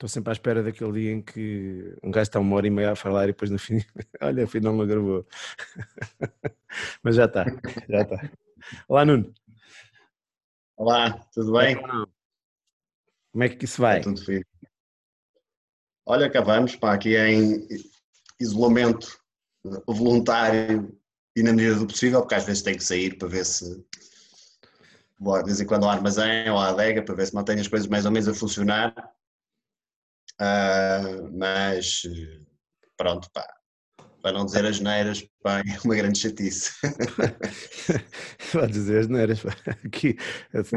Estou sempre à espera daquele dia em que um gajo está uma hora e meia a falar e depois no fim, olha, afinal não gravou. Mas já está, já está. Olá, Nuno. Olá, tudo bem? Como é que isso vai? tudo bem. Olha, cá vamos, pá, aqui em isolamento voluntário e na medida do possível, porque às vezes tem que sair para ver se vou de vez em quando ao armazém ou à adega para ver se mantém as coisas mais ou menos a funcionar Uh, mas pronto, pá, para não dizer as neiras, pá, é uma grande chatice. Pode dizer as neiras, pá. Aqui,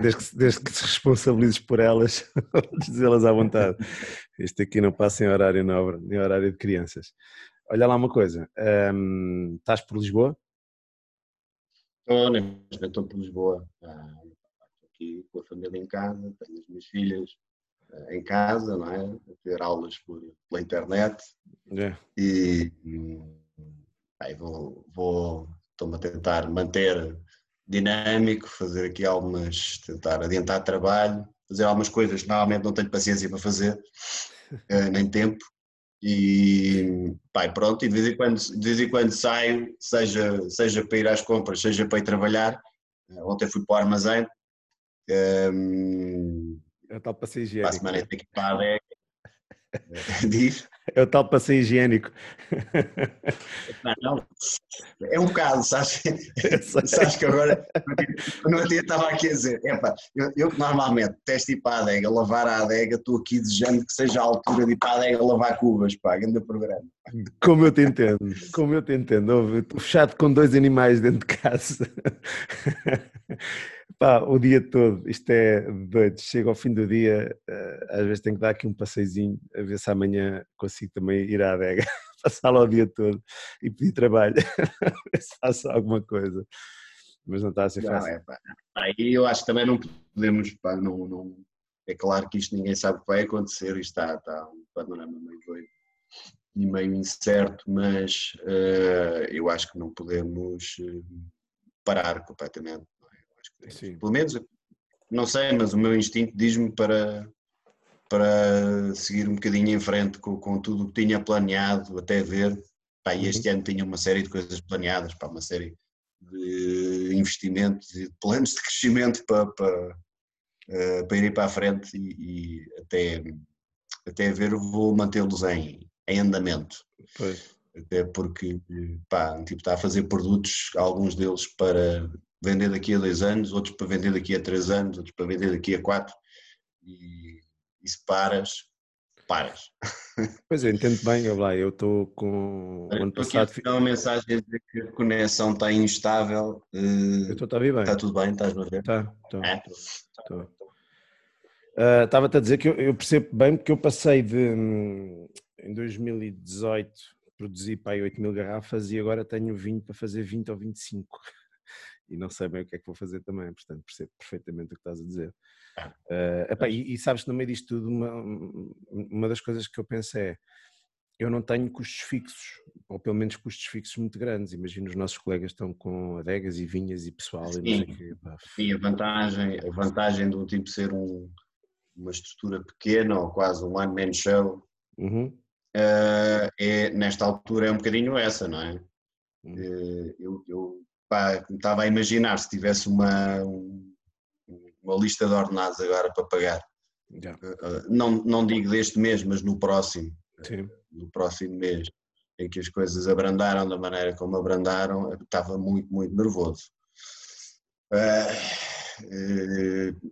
desde que, desde que te responsabilizes por elas, dizê-las à vontade. Isto aqui não passa em horário nobre, nem horário de crianças. Olha lá uma coisa, um, estás por Lisboa? Estou, estou por Lisboa. Ah, estou aqui com a família em casa, tenho as minhas filhas, em casa, não é? A ter aulas por, pela internet. É. E aí vou, vou estou-me a tentar manter dinâmico, fazer aqui algumas, tentar adiantar trabalho, fazer algumas coisas que normalmente não tenho paciência para fazer, eh, nem tempo. E pá, pronto, e de vez em quando, de vez em quando saio, seja, seja para ir às compras, seja para ir trabalhar. Eh, ontem fui para o armazém. Um, ehm, é o tal passeio higiênico. Para a semana equipada é. Diz? É o tal passeio higiênico. Não, não. É um bocado, sabes? sabes que agora, no dia estava aqui a dizer, eu, eu normalmente testo ir para a adega, lavar a adega, estou aqui desejando que seja a altura de ir para a adega lavar cubas, pá, grande programa. Como eu te entendo, como eu te entendo, estou fechado com dois animais dentro de casa. Pá, o dia todo, isto é doido. Chega ao fim do dia, eh, às vezes tenho que dar aqui um passeizinho, a ver se amanhã consigo também ir à adega, passar lá o dia todo e pedir trabalho, ver se faço alguma coisa. Mas não está a ser fácil. Não, é, pá. Aí eu acho que também não podemos, pá, não, não, é claro que isto ninguém sabe o que vai acontecer, isto está, está um panorama meio doido e meio incerto, mas uh, eu acho que não podemos parar completamente Sim. Pelo menos, não sei, mas o meu instinto diz-me para, para seguir um bocadinho em frente com, com tudo o que tinha planeado até ver. Pá, e este uhum. ano tinha uma série de coisas planeadas, pá, uma série de investimentos e de planos de crescimento para, para, uh, para ir para a frente e, e até, até ver vou mantê-los em, em andamento. Pois. Até porque pá, tipo, está a fazer produtos, alguns deles para vender daqui a dois anos, outros para vender daqui a três anos, outros para vender daqui a quatro. E, e se paras, paras. Pois eu entendo bem, eu lá, eu estou com o ano passado. Aqui uma mensagem a dizer que a conexão está instável. Uh, eu estou a ouvir bem. Está tudo bem, estás-me a ver? Está, estou. É? Uh, Estava-te a dizer que eu, eu, percebo bem porque eu passei de em 2018 produzi para aí 8 mil garrafas e agora tenho 20 para fazer 20 ou 25 e não sei bem o que é que vou fazer também, portanto percebo perfeitamente o que estás a dizer. Uh, epá, e, e, sabes, no meio disto tudo, uma, uma das coisas que eu penso é, eu não tenho custos fixos, ou pelo menos custos fixos muito grandes. Imagino os nossos colegas estão com adegas e vinhas e pessoal. Sim, e, sim a, vantagem, a vantagem de um tipo ser um, uma estrutura pequena ou quase um one man show uhum. uh, é, nesta altura é um bocadinho essa, não é? Uhum. Uh, eu, eu pá, estava a imaginar se tivesse uma, uma lista de ordenados agora para pagar. Yeah. Não, não digo deste mês, mas no próximo. Sim. No próximo mês, em que as coisas abrandaram da maneira como abrandaram, estava muito, muito nervoso. Uh, uh,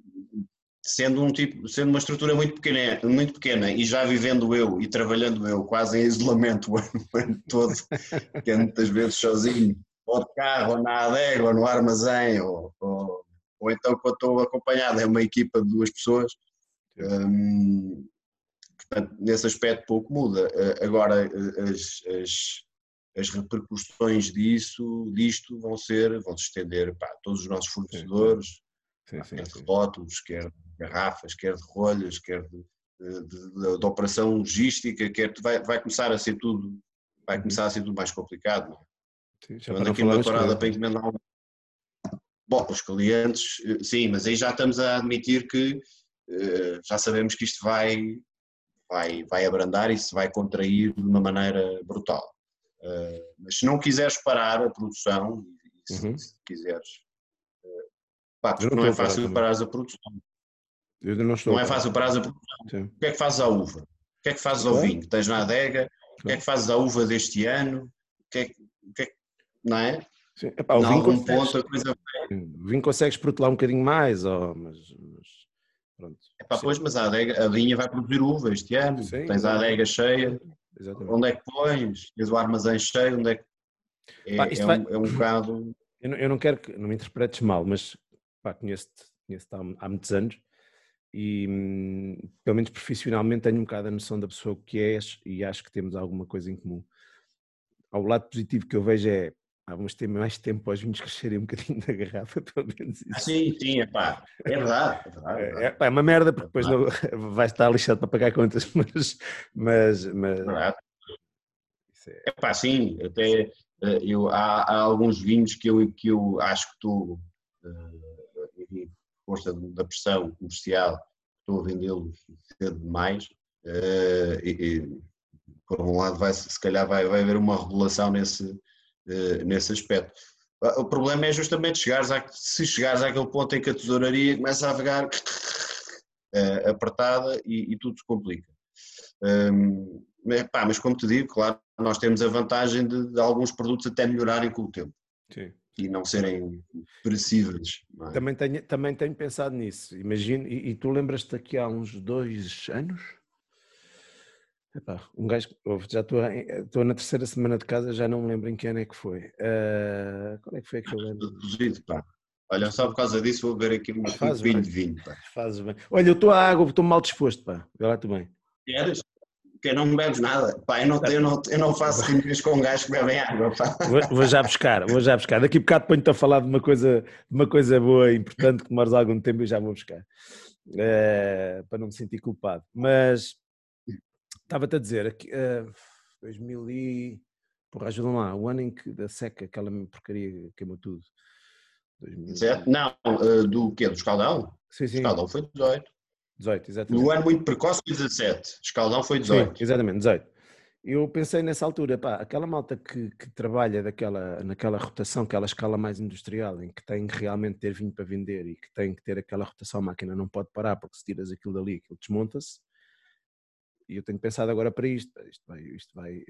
sendo um tipo, sendo uma estrutura muito pequena, muito pequena e já vivendo eu e trabalhando eu quase em isolamento o ano, o ano todo, que é muitas vezes sozinho, ou de carro, ou na adega, ou no armazém, ou, ou, ou então quando estou acompanhado, é uma equipa de duas pessoas. Hum, portanto, nesse aspecto pouco muda. Eh, agora, eh, as, as, as, repercussões disso, disto vão ser, vão se estender para todos os nossos fornecedores, sim, sim, quer de rótulos, quer de garrafas, quer de rolhas, quer de, de, de, de operação logística, quer vai, vai começar a ser tudo, vai uhum. começar a ser tudo mais complicado. Não é? Já Estamos aqui numa parada para encomendar um... Bom, os clientes, eh, sim, mas aí já estamos a admitir que uh, já sabemos que isto vai, vai, vai abrandar e se vai contrair de uma maneira brutal. Uh, mas se não quiseres parar a produção, se, uhum. se quiseres, pá, não, não é fácil parar a produção. Eu não, estou não é fácil parar a produção. Sim. O que é que fazes à uva? O que é que fazes ao vinho? Tens na adega? O que é que fazes à uva deste ano? O que é que, o que, é que não é? Sim. Epá, consegues, ponto, a coisa... o vinho consegues protelar um bocadinho mais, oh, mas, mas pronto. Epá, pois, mas a, adega, a vinha vai produzir uva este ano, Sim, tens a adega cheia, exatamente. onde é que pões? Tens o armazém cheio, onde é que... É, pá, é, vai... um, é um bocado... Eu não, eu não, quero que, não me interpretes mal, mas conheço-te conheço há, há muitos anos e hum, pelo menos profissionalmente tenho um bocado a noção da pessoa que és e acho que temos alguma coisa em comum. Ao lado positivo que eu vejo é ah, vamos ter mais tempo para os vinhos crescerem um bocadinho da garrafa, pelo menos isso. Ah, sim, sim, é pá, é verdade. É, verdade, é, é, é uma merda porque depois não, vai estar lixado para pagar contas, mas... mas, mas é, é pá, sim, até eh, eu, há, há, alguns vinhos que eu, que eu acho que estou, uh, força da pressão comercial, estou a vendê-los cedo demais, uh, e, e, por um lado vai se calhar vai, vai haver uma regulação nesse eh, nesse aspecto. Ah, o problema é justamente chegares a, se chegares àquele ponto em que a tesouraria começa a vagar uh, apertada e, e, tudo se complica. Um, pá, mas como te digo, claro, nós temos a vantagem de, de alguns produtos até melhorarem com o tempo. Sim. E não serem perecíveis. É? Também, tenho, também tenho pensado nisso. Imagino, e, e tu lembras-te daqui há uns dois anos? Epá, um gajo, já estou, estou na terceira semana de casa, já não me lembro em que ano é que foi. Uh, qual é que foi aquele ano? Cozido, pá. Olha, só por causa disso vou ver aqui um Faz vinho de vinho, pá. Fazes bem. Olha, eu estou à água, estou mal disposto, pá. Vê lá, tu bem. Queres? Porque não bebes nada. Pá, eu não, eu não, eu não faço reuniões com um gajo que bebe água, pá. Vou, vou, já buscar, vou já buscar. Daqui a bocado ponho-te a falar de uma coisa, de uma coisa boa, importante, que demoras algum tempo e já vou buscar. Uh, para não me sentir culpado. Mas Estava-te a dizer, aqui, uh, 2000 e... Porra, ajuda-me lá, o ano em que da seca, aquela porcaria queimou tudo. 2000... Não, uh, do quê? Do escaldão? Sim, sim. O escaldão foi 18. 18, exatamente. No ano muito precoce foi 17, escaldão foi 18. Sim, exatamente, 18. Eu pensei nessa altura, pá, aquela malta que, que, trabalha daquela, naquela rotação, aquela escala mais industrial, em que tem que realmente ter vinho para vender e que tem que ter aquela rotação, a máquina não pode parar porque se tiras aquilo dali, aquilo desmonta-se e eu tenho pensado agora para isto, isto vai, isto vai,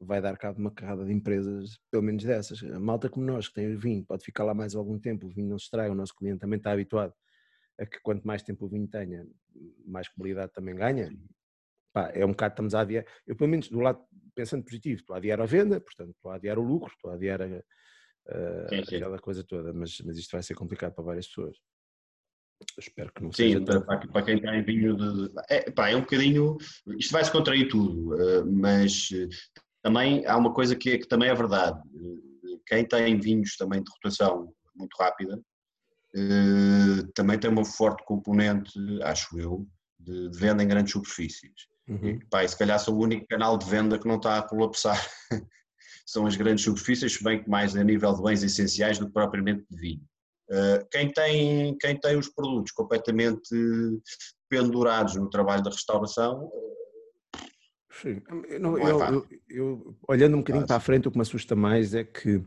vai dar cabo de uma carrada de empresas, pelo menos dessas. A malta como nós, que tem o vinho, pode ficar lá mais algum tempo, o vinho não se estraga, o nosso cliente também está habituado a que quanto mais tempo o vinho tenha, mais qualidade também ganha. Pá, é um bocado, estamos a adiar, eu pelo menos do lado, pensando positivo, estou a adiar a venda, portanto estou a adiar o lucro, estou a adiar a, a, sim, sim. aquela coisa toda, mas, mas isto vai ser complicado para várias pessoas. Espero que não Sim, seja. Sim, para, para, quem está em vinho de. É, pá, é um bocadinho. Isto vai se contrair tudo, eh, mas eh, também há uma coisa que, é, que também é verdade. Eh, quem tem vinhos também de rotação muito rápida também tem uma forte componente, acho eu, de, de venda em grandes superfícies. Uhum. E, pá, e se calhar sou o único canal de venda que não está a colapsar. São as grandes superfícies, bem que mais a nível de bens essenciais do que propriamente de vinho. Eh, quem tem, quem tem os produtos completamente pendurados no trabalho da restauração. Sim. Não, não é eu, eu, eu, olhando um bocadinho para a frente, o que me assusta mais é que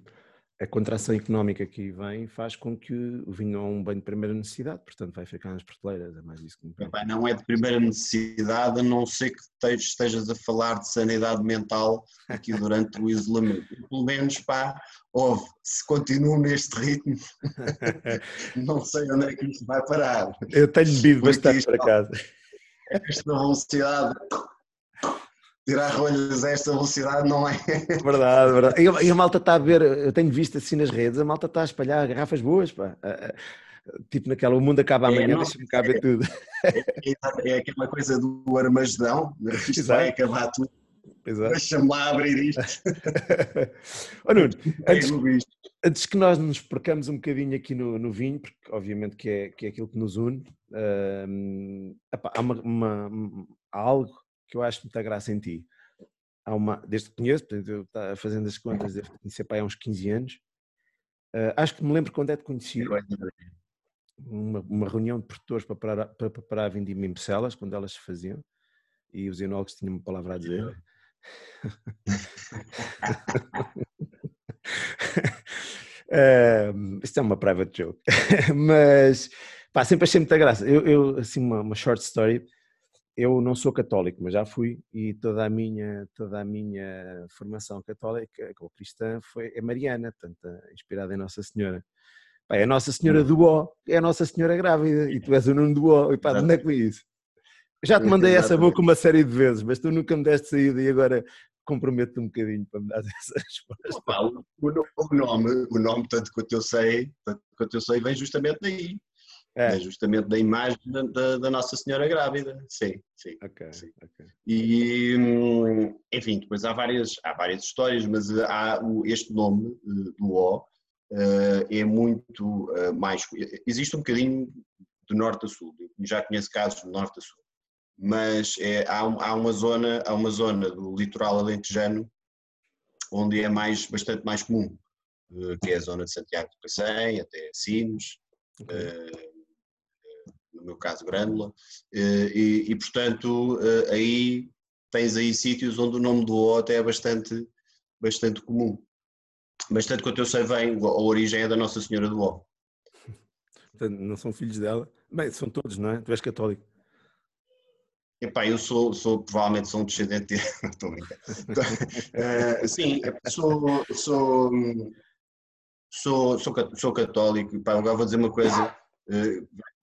a contração económica que vem faz com que o vinho é um bem de primeira necessidade, portanto vai ficar nas prateleiras, é mais isso que me Epá, Não é de primeira necessidade, a não ser que estejas a falar de sanidade mental aqui durante o isolamento. Pelo menos, pá, houve, se continuo neste ritmo, não sei onde é que isto vai parar. Eu tenho bebido bastante para casa. Esta velocidade tirar rolhas a esta velocidade não é. Verdade, verdade. E a, malta está a ver, eu tenho visto assim nas redes, a malta está a espalhar garrafas boas, pá. Tipo naquela, o mundo acaba é, amanhã, é, deixa-me cá ver tudo. É, é, aquela coisa do Armagedão, isto Exato. vai acabar tudo. Deixa-me lá abrir isto. oh, Nuno, antes, antes, que nós nos percamos um bocadinho aqui no, no vinho, porque obviamente que é, que é aquilo que nos une, uh, epá, há, uma, uma, há algo que eu acho muita graça em ti. Há uma, desde que conheço, portanto, eu estava fazendo as contas, devo conhecer aí há uns 15 anos. Uh, acho que me lembro quando é que conheci. Uma, uma reunião de produtores para preparar, para preparar a vindima em Pecelas, quando elas se faziam. e os enólogos tinham uma palavra a dizer. uh, isto é uma private joke, mas pá, sempre achei muita graça. Eu, eu assim, uma, uma, short story. Eu não sou católico, mas já fui e toda a minha toda a minha formação católica ou cristã foi é mariana, portanto, inspirada em Nossa Senhora. Pá, é a Nossa Senhora do Ó, é a Nossa Senhora grávida e tu és o Nuno do Ó. E pá, de onde é que isso? Já te mandei essa boca uma série de vezes, mas tu nunca me deste saída e agora comprometo-te um bocadinho para me dar essa resposta. Opa, o, o, nome, o nome, tanto quanto eu sei, tanto quanto eu sei, vem justamente daí. É. é justamente da imagem da, da, Nossa Senhora grávida. Sim, sim. Okay, sim. Okay. E, enfim, depois há várias, há várias histórias, mas há o, este nome eh, do O uh, é muito uh, mais. Existe um bocadinho de norte a sul. Eu já conheço casos de norte a sul mas é, há, há, uma zona, há uma zona do litoral alentejano onde é mais, bastante mais comum, eh, que é a zona de Santiago de Cacém, até Sines, okay. Eh, no meu caso Grândola, eh, e, e, portanto aí tens aí sítios onde o nome do O até é bastante, bastante comum. Mas tanto quanto eu sei vem, a origem é da Nossa Senhora do O. Portanto, não são filhos dela? Bem, são todos, não é? Tu és católico. Epá, eu sou, sou, provavelmente sou um descendente, estou brincando. uh, sim, sou, sou, sou, sou, sou católico, Epá, agora vou dizer uma coisa,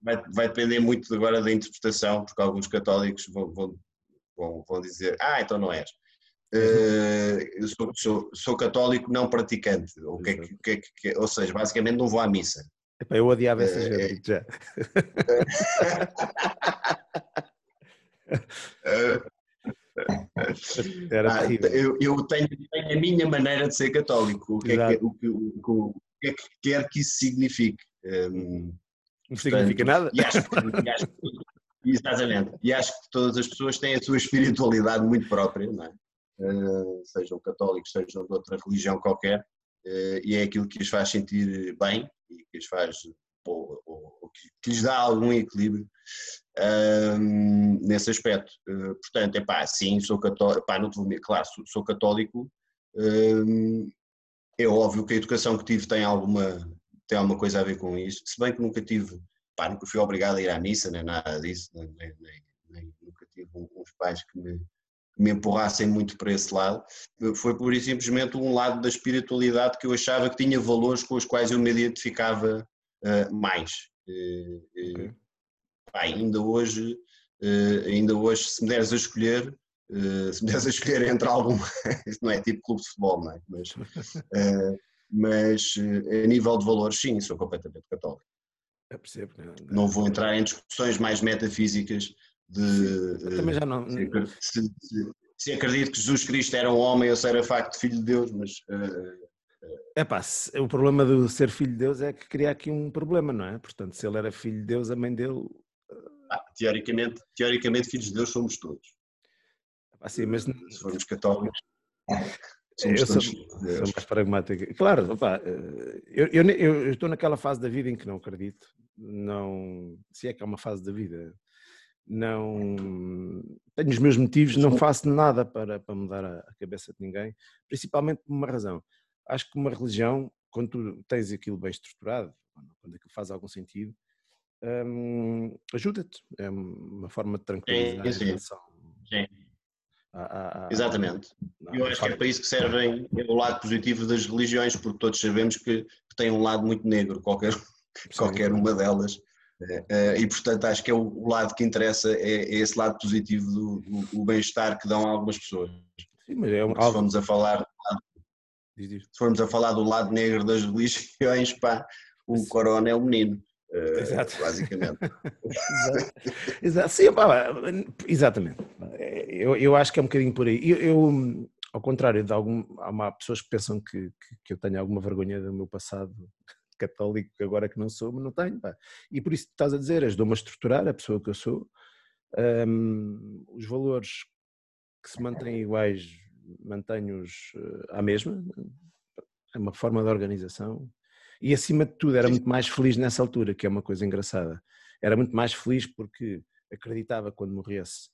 vai, vai depender muito agora da interpretação, porque alguns católicos vão, vão, vão, dizer, ah, então não és. Uh, eu sou, sou, sou, católico não praticante, o que é que, que, é que, ou seja, basicamente não vou à missa. Epá, eu odiava essa gente, já. Era ah, eu, eu tenho, tenho, a minha maneira de ser católico. O que, é que, o, o, o que, é que quer que isso signifique? Um, não significa nada? E acho, e acho, exatamente. E acho que todas as pessoas têm a sua espiritualidade muito própria, não é? Uh, sejam católicos, sejam de outra religião qualquer, uh, e é aquilo que os faz sentir bem e que os faz, ou, ou, ou que, lhes dá algum equilíbrio um, nesse aspecto. Uh, portanto, é pá, sim, sou católico, pá, não te vou, claro, sou, sou católico, um, é óbvio que a educação que tive tem alguma, tem alguma coisa a ver com isso, se bem que nunca tive, pá, nunca fui obrigado a ir à missa, nem nada disso, nem, nem, nem nunca tive uns pais que me, me empurrassem muito para esse lado, foi por isso simplesmente um lado da espiritualidade que eu achava que tinha valores com os quais eu me identificava uh, mais. Uh, okay ainda hoje, ainda hoje, se me deres a escolher, se me deres a escolher entre algum, isto não é tipo clube de futebol, não é? Mas, mas a nível de valores, sim, sou completamente católico. Eu percebo. Não, não, não vou entrar em discussões mais metafísicas de. também já não. Se, se, se, acredito que Jesus Cristo era um homem ou se era facto filho de Deus, mas. É pá, o problema do ser filho de Deus é que cria aqui um problema, não é? Portanto, se ele era filho de Deus, a mãe dele ah, teoricamente, teoricamente, filhos de Deus somos todos. Assim, mas... Se formos católicos. Somos eu sou, sou, mais pragmático. Claro, opa, eh, eu, eu, eu, estou naquela fase da vida em que não acredito. Não, se é que é uma fase da vida, não tenho os meus motivos, não faço nada para, para mudar a, cabeça de ninguém, principalmente por uma razão. Acho que uma religião, quando tu tens aquilo bem estruturado, quando aquilo faz algum sentido, um, ajuda-te. É uma forma de tranquilizar sim, sim. a relação. Sim. Exatamente. Eu acho que é para isso que servem o lado positivo das religiões, porque todos sabemos que, que tem um lado muito negro, qualquer, qualquer uma delas. É, é, e portanto acho que é o, lado que interessa, é, é esse lado positivo do, do, do bem-estar que dão a algumas pessoas. Sim, mas é um, se formos a falar se formos a falar do lado negro das religiões, pá, o corona é o menino. Exato. basicamente. Exato. Exato. Sim, exatamente. Eu, eu acho que é um bocadinho por aí. Eu, eu ao contrário de algum, há pessoas que pensam que, que, que, eu tenho alguma vergonha do meu passado católico, agora que não sou, mas não tenho. Pá. E por isso estás a dizer, ajudou-me a estruturar a pessoa que eu sou. Um, os valores que se mantêm iguais, mantenho-os eh, à mesma. É uma forma de organização, e acima de tudo era muito mais feliz nessa altura, que é uma coisa engraçada. Era muito mais feliz porque acreditava quando morresse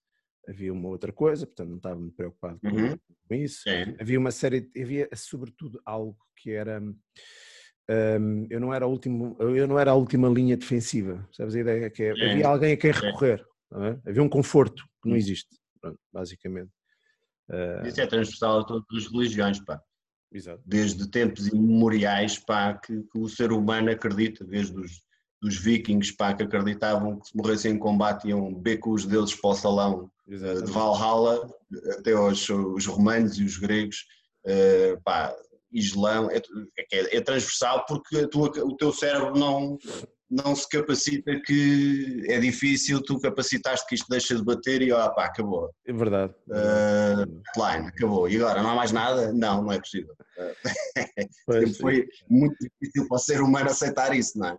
havia uma outra coisa, portanto não estava muito preocupado com, uhum. isso. Sim. Havia uma série, havia sobretudo algo que era um, eu não era a último, eu não era a última linha defensiva, sabes a ideia que é, havia alguém a quem recorrer, é? havia um conforto que não hum. existe, pronto, basicamente. Uh... Isso é transversal a todas as religiões, pá. Exato. Desde tempos imemoriais, pá, que, que, o ser humano acredita, desde os dos vikings, pá, que acreditavam que se morressem em combate iam beber com os deuses para o salão Exatamente. de Valhalla, até os, os romanos e os gregos, uh, pá, Islão, é, é, é transversal porque tua, o teu cérebro não, não se capacita que é difícil, tu capacitaste que isto deixa de bater e ó, pá, acabou. É verdade. Uh, line, acabou. E agora, não há mais nada? Não, não é possível. Pois, foi muito difícil para o ser humano aceitar isso, não é?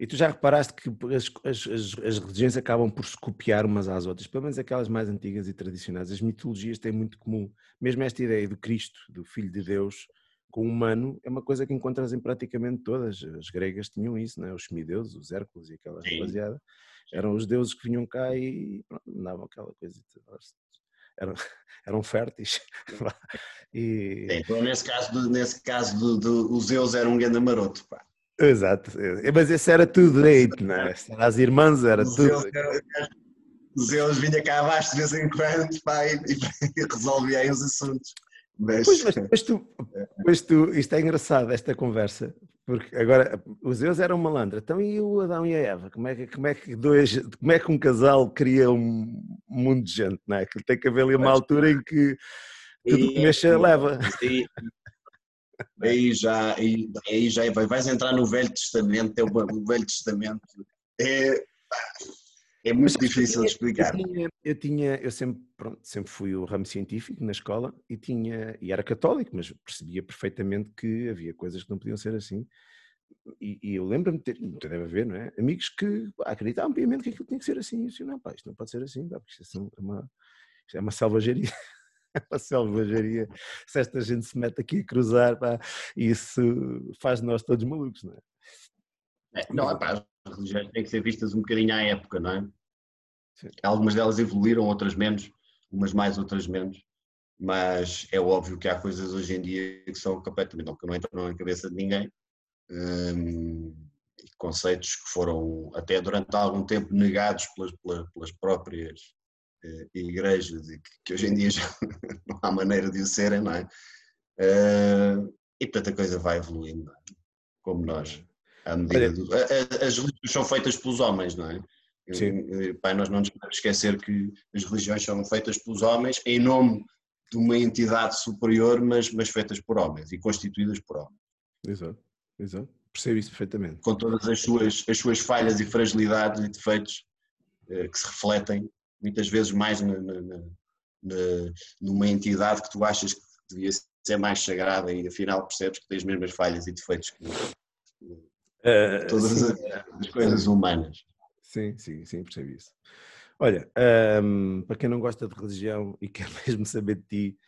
E tu já reparaste que as, as, as, as, religiões acabam por se copiar umas às outras, pelo menos aquelas mais antigas e tradicionais. As mitologias têm muito comum. Mesmo esta ideia do Cristo, do Filho de Deus, com o humano é uma coisa que encontras em praticamente todas. As gregas tinham isso, né? os semideuses, os Hércules e aquela rapaziada. Eram os deuses que vinham cá e pronto, davam aquela coisa. Eram, eram férteis. e... Sim, então nesse caso, do, nesse caso do, do, os Zeus eram um grande maroto. Pá. Exato, é, mas esse era tudo direito, não é? As irmãs era os tudo. Zeus, os Zeus vinha cá abaixo de vez em quando pá, e, e resolvia aí os assuntos. Mas... Pois, mas, mas, tu, mas tu, isto é engraçado, esta conversa, porque agora os Zeus eram malandra, então e o Adão e a Eva? Como é que, como é que, dois, como é que um casal cria um mundo de gente, não é? Que tem que haver ali uma altura em que tudo que mexa leva. Aí, aí já, aí, aí já vais entrar no Velho Testamento, é o Velho Testamento é, é muito Mas, difícil de explicar. Eu tinha, eu, tinha, eu sempre, pronto, sempre fui o ramo científico na escola e tinha e era católico, mas percebia perfeitamente que havia coisas que não podiam ser assim. E, e eu lembro-me de ter, não deve haver, não é? Amigos que acreditavam piamente que aquilo tinha que ser assim. E eu não, pá, isto não pode ser assim, pá, porque isto é uma, isto é uma selvageria. é uma selvageria. Se esta gente se mete aqui a cruzar, pá, isso faz de nós todos malucos, não é? é não, é pá, religiões têm que ser vistas um bocadinho à época, não é? Sim. Algumas delas evoluíram, outras menos, umas mais, outras menos, mas é óbvio que há coisas hoje em dia que são completamente, não, que não entram na cabeça de ninguém, hum, conceitos que foram até durante algum tempo negados pelas, pelas, pelas próprias eh, igrejas e que, que, hoje em dia já não há maneira de o serem, não é? Uh, e portanto a coisa vai evoluindo, como nós. À medida do... As religiões são feitas pelos homens, não é? Sim. Pai, nós não nos podemos esquecer que as religiões são feitas pelos homens em nome de uma entidade superior, mas, mas feitas por homens e constituídas por homens. Exato, exato. Percebo isso perfeitamente. Com todas as suas, as suas falhas e fragilidades e defeitos eh, que se refletem muitas vezes mais na, na, na, numa entidade que tu achas que devia ser mais sagrada e afinal percebes que tem as mesmas falhas e defeitos que, Uh, Todas as, as, coisas humanas. Sim, sim, sim, percebo isso. Olha, um, para quem não gosta de religião e quer mesmo saber de ti,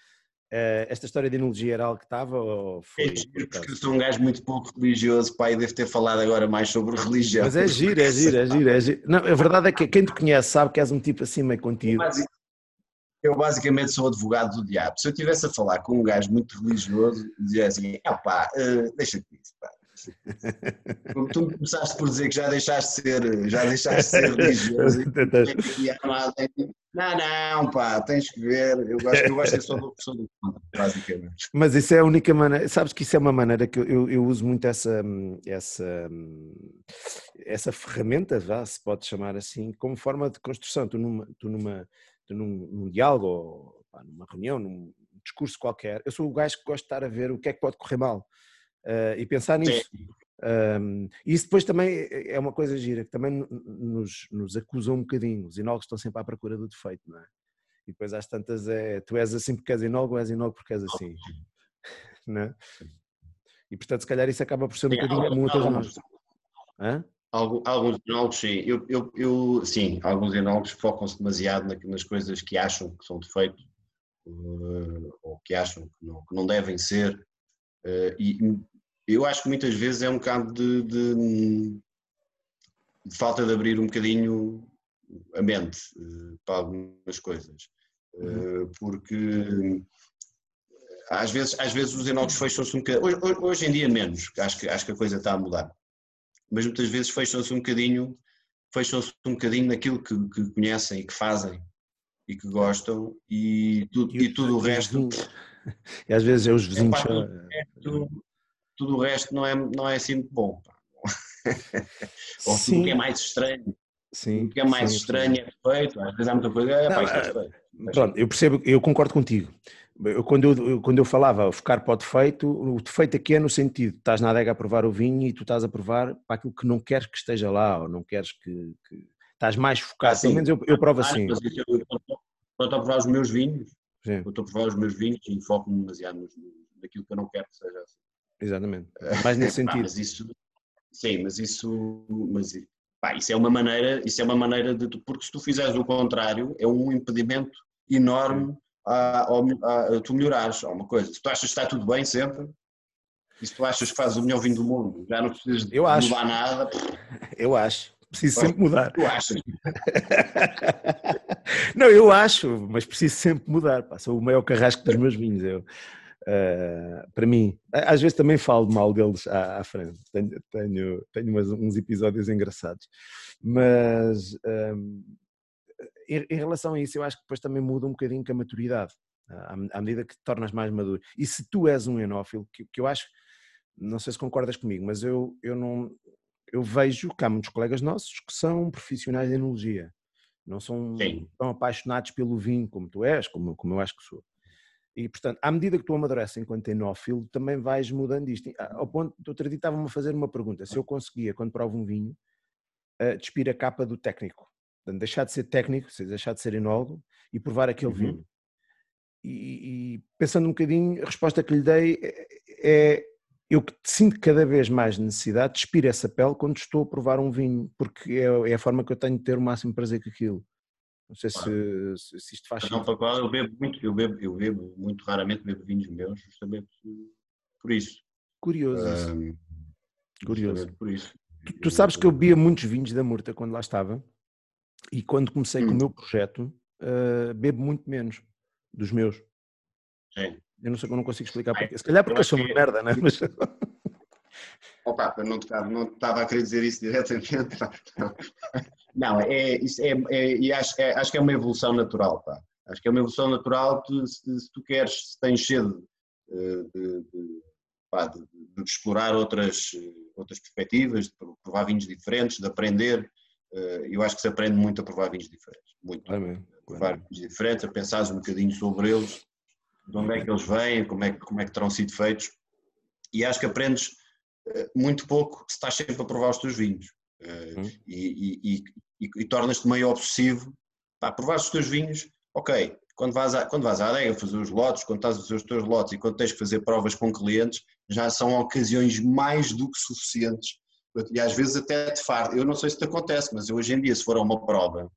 uh, esta história de enologia era algo que estava ou foi? É giro, porque eu sou um gajo muito pouco religioso, pai, devo ter falado agora mais sobre religião. Mas é giro, é giro, é giro, é giro. Não, a verdade é que quem te conhece sabe que és um tipo assim meio contigo. Eu basicamente sou advogado do diabo. Se eu estivesse a falar com um gajo muito religioso, dizia assim, ah pá, uh, deixa-te isso, pá como tu começaste por dizer que já deixaste de ser, já deixaste de ser religioso. não, não, pá, tens que ver. Eu gosto, eu gosto de ser do, sou do basicamente. Mas isso é a única maneira, sabes que isso é uma maneira que eu, eu uso muito essa, essa, essa ferramenta, vá, se pode chamar assim, como forma de construção. Tu numa, tu numa, tu num, num diálogo, ou, pá, numa reunião, num discurso qualquer, eu sou o gajo que gosta de estar a ver o que é que pode correr mal uh, e pensar nisso. Um, isso depois também é uma coisa gira, que também nos, nos acusam um bocadinho. Os enólogos estão sempre à procura do defeito, não é? E depois às tantas é, tu és assim porque és enólogo ou és enólogo porque és assim. Não é? E portanto, se calhar isso acaba por ser um bocadinho muitas alguns, Hã? Alguns enólogos, sim. Eu, eu, eu, sim, alguns enólogos focam-se demasiado nas coisas que acham que são defeitos uh, ou que acham que não, que não devem ser. Uh, e eu acho que muitas vezes é um bocado de, de, de falta de abrir um bocadinho a mente uh, para algumas coisas. uhum. porque às vezes, às vezes os enólogos fecham-se um bocadinho, hoje, hoje, em dia menos, acho que, acho que a coisa está a mudar, mas muitas vezes fecham-se um bocadinho, fecham-se um bocadinho naquilo que, que, conhecem e que fazem e que gostam e, tudo, e, e tudo o resto... E às vezes é os vizinhos... É, tudo, o resto não é, não é assim muito bom. Ou sim. tudo que é mais estranho. Sim, o que é mais sim, estranho é feito, às vezes há muita coisa, é, pá, é feito. Pronto, eu percebo, eu concordo contigo. Eu, quando, eu, quando eu falava focar para o defeito, o defeito aqui é no sentido, estás na adega a provar o vinho e tu estás a provar para aquilo que não queres que esteja lá, ou não queres que... que estás mais focado, ah, pelo menos eu, eu provo ah, assim. Quando estou a provar os meus vinhos, sim. eu estou a provar os meus vinhos e foco-me demasiado naquilo que eu não quero que seja assim. Exatamente, mais nesse sentido. mas isso, sim, mas isso, mas, pá, isso é uma maneira, isso é uma maneira de, porque se tu fizeres o contrário, é um impedimento enorme a, a, a, tu melhorares alguma coisa. Se tu achas que está tudo bem sempre, e se tu achas que fazes o melhor vinho do mundo, já não precisas de eu acho. mudar nada. Eu acho. Preciso sempre mudar. Tu achas? não, eu acho, mas preciso sempre mudar. Pá. Sou o maior carrasco dos meus vinhos. Eu, uh, para mim, às vezes também falo mal deles à, à frente. Tenho, tenho, tenho umas, uns episódios engraçados. Mas um, em, em, relação a isso, eu acho que depois também muda um bocadinho com a maturidade, à, à medida que te tornas mais maduro. E se tu és um enófilo, que, que eu acho, não sei se concordas comigo, mas eu, eu não. Eu vejo que há muitos colegas nossos que são profissionais de enologia, não são Sim. tão apaixonados pelo vinho como tu és, como, como eu acho que sou. E, portanto, à medida que tu amadureces enquanto enófilo, também vais mudando isto. Ao ponto, outro dia estava-me a fazer uma pergunta, se eu conseguia, quando provo um vinho, uh, despir a capa do técnico. Portanto, deixar de ser técnico, deixar de ser enólogo e provar aquele uhum. vinho. E, e, pensando um bocadinho, a resposta que lhe dei é, é eu que sinto cada vez mais necessidade de despir essa pele quando estou a provar um vinho, porque é, é a forma que eu tenho de ter o máximo prazer com aquilo. Não sei claro. se, se, isto faz sentido. Não, eu bebo muito, eu bebo, eu bebo muito raramente bebo vinhos meus, justamente por isso. Curioso. Um, Curioso. Por isso. Tu, tu, sabes que eu bebia muitos vinhos da Murta quando lá estava e quando comecei hum. com o hum. meu projeto, uh, bebo muito menos dos meus. Sim. Eu não sei, eu não consigo explicar porquê. Se calhar porque eu sou uma merda, né? Mas... Opa, eu não estava, não estava a querer dizer isso diretamente. Não, é, isso é, é, e acho, é, acho que é uma evolução natural, pá. Acho que é uma evolução natural se, se tu queres, se tens cedo eh, de, de, de, de, explorar outras, outras perspectivas, de provar vinhos diferentes, de aprender, eh, eu acho que se aprende muito a provar vinhos diferentes. Muito. Amém. A provar vinhos diferentes, a pensar um bocadinho sobre eles, de onde é que eles vêm, como é, como é que terão sido feitos. E acho que aprendes eh, muito pouco se estás sempre a provar os teus vinhos. Eh, hum. E, e, e, e tornas-te meio obsessivo para provar os teus vinhos. Ok, quando vais, à, quando vais à adega fazer os lotes, quando estás a fazer os teus lotes e quando tens que fazer provas com clientes, já são ocasiões mais do que suficientes e às vezes até de fardo. Eu não sei se te acontece, mas eu hoje em dia, se for a uma prova,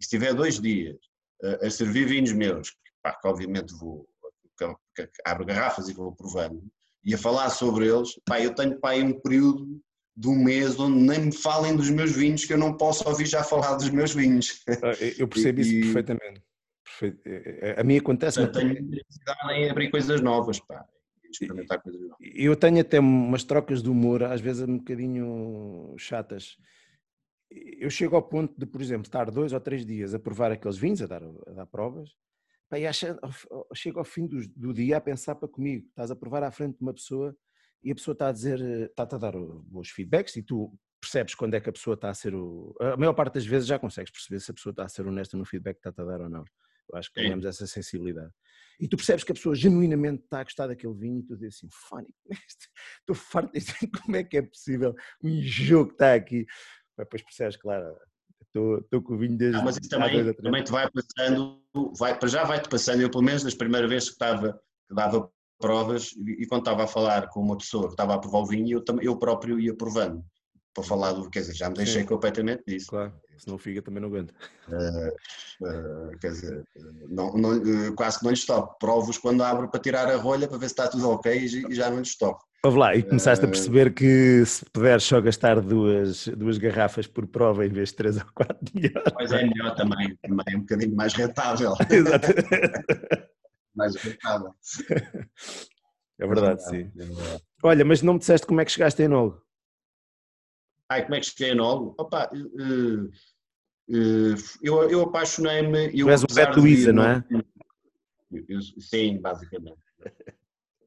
e se tiver dois dias a, a servir vinhos meus, pá, que obviamente vou, que, que, abro garrafas e vou provando, e a falar sobre eles, pá, eu tenho pá, um período de um mês onde nem me falem dos meus vinhos, que eu não posso ouvir já falar dos meus vinhos. Ah, eu percebo e, isso perfeitamente. É, é, a mim acontece. Eu tenho necessidade em abrir coisas novas, pá experimentar coisas novas. Eu tenho até umas trocas de humor, às vezes um bocadinho chatas. Eu chego ao ponto de, por exemplo, estar dois ou três dias a provar aqueles vinhos, a dar, a dar provas, e acha, chego ao fim do, do, dia a pensar para comigo, estás a provar à frente de uma pessoa e a pessoa está a dizer, está-te a dar bons feedbacks e tu percebes quando é que a pessoa está a ser o... A maior parte das vezes já consegues perceber se a pessoa está a ser honesta no feedback que está a dar ou não. Eu acho que temos essa sensibilidade e tu percebes que a pessoa genuinamente está a gostar daquele vinho e tu dizes assim, funny, estou farto disto, como é que é possível um jogo que está aqui? Depois percebes, claro, estou, com o vinho desde... Não, mas isso também, também te vai passando, vai, para já vai-te passando, eu pelo menos nas primeiras vezes que, estava, que dava provas e, e quando estava a falar com uma pessoa que estava a provar o vinho, eu, eu próprio ia provando para falar do. Quer dizer, já me deixei Sim. completamente disso. Claro, senão o Figa também não aguenta. Uh, uh, quer dizer, não, não, quase que não lhes toco. Provo-os quando abro para tirar a rolha para ver se está tudo ok e, e já não lhes toco. Ouve lá, e começaste a eh, perceber que se puderes só gastar duas, duas garrafas por prova em vez de três ou quatro, melhor. Pois é, melhor também, também é um bocadinho mais rentável. Exatamente. mais rentável. É verdade, sim. É verdade. Olha, mas não me disseste como é que chegaste em Nolo? Ai, como é que cheguei em Nolo? Opa, uh, uh, eu, eu apaixonei-me... Tu és o Beto Luísa, não é? Eu, sim, basicamente.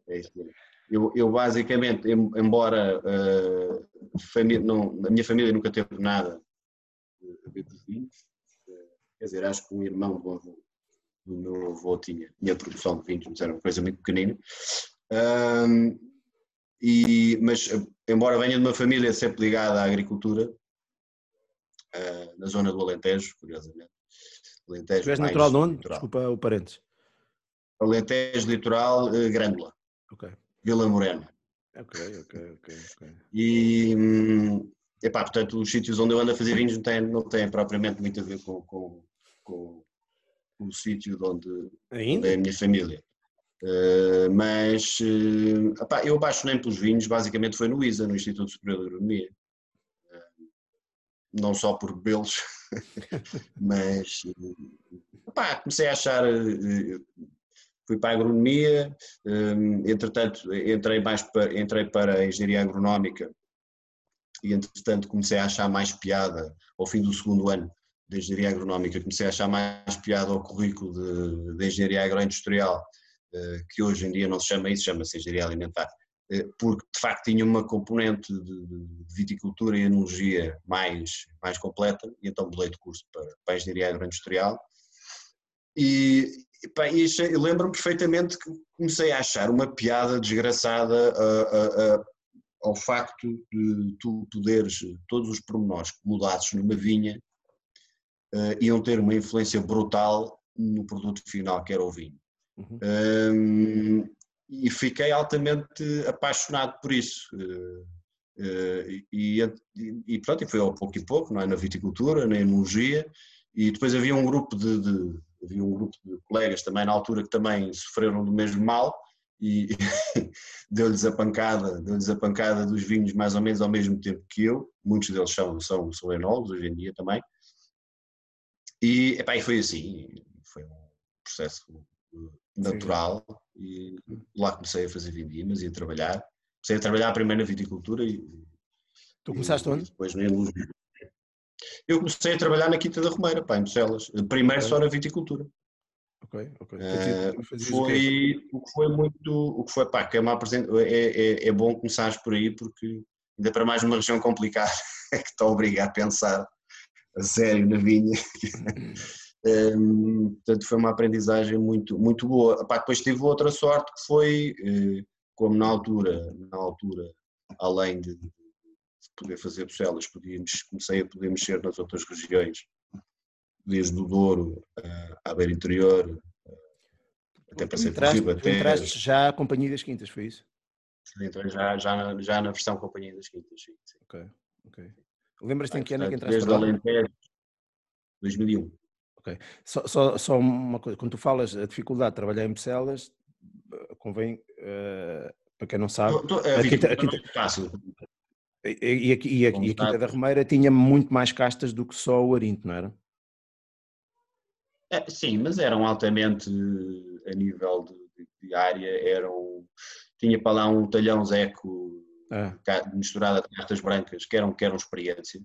É isso mesmo. Eu, eu basicamente, embora uh, família, não, a minha família nunca teve nada a ver com vinhos, quer dizer, acho que um irmão do, avô, do meu avô tinha, tinha produção de vinhos, mas era uma coisa muito pequenina. Um, e, mas, embora venha de uma família sempre ligada à agricultura, uh, na zona do Alentejo, curiosamente. Alentejo tu és natural de onde? Desculpa o parênteses. Alentejo Litoral, uh, Grândola. Ok. Vila Morena. Ok, ok, ok. okay. E, hum, epá, portanto, os sítios onde eu ando a fazer vinhos não têm, não têm propriamente muito a ver com, com, com, com o sítio onde, onde, é a minha família. Uh, mas uh, epá, eu apaixonei pelos vinhos, basicamente foi no ISA, no Instituto Superior de Agronomia. Uh, não só por bebê-los, mas epá, comecei a achar fui para a agronomia, hum, entretanto entrei, mais para, entrei para a engenharia agronómica e entretanto comecei a achar mais piada, ao fim do segundo ano de engenharia agronómica, comecei a achar mais piada ao currículo de, de engenharia agroindustrial, eh, que hoje em dia não se chama isso, chama-se engenharia alimentar, eh, porque de facto tinha uma componente de, de viticultura e enologia mais, mais completa, e então mudei de curso para, para a engenharia agroindustrial, e, eu lembro-me perfeitamente que comecei a achar uma piada desgraçada a, a, ao facto de tu poderes, todos os pormenores mudados numa vinha, uh, iam ter uma influência brutal no produto final, que era o vinho. Uhum. Um, e fiquei altamente apaixonado por isso. Uh, uh, e, e, e, pronto, e foi ao pouco e pouco, não é? na viticultura, na enologia, e depois havia um grupo de, de havia um grupo de colegas também na altura que também sofreram do mesmo mal e deu-lhes a pancada, deu-lhes a pancada dos vinhos mais ou menos ao mesmo tempo que eu, muitos deles são, são, são enólogos hoje em dia também, e, epá, e foi assim, foi um processo natural Sim. e lá comecei a fazer vindimas e a trabalhar, comecei a trabalhar primeiro na viticultura e... Tu começaste onde? Depois na eu comecei a trabalhar na Quinta da Romeira, pá, em Bucelas. Primeiro okay. só na viticultura. Ok, ok. Uh, foi, o que foi muito, o que foi, pá, que é, uma é, é, é bom começares por aí porque ainda para mais numa região complicada é que te obriga a pensar a sério na vinha. um, portanto foi uma aprendizagem muito, muito boa. Pá, depois tive outra sorte que foi, eh, como na altura, na altura, além de poder fazer Bucelas, podíamos, comecei a poder mexer nas outras regiões, desde o Douro à Beira Interior, até passei entraste, por Ribatejo. entraste já a Companhia das Quintas, foi isso? Entrei já, já, na, já na versão Companhia das Quintas, sim. sim. Ok, ok. Lembras-te em que ano é que entraste Desde Alentejo, 2001. Ok. Só, só, só uma coisa, quando tu falas a dificuldade de trabalhar em Bucelas, convém, uh, para quem não sabe, tô, tô, a, quinta, fácil. E, aqui, e, a, e a Quinta da Romeira tinha muito mais castas do que só o Arinto, não era? É, sim, mas eram altamente a nível de, de, área, eram, tinha para lá um talhão zeco é. misturado a castas brancas, que eram, que eram experiências,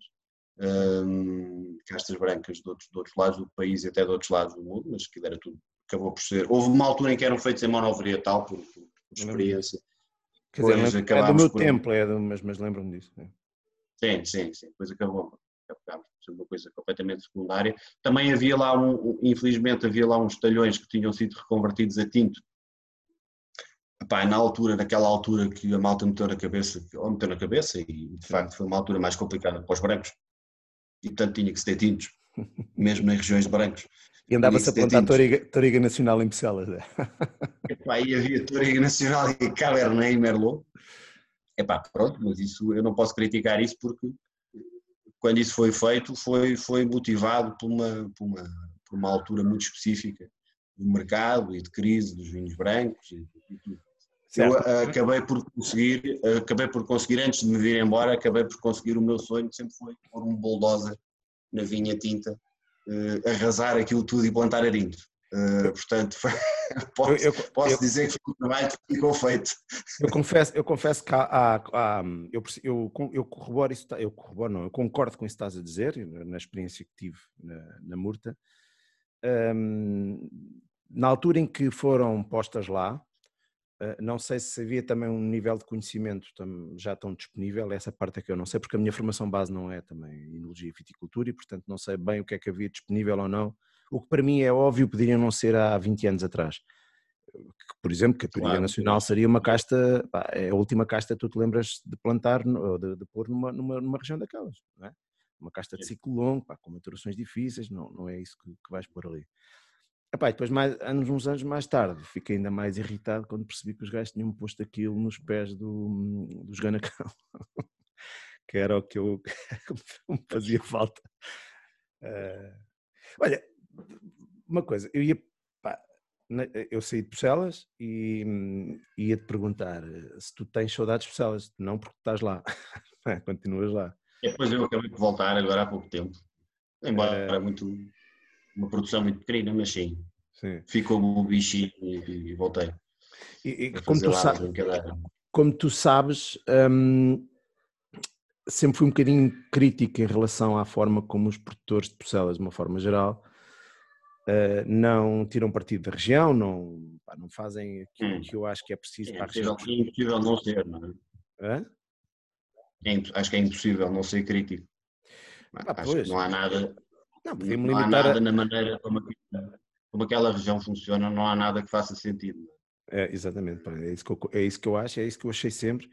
um, castas brancas de outros, de outros lados do país e até de outros lados do mundo, mas aquilo era tudo, acabou por ser. Houve uma altura em que eram feitos em monovarietal, por, por, por experiência, Quer dizer, é do meu por... tempo, é do, mas, mas lembro-me disso. É. Sim, sim, sim. Depois acabou. Acabámos por ser uma coisa completamente secundária. Também havia lá, um, infelizmente, havia lá uns talhões que tinham sido reconvertidos a tinto. Epá, na altura, naquela altura que a malta meteu na cabeça, ou meteu na cabeça, e de facto foi uma altura mais complicada para os brancos. E portanto tinha que se ter tintos, mesmo em regiões de brancos. E andava-se a plantar toriga, toriga, Nacional em Bucelas. É. Epá, aí havia Toriga Nacional e Cabernet e Merlot. Epá, pronto, mas isso eu não posso criticar isso porque quando isso foi feito foi, foi motivado por uma, por, uma, por uma altura muito específica do mercado e de crise dos vinhos brancos e, e tudo. Certo. Eu acabei por conseguir, acabei por conseguir, antes de me vir embora, acabei por conseguir o meu sonho, sempre foi pôr um bulldozer na vinha tinta, uh, arrasar aquilo tudo e plantar arinto. Uh, portanto, posso, eu, eu, posso eu, dizer que o trabalho ficou feito. Eu confesso, eu confesso que há, há, há eu, eu, eu corroboro isso, eu corroboro não, eu concordo com isso que estás a dizer, na experiência que tive na, na Murta. Um, na altura em que foram postas lá, eh, não sei se havia também um nível de conhecimento já tão disponível, essa parte é que eu não sei, porque a minha formação base não é também enologia e viticultura e, portanto, não sei bem o que é que havia disponível ou não. O que para mim é óbvio poderia não ser há 20 anos atrás. Por exemplo, que a claro. nacional seria uma casta, pá, é a última casta que tu te lembras de plantar ou de, de pôr numa, numa, numa, região daquelas, é? Uma casta de ciclo longo, pá, com maturações difíceis, não, não é isso que, que vais pôr ali. Epá, depois, mais, anos, uns anos mais tarde, fiquei ainda mais irritado quando percebi que os gajos tinham posto aquilo nos pés do, dos Ganacão, que era o que eu me fazia falta. Uh, olha, uma coisa, eu ia, pá, eu saí de Porcelas e ia-te perguntar se tu tens saudades de Porcelas, não porque estás lá, continuas lá. Depois eu acabei de voltar agora há pouco tempo, embora uh, muito uma produção muito pequena, mas sim. sim. Ficou o bichinho e, e voltei. E, e como, tu sabes, como, tu sabes, hum, sempre fui um bocadinho crítico em relação à forma como os produtores de porcelas, de uma forma geral, uh, não tiram partido da região, não, pá, não fazem aquilo hum. que eu acho que é preciso é, para a região. É impossível não ser, não é? É, acho que é impossível não ser crítico. Ah, não há nada não, não limitar há nada a... na maneira como, como aquela região funciona, não há nada que faça sentido. É, exatamente, é isso, que eu, é isso que eu acho, é isso que eu achei sempre,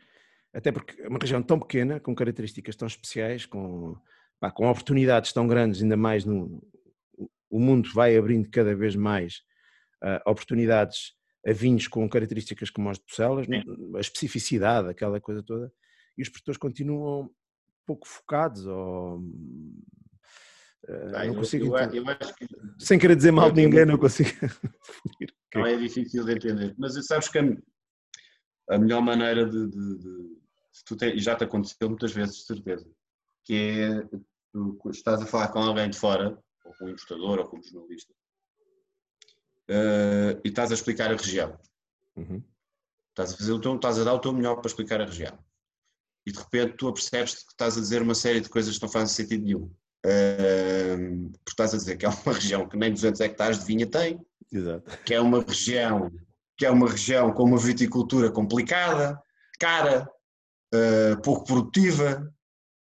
até porque é uma região tão pequena, com características tão especiais, com, pá, com oportunidades tão grandes, ainda mais no, o mundo vai abrindo cada vez mais uh, oportunidades a vinhos com características como as de Bucelas, a especificidade, aquela coisa toda, e os produtores continuam pouco focados ou ah, não consigo. Eu, eu, que, Sem querer dizer mal de ninguém, não consigo. não é difícil de entender. Mas sabes que a, melhor maneira de. de, de tu te, já te aconteceu muitas vezes, de certeza, que é tu estás a falar com alguém de fora, ou com um importador, ou com um jornalista, uh, e estás a explicar a região. Uhum. Estás a, fazer o teu, estás a dar o teu melhor para explicar a região. E de repente tu apercebes que estás a dizer uma série de coisas que não fazem sentido nenhum porque estás a dizer que é uma região que nem 200 hectares de vinha tem, Exato. que é uma região que é uma região com uma viticultura complicada, cara, uh, pouco produtiva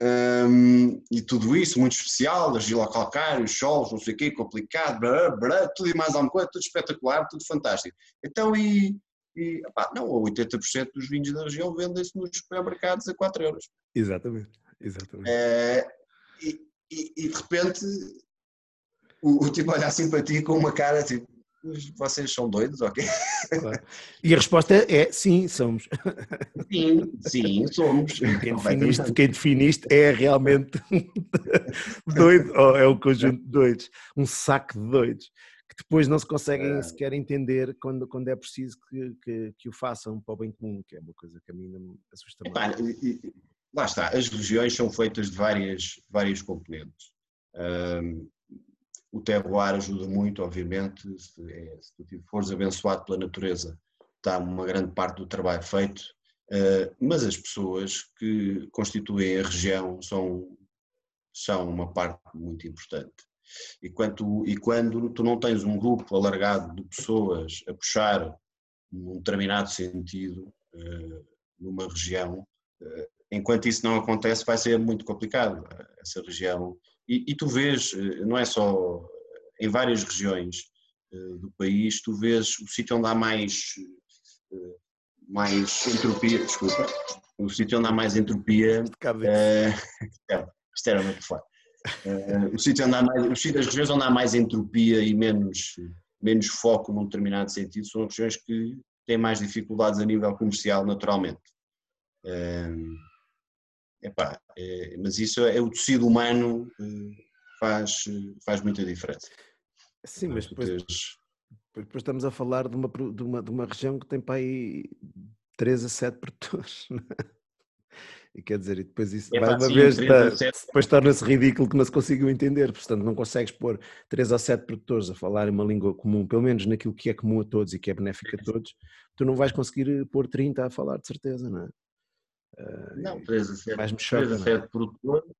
um, e tudo isso, muito especial, argila calcário, solos, não sei o quê, complicado, blá, blá, tudo e mais alguma coisa, tudo espetacular, tudo fantástico. Então, e, e opá, não, 80% dos vinhos da região vendem-se nos supermercados a 4 euros. Exatamente, exatamente. Uh, e, e, e de repente o, o, tipo olha assim para ti com uma cara tipo, vocês são doidos, ok? Claro. E a resposta é sim, somos. Sim, sim, somos. Quem definiste, quem definiste é realmente doido, ou é um conjunto de doidos, um saco de doidos, que depois não se conseguem é. sequer entender quando, quando é preciso que, que, que, o façam para o bem comum, que é uma coisa que a mim me assusta muito lá está, as regiões são feitas de várias, várias componentes. Um, o terroir ajuda muito, obviamente, se, é, se tu fores abençoado pela natureza, está uma grande parte do trabalho feito, uh, mas as pessoas que constituem a região são, são uma parte muito importante. E quando, e quando tu não tens um grupo alargado de pessoas a puxar num determinado sentido uh, numa região, uh, enquanto isso não acontece, vai ser muito complicado essa região. E, e tu vês, eh, não é só em várias regiões do país, tu vês o sítio onde há mais, mais entropia, desculpa, o sítio onde há mais entropia. Uh, isto era muito forte. Uh, o sítio onde há mais, os sítios, as regiões onde há mais entropia e menos, menos foco num determinado sentido são regiões que têm mais dificuldades a nível comercial, naturalmente. Uh, Epá, é, mas isso é o tecido humano eh, faz, faz muita diferença. Sim, mas depois, depois estamos a falar de uma, de uma, de uma região que tem para aí 3 a 7 produtores. E quer dizer, e depois isso, é, mais uma sim, vez, depois torna-se ridículo que não se consigam entender. Portanto, não consegues pôr três ou sete produtores a falar uma língua comum, pelo menos naquilo que é comum a todos e que é benéfico a todos, tu não vais conseguir pôr 30 a falar, de certeza, não é? Uh, não, 3 a 7, 3 a 7 é? produtores,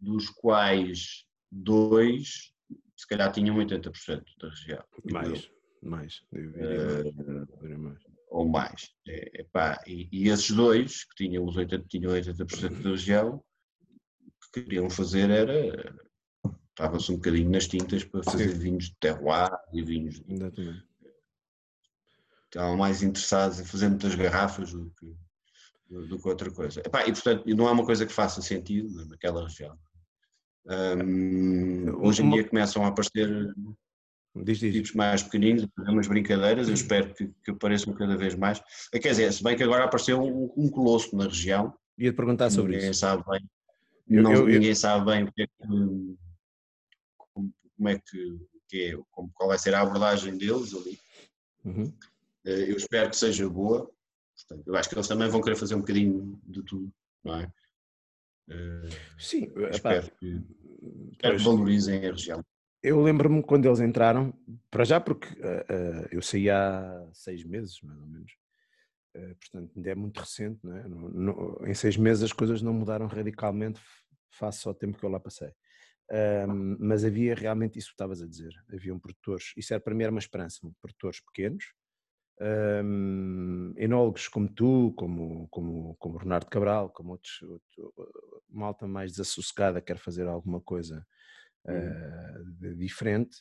dos quais dois se calhar tinham 80% da região. Mais, mais. Eu diria uh, mais. mais ou mais. É, epá, e, e, esses dois, que tinham os 80%, tinham 80% da região, o que queriam fazer era. Estavam-se um bocadinho nas tintas para fazer Sim. vinhos de terroir e vinhos. Exatamente. Estavam mais interessados em fazer muitas garrafas do que, do que outra coisa. Epá, e portanto, não é uma coisa que faça sentido naquela região. Um, hoje em dia começam a aparecer Diz, diz. tipos mais pequeninos, umas brincadeiras, eu espero que, que apareçam cada vez mais. Eh, quer dizer, se bem que agora apareceu um, um colosso na região. Ia te perguntar sobre ninguém isso. Sabe bem, eu, não, eu, ninguém eu... sabe bem o que é que, como, é que, que é, como, qual vai ser a abordagem deles ali. Uhum. Eh, eu espero que seja boa. Portanto, eu acho que eles também vão querer fazer um bocadinho de tudo, não é? Eh, Sim, espero, que, espero que valorizem a região. Eu lembro-me quando eles entraram, para já porque uh, uh, eu saí há seis meses, mais ou menos, uh, portanto ainda é muito recente, não é? No, no, em seis meses as coisas não mudaram radicalmente face ao tempo que eu lá passei. Um, mas havia realmente isso que estavas a dizer, haviam produtores, isso era para mim era uma esperança, produtores pequenos, um, enólogos como tu, como, como, como Bernardo Cabral, como outros, outro, malta mais desassossegada quer fazer alguma coisa uh, diferente,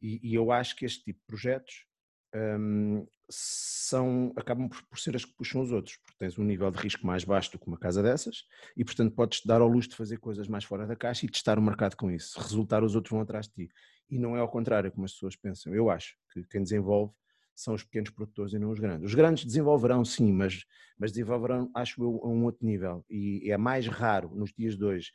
e, e, eu acho que este tipo de projetos um, são, acabam por, por, ser as que puxam os outros, porque tens um nível de risco mais baixo do que uma casa dessas, e portanto podes dar ao luxo de fazer coisas mais fora da caixa e testar o mercado com isso. Resultar, os outros vão atrás de ti. E não é ao contrário como as pessoas pensam. Eu acho que quem desenvolve são os pequenos produtores e não os grandes. Os grandes desenvolverão sim, mas, mas desenvolverão, acho eu, a um outro nível. E é mais raro nos dias de hoje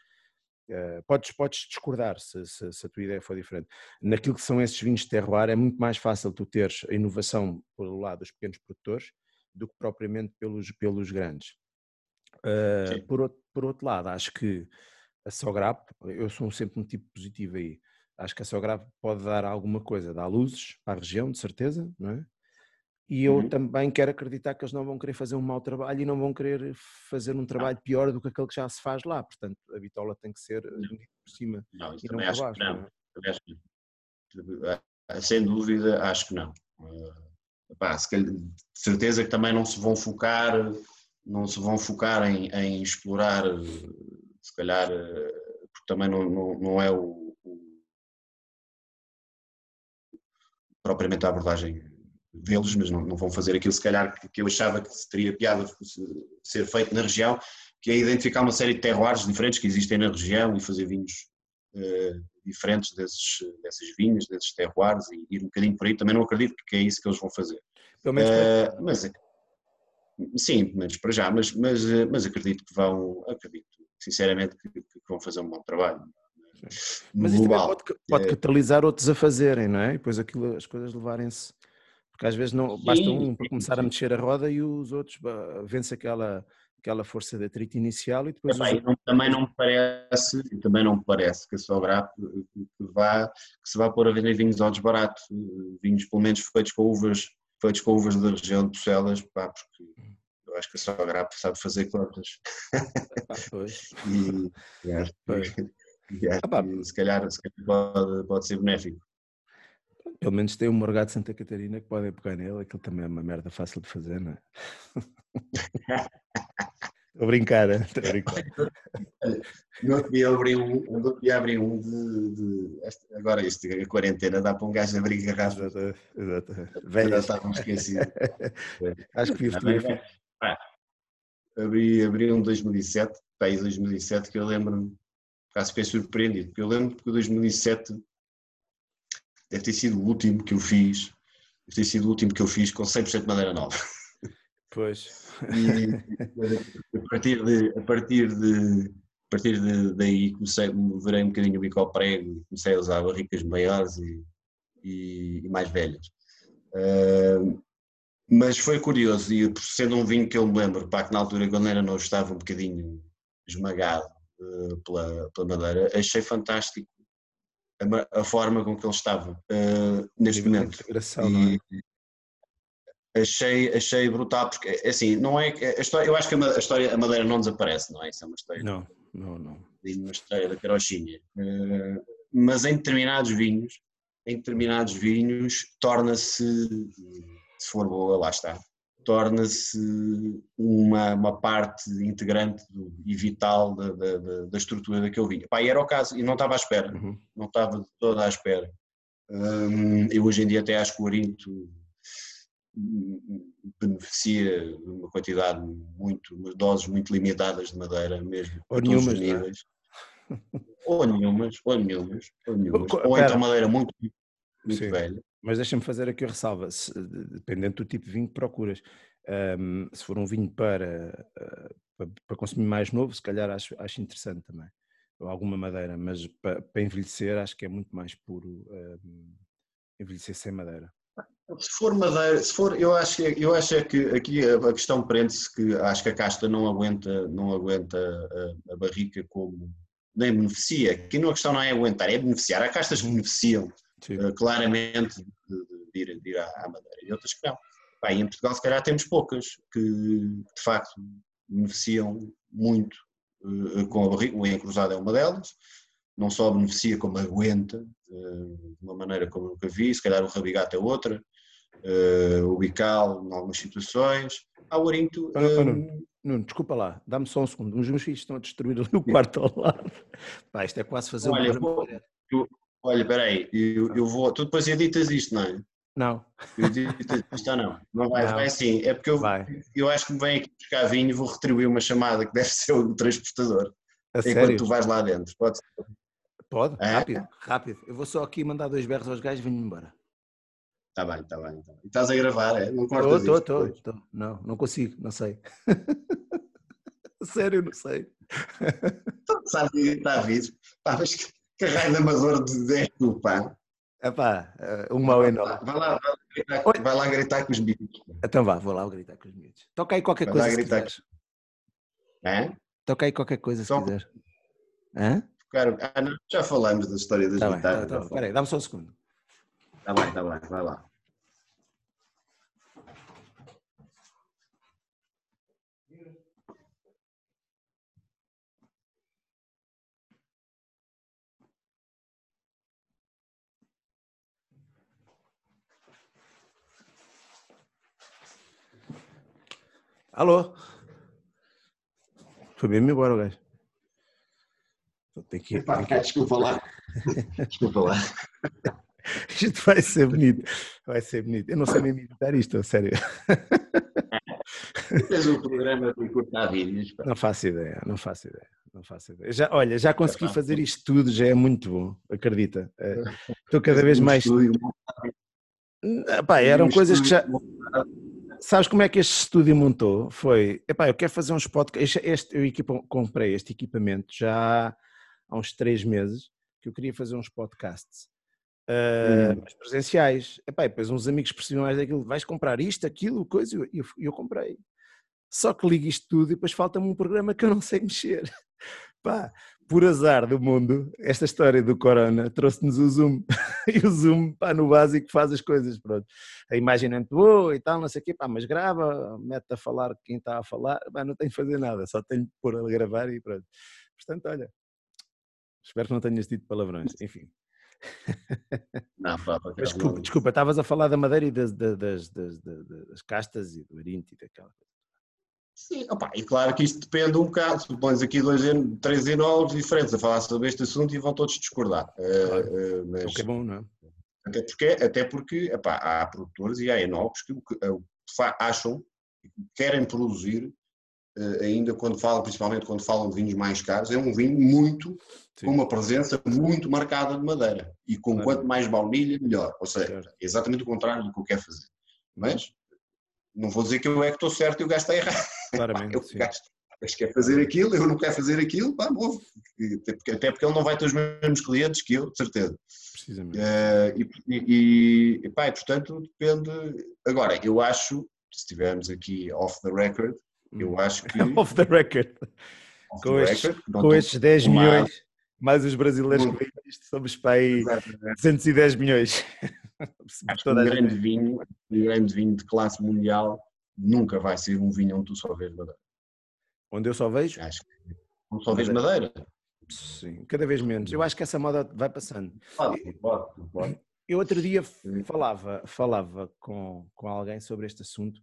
Uh, podes, podes discordar se, se, se, a tua ideia for diferente. Naquilo que são esses vinhos de terroir, é muito mais fácil tu teres a inovação pelo lado dos pequenos produtores do que propriamente pelos, pelos grandes. Uh, por, outro, por outro lado, acho que a Sograp, eu sou sempre um tipo positivo aí, acho que a Sograp pode dar alguma coisa, dá luzes para a região, de certeza, não é? E eu uhum. também quero acreditar que eles não vão querer fazer um mau trabalho e não vão querer fazer um trabalho pior do que aquele que já se faz lá. Portanto, a bitola tem que ser não. por cima. Não, isso também não acho baixo, que não. não é? Ah, sem dúvida, acho que não. Uh, pá, de certeza que também não se vão focar, não se vão focar em, em explorar, se calhar, porque também não, não, não é o, o propriamente a abordagem deles, mas não, não, vão fazer aquilo se calhar que, que eu achava que teria piada ser feito na região, que é identificar uma série de terroirs diferentes que existem na região e fazer vinhos uh, diferentes desses, desses vinhos, desses terroirs e ir um bocadinho por aí. Também não acredito que é isso que eles vão fazer. Pelo menos uh, mas, sim, mas para já, mas, mas, eh, mas acredito que vão, acredito sinceramente que, que vão fazer um bom trabalho. Mas também pode, pode catalisar outros a fazerem, não é? E depois aquilo, as coisas levarem-se porque às vezes não, basta um para começar a mexer a roda e os outros vence aquela, aquela força de atrito inicial e depois. Também, não, também não me parece, também não parece que a Sograp que, vá, que se vá pôr a vender vinhos altos baratos, vinhos pelo menos feitos com uvas, feitos com uvas da região de Bucelas, pá, porque eu acho que a Sograp sabe fazer contas. Ah, pois. e, e acho, e acho ah, que se calhar, se calhar pode, pode ser benéfico. Pelo menos tem o Morgado de Santa Catarina que podem pegar nele, aquilo também é uma merda fácil de fazer, não é? Estou a brincar, estou a brincar. Não podia abrir um, não podia abrir um de, de agora isto, a quarentena dá para um gajo abrir garrafas. Exato, exato. Velho. estava esquecido. Acho que vi fotografia. Abri, abri um 2007, país 2007, que eu lembro-me, quase fiquei surpreendido, porque eu lembro que o 2007 deve ter sido o último que eu fiz, deve ter sido o último que eu fiz com 100% de madeira nova. Pois. E a partir de, a partir de, a partir de, daí comecei, virei um bocadinho o bico ao prego e comecei a usar barricas maiores e, e, e mais velhas. Uh, Mas foi curioso, e por sendo um vinho que eu me lembro, pá, que na altura quando era novo estava um bocadinho esmagado uh, pela, pela madeira, achei fantástico a, a, forma com que ele estava uh, neste momento. E, é? achei, achei brutal, porque é assim, não é a história, eu acho que a, história, a madeira não desaparece, não é? Isso é uma história. Não, não, não. Uma história da carochinha. Uh, mas em determinados vinhos, em determinados vinhos, torna-se se for boa, lá está, torna-se uma, uma parte integrante do, e vital da, da, da, estrutura daquele vinho. Pá, e era o caso, e não estava à espera, uhum. não estava de toda à espera. Hum, eu hoje em dia até acho que o Arinto beneficia de uma quantidade muito, umas doses muito limitadas de madeira mesmo. Ou nenhumas, é? ou nenhumas, ou nenhumas, ou nenhumas. Ou então madeira muito, muito velha. Mas deixa-me fazer aqui a ressalva, se, dependendo do tipo de vinho que procuras. Um, se for um vinho para, uh, para, para, consumir mais novo, se calhar acho, acho interessante também, ou alguma madeira, mas para, para envelhecer acho que é muito mais puro um, envelhecer sem madeira. Se for madeira, se for, eu acho, eu acho é que aqui a questão prende-se que acho que a casta não aguenta, não aguenta a, a barrica como nem beneficia. Aqui não a questão não é aguentar, é beneficiar. Há castas que beneficiam uh, claramente de, de, ir, de, ir, à Madeira e outras que não. Bem, em Portugal, se calhar, temos poucas que de facto beneficiam muito uh, com a barriga. O encruzado é uma delas, não só beneficia, como aguenta uh, de uma maneira como nunca vi. Se calhar o rabigato é outra, o bical, em algumas situações. Há o arinto. Nuno, Nuno, desculpa lá, dá-me só um segundo. Os meus filhos estão a destruir ali o quarto ao lado. Pá, isto é quase fazer Olha, um Olha, espera aí, eu, eu vou. Tu depois editas isto, não é? Não. Eu editas isto ou não? Não vai, não. vai sim. É porque eu, eu acho que me vem aqui buscar vinho e vou retribuir uma chamada que deve ser o transportador. A enquanto sério? tu vais lá dentro. Pode ser? Pode, é? rápido, rápido. Eu vou só aqui mandar dois berros aos gajos e venho embora. Está bem, está bem. Tá. E estás a gravar, é? Não cortas Estou, estou, estou. Não, não consigo, não sei. Sério, não sei. Sabe que está a vir? Pá, mas que raio de amador de 10 do pá. Epá, eh, um mau enorme. Vai lá, vai lá, gritar, vai lá gritar com os miúdos. Então vá, vou lá gritar com os miúdos. Toca aí qualquer vai coisa se quiseres. É? Toca aí qualquer coisa se quiser. Hã? Cara, ah, já falamos da história das tá guitarras. Tá, tá, Espera aí, dá-me só um segundo. Está bem, está bem, vai lá. Alô? Foi mesmo embora o gajo. Tem que, tem que... Desculpa lá. Desculpa lá. Isto vai ser bonito. Vai ser bonito. Eu não sei nem meditar isto, a sério. Tens um programa para encurtar vídeos. Não faço ideia, não faço ideia. Não faço ideia. Já, olha, já consegui fazer isto tudo, já é muito bom, acredita. É, estou cada vez mais. Pá, eram coisas que já sabes como é que este estúdio montou? Foi, epá, eu quero fazer uns podcasts, este, este, eu comprei este equipamento já há uns três meses, que eu queria fazer uns podcasts, uh, hum. presenciais. Epá, depois uns amigos mais daquilo, vais comprar isto, aquilo, coisa, e eu, eu, eu, comprei. Só que ligo isto tudo e depois falta-me um programa que eu não sei mexer. Pá, por azar do mundo, esta história do Corona trouxe-nos o Zoom. e o Zoom, pá, no básico faz as coisas, pronto. A imagem não é e tal, não sei o quê, pá, mas grava, mete a falar quem está a falar, pá, não tenho que fazer nada, só tenho que pôr a gravar e pronto. Portanto, olha, espero que não tenhas dito palavrões, enfim. Não, pá, desculpa, desculpa, estavas a falar da madeira e das, das, das, das, castas e do arinto e daquela coisa. Sim, opa, e claro que isto depende um bocado. Tu pões aqui dois, três enólogos diferentes a falar sobre este assunto e vão todos discordar. Eh, claro. Uh, mas, o que é bom, não é? Até porque, até porque há produtores e há enólogos que, que, que acham, querem produzir, ainda quando falam, principalmente quando falam de vinhos mais caros, é um vinho muito, Sim. com uma presença muito marcada de madeira. E com claro. quanto mais baunilha, melhor. Ou seja, é exatamente o contrário do que eu quero fazer. Mas não vou dizer que eu é que estou certo e o gajo está errado. Claramente. eu, gajo, quer fazer aquilo, eu não quero fazer aquilo, pá, bom. Até porque, até porque ele não vai ter os mesmos clientes que eu, de certeza. Precisamente. Uh, e, e, pá, e, portanto, depende. Agora, eu acho se estivermos aqui off the record, eu Hum. acho que. Off the record. off Com the estes, record, com estes 10 a tomar- milhões, mais os brasileiros que isto, somos para aí Exatamente. 210 milhões. Acho que um gente- grande vinho, um grande vinho de classe mundial nunca vai ser um vinho onde tu só vês madeira. Onde eu só vejo, Acho que onde só vês madeira. sim, cada vez menos. Eu acho que essa moda vai passando. Pode, pode, pode. Eu outro dia falava, falava com, com alguém sobre este assunto.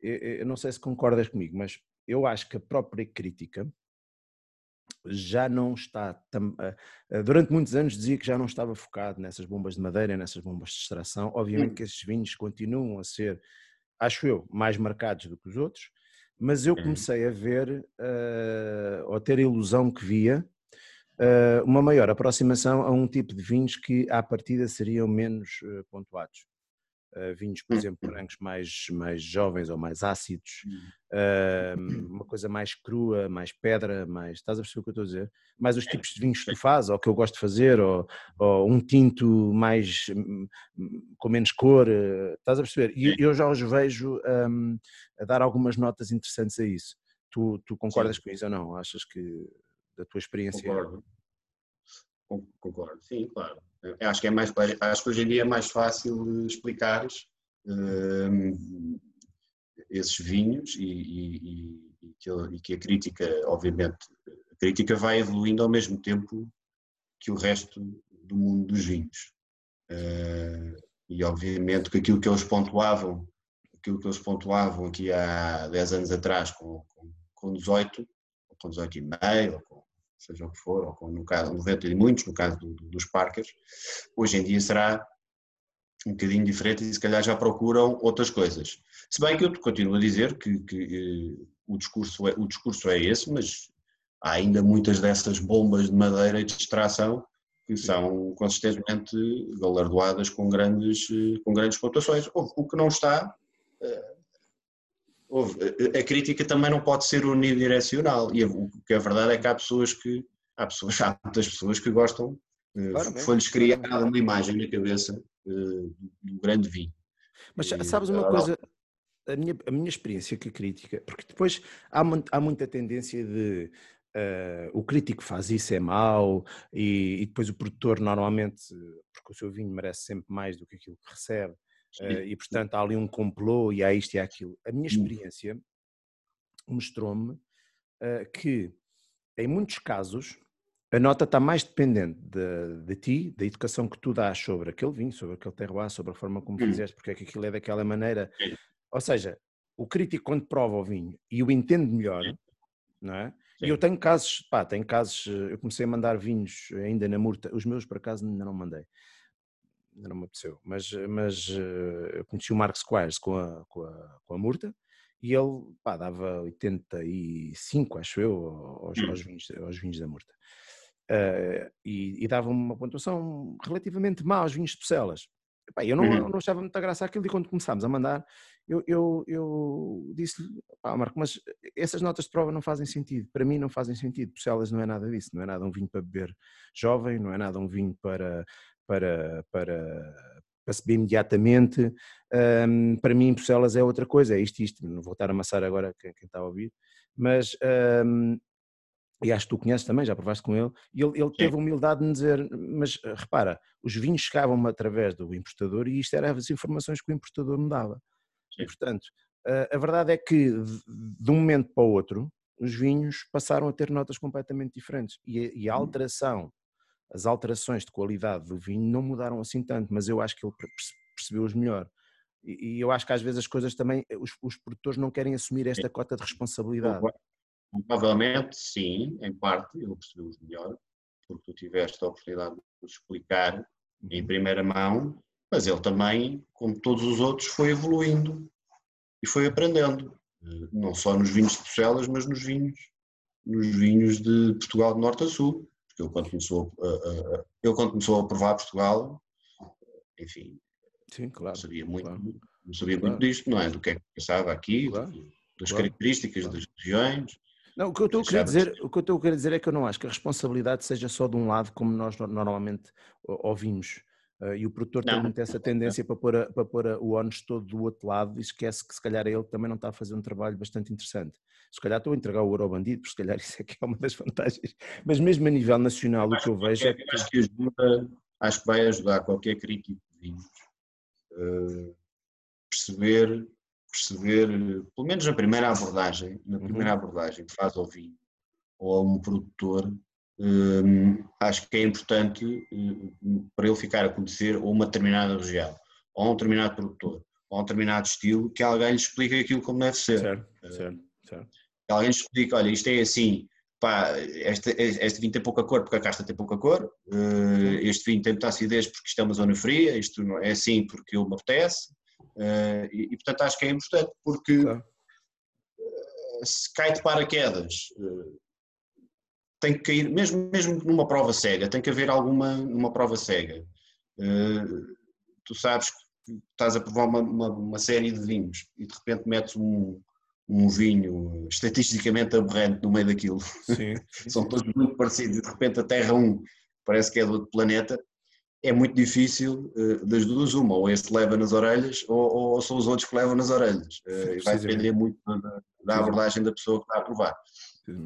Eu, eu não sei se concordas comigo, mas eu acho que a própria crítica já não está. ah, ah, Durante muitos anos dizia que já não estava focado nessas bombas de madeira, nessas bombas de extração. Obviamente que esses vinhos continuam a ser, acho eu, mais marcados do que os outros, mas eu Uhum. comecei a ver, ah, ou a ter a ilusão que via, uh, uma maior aproximação a um tipo de vinhos que à partida seriam menos uh, pontuados. Uh, vinhos, por Hum. exemplo, brancos mais, mais jovens ou mais ácidos, uh, uma coisa mais crua, mais pedra, mais. Estás a perceber o que eu estou a dizer? Mais os Sim, tipos de vinhos que tu sim. fazes, ou que eu gosto de fazer, ou, ou um tinto mais hum, com menos cor, uh, estás a perceber? E Sim. eu já os vejo um, a dar algumas notas interessantes a isso. Tu, tu concordas com isso ou não? Achas que da tua experiência? Concordo. Con- Concordo, sim, claro. Eu acho que é mais, acho que hoje em dia é mais fácil explicar esses vinhos e, e- e- que, e que a crítica, obviamente, a crítica vai evoluindo ao mesmo tempo que o resto do mundo dos vinhos. Eh, e obviamente que aquilo que eles pontuavam, aquilo que eles pontuavam aqui há 10 anos atrás com, com, com 18, ou com 18 e meio, ou com seja o que for, ou no caso 90 e muitos, no caso do- do- dos Parkers, hoje em dia será um bocadinho diferente e se calhar já procuram outras coisas. Se bem que eu continuo a dizer que, que, eh, o, discurso é, o discurso é esse, mas há ainda muitas dessas bombas de madeira e de extração que são consistentemente galardoadas com grandes, eh, com grandes pontuações. O, que não está, eh, a crítica também não pode ser unidirecional e o que é verdade é que há pessoas que, há, pessoas, há muitas pessoas que gostam, eh, Claramente, foi-lhes criada uma imagem na cabeça eh, do grande vinho. Mas E, sabes uma coisa, a minha, a minha experiência com a crítica, porque depois há, há muita tendência de eh, o crítico faz isso, é mau, e, e depois o produtor normalmente, porque o seu vinho merece sempre mais do que aquilo que recebe, eh, e portanto há ali um complô e há isto e há aquilo. A minha Sim. experiência mostrou-me eh, que em muitos casos a nota está mais dependente de, de ti, da educação que tu dás sobre aquele vinho, sobre aquele terroir, sobre a forma como Hum. fizeste, porque é que aquilo é daquela maneira. Ou seja, o crítico quando prova o vinho e o entende melhor, não é? Sim. E eu tenho casos, pá, tenho casos, eh, eu comecei a mandar vinhos ainda na murta, os meus por acaso ainda não mandei, ainda não me apeteceu, mas, mas eh, eu conheci o Mark Squires com a, com a, com a murta e ele, pá, dava 85, acho eu, aos, Hum. aos vinhos, aos vinhos da murta. Eh, e, e dava uma pontuação relativamente má aos vinhos de Pucelas. Epá, eu não, Uhum. não achava muita graça aquilo e quando começámos a mandar, eu, eu, eu disse-lhe, pá, Marco, mas essas notas de prova não fazem sentido, para mim não fazem sentido, Pucelas não é nada disso, não é nada um vinho para beber jovem, não é nada um vinho para, para, para, para se imediatamente, Hum, para mim Pucelas é outra coisa, é isto e isto, não vou estar a amassar agora quem, quem está a ouvir, mas hum, e acho que tu conheces também, já provaste com ele, e ele, ele teve a humildade de me dizer, mas eh, repara, os vinhos chegavam-me através do importador e isto eram as informações que o importador me dava. E, Sim. portanto, a, a verdade é que de, um momento para o outro, os vinhos passaram a ter notas completamente diferentes e a, e a Uhum. alteração, as alterações de qualidade do vinho não mudaram assim tanto, mas eu acho que ele perce- percebeu-os melhor. E, e eu acho que às vezes as coisas também, os, os produtores não querem assumir esta cota de responsabilidade. Provavelmente, sim, em parte, ele percebeu-os melhor, porque tu tiveste a oportunidade de explicar em Uhum. primeira mão, mas ele também, como todos os outros, foi evoluindo e foi aprendendo, Eh, não só nos vinhos de Bruxelas, mas nos vinhos, nos vinhos de Portugal de norte a sul, porque ele quando começou a, a- a- ele quando começou a provar Portugal, enfim, Sim, claro. sabia muito, claro. não sabia Claro. muito disto, não é? Do que é que pensava aqui, Claro, das características das regiões. Não, o que eu estou a querer dizer, o que eu estou a querer dizer é que eu não acho que a responsabilidade seja só de um lado, como nós no- normalmente ouvimos Uh, e o produtor não. tem muito essa tendência para pôr, a, para pôr a, o ONS todo do outro lado e esquece que se calhar ele também não está a fazer um trabalho bastante interessante. Se calhar estou a entregar o ouro ao bandido, porque se calhar isso é que é uma das vantagens. Mas mesmo a nível nacional, o que eu vejo é que. Acho que, ajuda, acho que vai ajudar qualquer crítico de vinhos uh, perceber, perceber, pelo menos na primeira abordagem, na primeira uhum. abordagem que faz ao vinho ou a um produtor, acho que é importante hum, para ele ficar a conhecer uma determinada região, ou um determinado produtor, ou um determinado estilo, que alguém lhe explique aquilo como deve ser. Certo, hum, certo, certo. Que alguém lhe explique, olha, isto é assim, pá, este, este vinho tem pouca cor porque a casta tem pouca cor, este vinho tem muita acidez porque isto é uma zona fria, isto é assim porque ele me apetece, e, e portanto acho que é importante porque claro. se cai de paraquedas tem que cair, mesmo, mesmo numa prova cega, tem que haver alguma numa prova cega. Uh, tu sabes que estás a provar uma, uma, uma, série de vinhos e de repente metes um, um vinho estatisticamente aberrante no meio daquilo. Sim, sim, São todos muito parecidos e de repente a Terra 1 parece que é do outro planeta. É muito difícil, uh, das duas, uma, ou esse leva nas orelhas, ou, ou, são os outros que levam nas orelhas. Uh, vai depender muito da, da abordagem da pessoa que está a provar.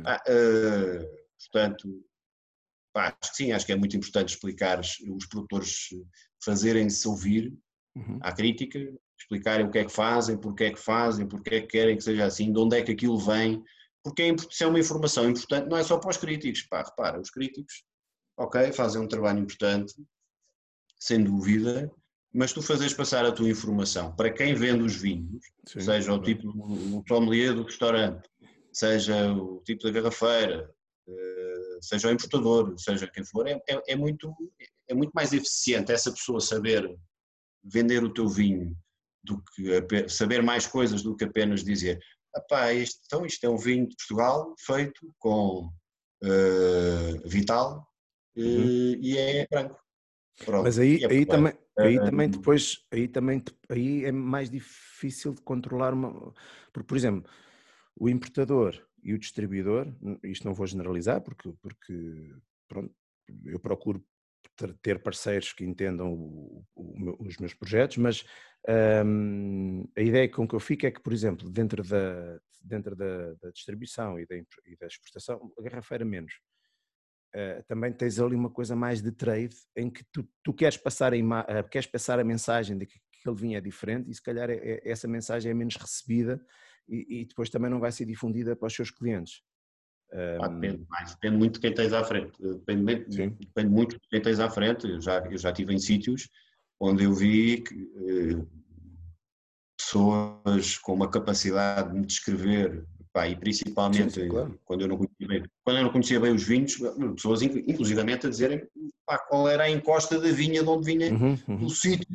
Ah, Portanto, pá, acho que sim, acho que é muito importante explicar os produtores fazerem-se ouvir uhum. à crítica, explicarem o que é que fazem, porque é que fazem, porque é que querem que seja assim, de onde é que aquilo vem, porque é, isso é uma informação importante, não é só para os críticos, pá, repara, os críticos, ok, fazem um trabalho importante, sem dúvida, mas tu fazes passar a tua informação para quem vende os vinhos, Sim, seja o tipo, o sommelier do restaurante, seja o tipo da garrafeira, eh, seja o importador, seja quem for, é, é, é, muito, é muito mais eficiente essa pessoa saber vender o teu vinho do que saber mais coisas do que apenas dizer Epá, isto, então isto é um vinho de Portugal feito com uh, Vital uh, uhum. e é branco. Pronto. Mas aí, é aí, também, aí também depois aí também aí é mais difícil de controlar uma porque por exemplo o importador e o distribuidor, isto não vou generalizar porque, porque pronto, eu procuro ter parceiros que entendam o, o, os meus projetos, mas um, a ideia com que eu fico é que, por exemplo, dentro da, dentro da, da distribuição e da, e da, exportação, a garrafeira menos, uh, também tens ali uma coisa mais de trade em que tu, tu queres, passar a uh, queres passar a mensagem de que aquele vinho é diferente e se calhar é, é, essa mensagem é menos recebida e, e, depois também não vai ser difundida para os seus clientes. Ah, depende, mais, depende muito de quem tens à frente. Depende, depende, muito de quem tens à frente. Eu já, eu já estive em sítios onde eu vi que, eh, pessoas com uma capacidade de me descrever, pá, e principalmente sim, sim, claro. quando, eu não conhecia bem, quando eu não conhecia bem os vinhos, pessoas inclusivamente a dizerem pá, qual era a encosta da vinha de onde vinha uhum, uhum. o sítio,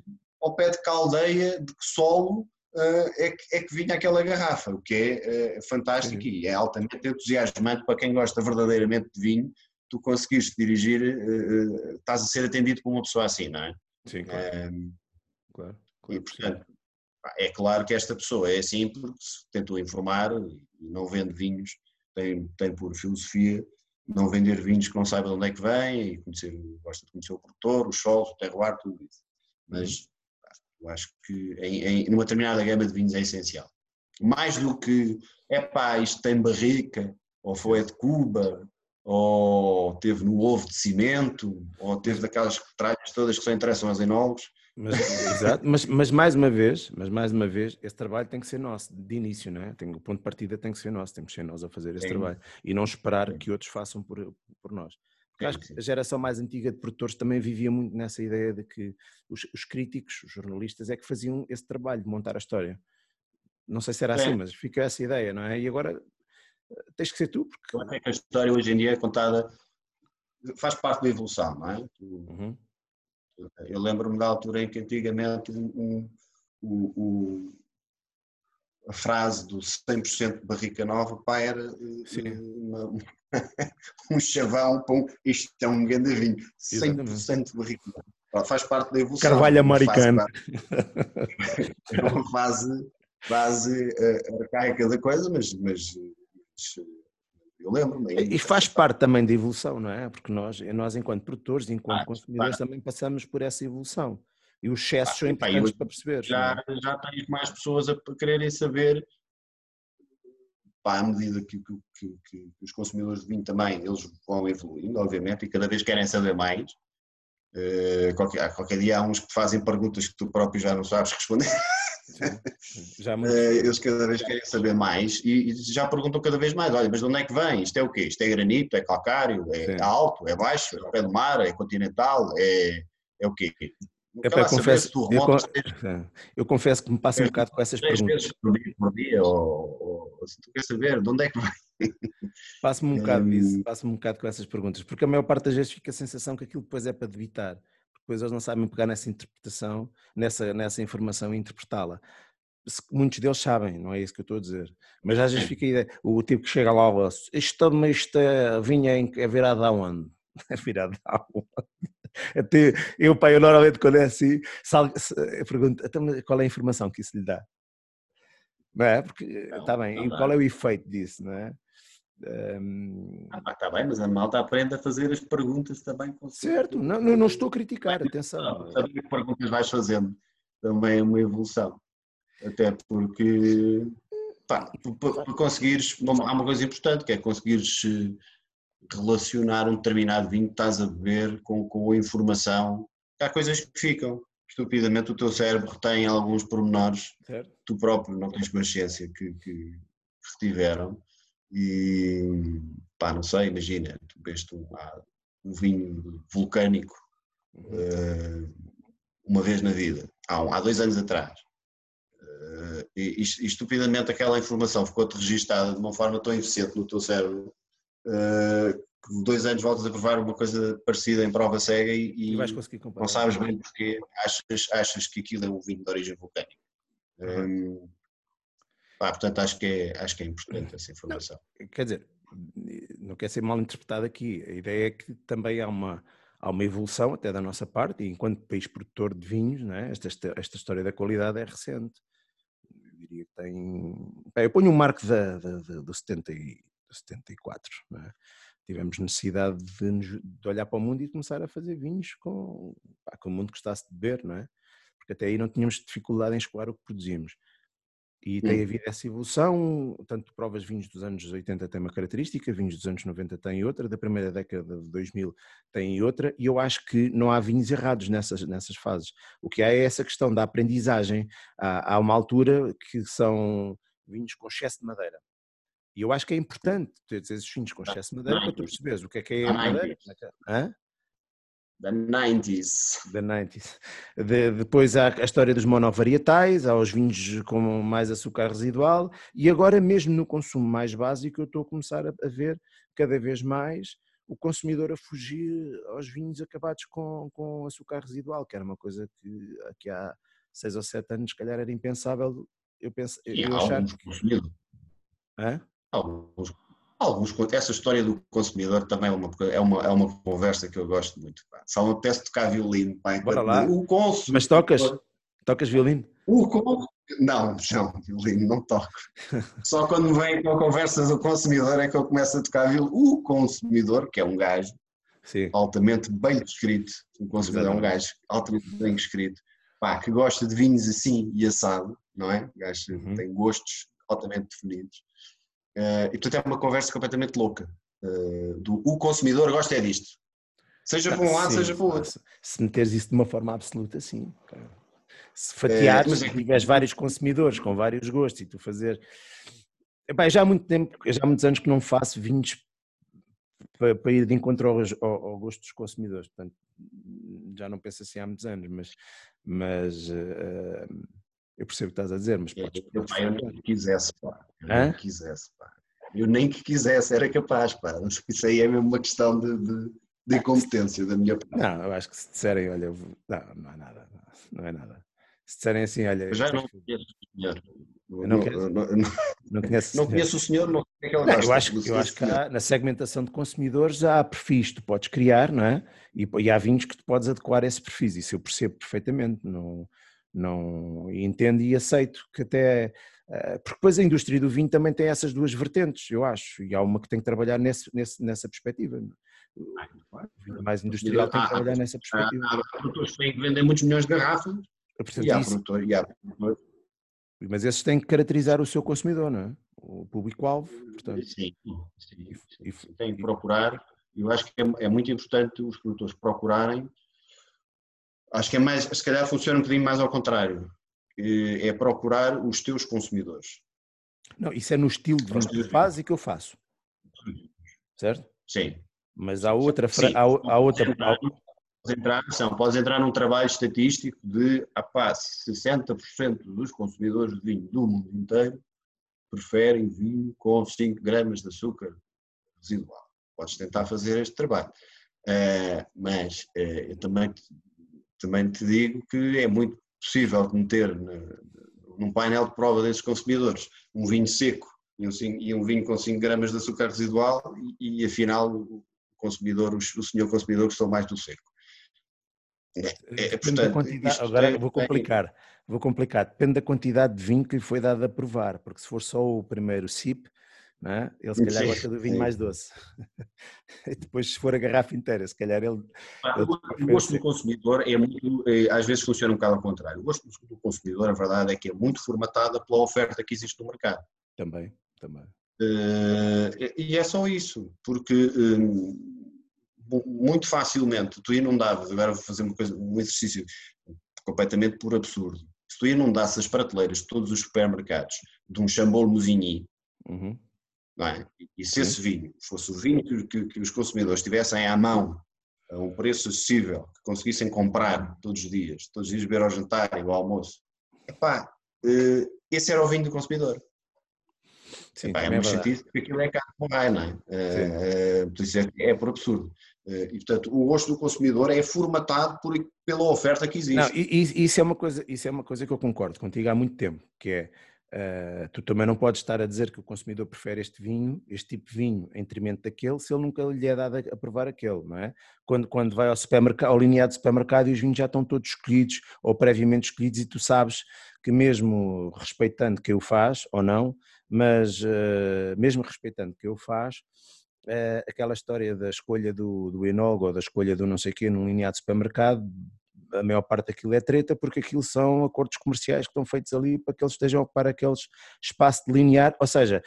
ao pé de caldeia, de que solo é que, é que vinha aquela garrafa, o que é, é fantástico Sim. e é altamente entusiasmante para quem gosta verdadeiramente de vinho, tu conseguiste dirigir, uh, estás a ser atendido por uma pessoa assim, não é? Sim, claro. Um, claro, claro. E portanto, é claro que esta pessoa é assim porque tentou informar e não vende vinhos, tem, tem por filosofia não vender vinhos que não saiba de onde é que vem e conhecer, gosta de conhecer o produtor, os solos, o terroir, tudo isso. Mas. Eu acho que em, em, numa determinada gama de vinhos é essencial. Mais do que, é pá, isto tem barrica, ou foi de Cuba, ou teve no ovo de cimento, ou teve daquelas tralhas todas que só interessam aos enólogos. Mas, exato, mas, mas, mais uma vez, mas mais uma vez, esse trabalho tem que ser nosso, de início, não é? Tem, o ponto de partida tem que ser nosso, temos que ser nós a fazer esse trabalho e não esperar que outros façam por, por nós. Acho que a geração mais antiga de produtores também vivia muito nessa ideia de que os, os críticos, os jornalistas, é que faziam esse trabalho de montar a história. Não sei se era assim, mas fica essa ideia, não é? E agora eh, tens que ser tu. Porque... É que a história hoje em dia é contada, faz parte da evolução, não é? Uhum. Eu lembro-me da altura em que antigamente um, um, um, a frase do 100% de barrica nova pá, era eh, uma, um chavão para um, isto é um grande vinho, 100% de barrica nova. Faz parte da evolução. Carvalho americano. É uma fase, fase uh, arcaica da coisa, mas, mas, mas Eu lembro-me. E faz parte também da evolução, não é? Porque nós, nós enquanto produtores, enquanto ah, consumidores, também passamos por essa evolução. E os excessos ah, são importantes para perceber. Já, é? já tens mais pessoas a quererem saber, pá, à medida que, que, que, que, os consumidores de vinho também, eles vão evoluindo, obviamente, e cada vez querem saber mais. Uh, qualquer, qualquer dia há uns que te fazem perguntas que tu próprio já não sabes responder. Já muito... Eh, eles cada vez querem saber mais e, já perguntam cada vez mais: olha, mas de onde é que vem? Isto é o quê? Isto é granito, é calcário, é Sim. alto, é baixo, é pé do mar, é continental, é, é o quê? Eu, confesso, eu, eu, confesso que me passa um bocado com essas perguntas. vezes por dia, por dia ou, ou, se tu quer saber de onde é que vai. Passo-me um bocado disso, passo-me um bocado com essas perguntas, porque a maior parte das vezes fica a sensação que aquilo depois é para debitar depois eles não sabem pegar nessa interpretação, nessa, nessa informação e interpretá-la. Muitos deles sabem, não é isso que eu estou a dizer. Mas às vezes fica a ideia, o tipo que chega lá, isto, isto é, vinha é virado aonde? É virado aonde? Até eu, pai, eu normalmente quando é assim, eu pergunto, qual é a informação que isso lhe dá? Não é? Porque, está bem, e qual é o efeito disso, não é? Um... Ah, está bem, mas a malta aprende a fazer as perguntas também. Com certo, não, não, não, estou a criticar, atenção. Saber que perguntas vais fazendo também é uma evolução. Até porque, pá, para conseguires, há uma coisa importante que é conseguires eh, relacionar um determinado vinho que estás a beber com, com a informação. Há coisas que ficam. Estupidamente o teu cérebro retém alguns pormenores, certo. tu próprio não tens consciência que, que, retiveram e pá, não sei, imagina, tu bebeste um, um vinho vulcânico uh, uma vez na vida, há, há dois anos atrás. Uh, e, e, estupidamente aquela informação ficou-te registada de uma forma tão eficiente no teu cérebro uh, dois anos voltas a provar uma coisa parecida em prova cega e, e não sabes bem porque achas, achas que aquilo é um vinho de origem vulcânica. Uhum. Um, Pá, portanto, acho que, é, acho que é importante essa informação. Não, quer dizer, não quer ser mal interpretado aqui. A ideia é que também há uma, há uma evolução até da nossa parte, e enquanto país produtor de vinhos, é? esta, esta história da qualidade é recente. Eu diria que tem. Bem, eu ponho um marco da, da, da, do, 70 e, 74. É? Tivemos necessidade de, de, olhar para o mundo e começar a fazer vinhos com, pá, com o mundo gostasse de beber, não é? Porque até aí não tínhamos dificuldade em escoar o que produzimos. E tem havido essa evolução, tanto provas vinhos dos anos 80 tem uma característica, vinhos dos anos 90 têm outra, da primeira década de 2000 tem outra, e eu acho que não há vinhos errados nessas, nessas fases. O que há é essa questão da aprendizagem. Há, há uma altura que são vinhos com excesso de madeira. E eu acho que é importante ter esses vinhos com excesso de madeira para tu perceberes o que é que é a madeira. Hã? Da 90s. Da 90s. De, depois há a história dos monovarietais, há os vinhos com mais açúcar residual e agora mesmo no consumo mais básico eu estou a começar a, a ver cada vez mais o consumidor a fugir aos vinhos acabados com, com açúcar residual, que era uma coisa que, que há seis ou sete anos se calhar era impensável eu penso, eu achar que... Hã? Alguns Alguns, essa história do consumidor também é uma, é uma, é uma conversa que eu gosto muito. Pá. Só me apetece tocar violino. Pá, Bora lá. O consumidor, Mas tocas? Tocas violino? O consumidor, não, não, violino não toco. Só quando vem com a conversa do consumidor é que eu começo a tocar violino. O consumidor, que é um gajo Sim. altamente bem descrito, o consumidor Exatamente. é um gajo altamente bem descrito, pá, que gosta de vinhos assim e assado, não é? O gajo uhum. tem gostos altamente definidos. Uh, e portanto é uma conversa completamente louca. Uh, do, o consumidor gosta é disto. Seja para um lado, sim, seja para o outro. Se meteres isso de uma forma absoluta, sim. Se fatiares, é, é... tiveres vários consumidores com vários gostos e tu fazer. Epá, já há muito tempo, já há muitos anos que não faço vinhos para, para ir de encontro ao, ao, ao, gosto dos consumidores. Portanto, já não penso assim há muitos anos, mas, mas uh, eu percebo o que estás a dizer, mas podes. Eu, nem que quisesse, pá. Eu nem que quisesse, pá. Eu nem que quisesse, era capaz, pá. Isso aí é mesmo uma questão de, de, de incompetência da minha parte. Não, eu acho que se disserem, olha, não, não é nada, não é nada. Se disserem assim, olha. Eu já não conheço o senhor. Eu não, conheço, não, não, não, conheço, não conheço o senhor, não sei o que é não, Eu acho, eu acho que há, na segmentação de consumidores há perfis que tu podes criar, não é? E, e há vinhos que tu podes adequar a esse perfis, isso eu percebo perfeitamente. Não, não entendo e aceito que até Uh, porque depois a indústria do vinho também tem essas duas vertentes, eu acho, e há uma que tem que trabalhar nesse, nesse, nessa perspectiva. O mais industrial tem que trabalhar nessa perspectiva. Há, há produtores que têm que vender muitos milhões de garrafas Portanto, e há produtores. Mas esses têm que caracterizar o seu consumidor, não é? O público-alvo, portanto. Sim, sim, sim. Tem que procurar. Eu acho que é, é, muito importante os produtores procurarem. Acho que é mais, se calhar funciona um bocadinho mais ao contrário. É procurar os teus consumidores. Não, isso é no estilo de que tu fazes e que eu faço. Certo? Sim. Mas há outra. Sim. Há, há outra entrar, são, podes entrar num trabalho estatístico de, apá, 60% dos consumidores de vinho do mundo inteiro preferem vinho com 5 gramas de açúcar residual. Podes tentar fazer este trabalho. Uh, mas uh, eu também, também te digo que é muito possível meter num painel de prova desses consumidores um vinho seco e um, e um vinho com 5 gramas de açúcar residual e, e afinal o consumidor, o, senhor consumidor gostou mais do seco. É, é, portanto, agora é, vou complicar, vou complicar. Depende da quantidade de vinho que lhe foi dado a provar, porque se for só o primeiro sip, é? ele se calhar sim, gosta do vinho sim. mais doce. e depois, se for a garrafa inteira, se calhar ele. Ah, o gosto do consumidor é muito. É, às vezes funciona um bocado ao contrário. O gosto do consumidor, a verdade é que é muito formatada pela oferta que existe no mercado. Também, também. Uh, e é só isso, porque. Um, muito facilmente tu inundavas, agora vou fazer uma coisa, um exercício completamente por absurdo, se tu inundasses as prateleiras de todos os supermercados de um Chambol Musigny, uhum. É? e se esse vinho fosse o vinho que, que, os consumidores tivessem à mão a um preço acessível, que conseguissem comprar todos os dias, todos os dias beber ao jantar e ao almoço, epá, eh, esse era o vinho do consumidor. Sim, Epá, é muito é sentido porque aquilo é caro para não é? Uh, uh, é, é por absurdo. Eh, e, portanto, o gosto do consumidor é formatado por, pela oferta que existe. Não, isso, é uma coisa, isso é uma coisa que eu concordo contigo há muito tempo, que é, uh, tu também não podes estar a dizer que o consumidor prefere este vinho, este tipo de vinho, em detrimento daquele, se ele nunca lhe é dado a, provar aquele, não é? Quando, quando vai ao supermercado, ao lineado supermercado e os vinhos já estão todos escolhidos ou previamente escolhidos e tu sabes que mesmo respeitando quem o faz ou não, mas uh, mesmo respeitando quem o faz, uh, aquela história da escolha do, do Enog ou da escolha do não sei o quê num lineado supermercado, a maior parte daquilo é treta porque aquilo são acordos comerciais que estão feitos ali para que eles estejam a ocupar aqueles espaço de linear, ou seja,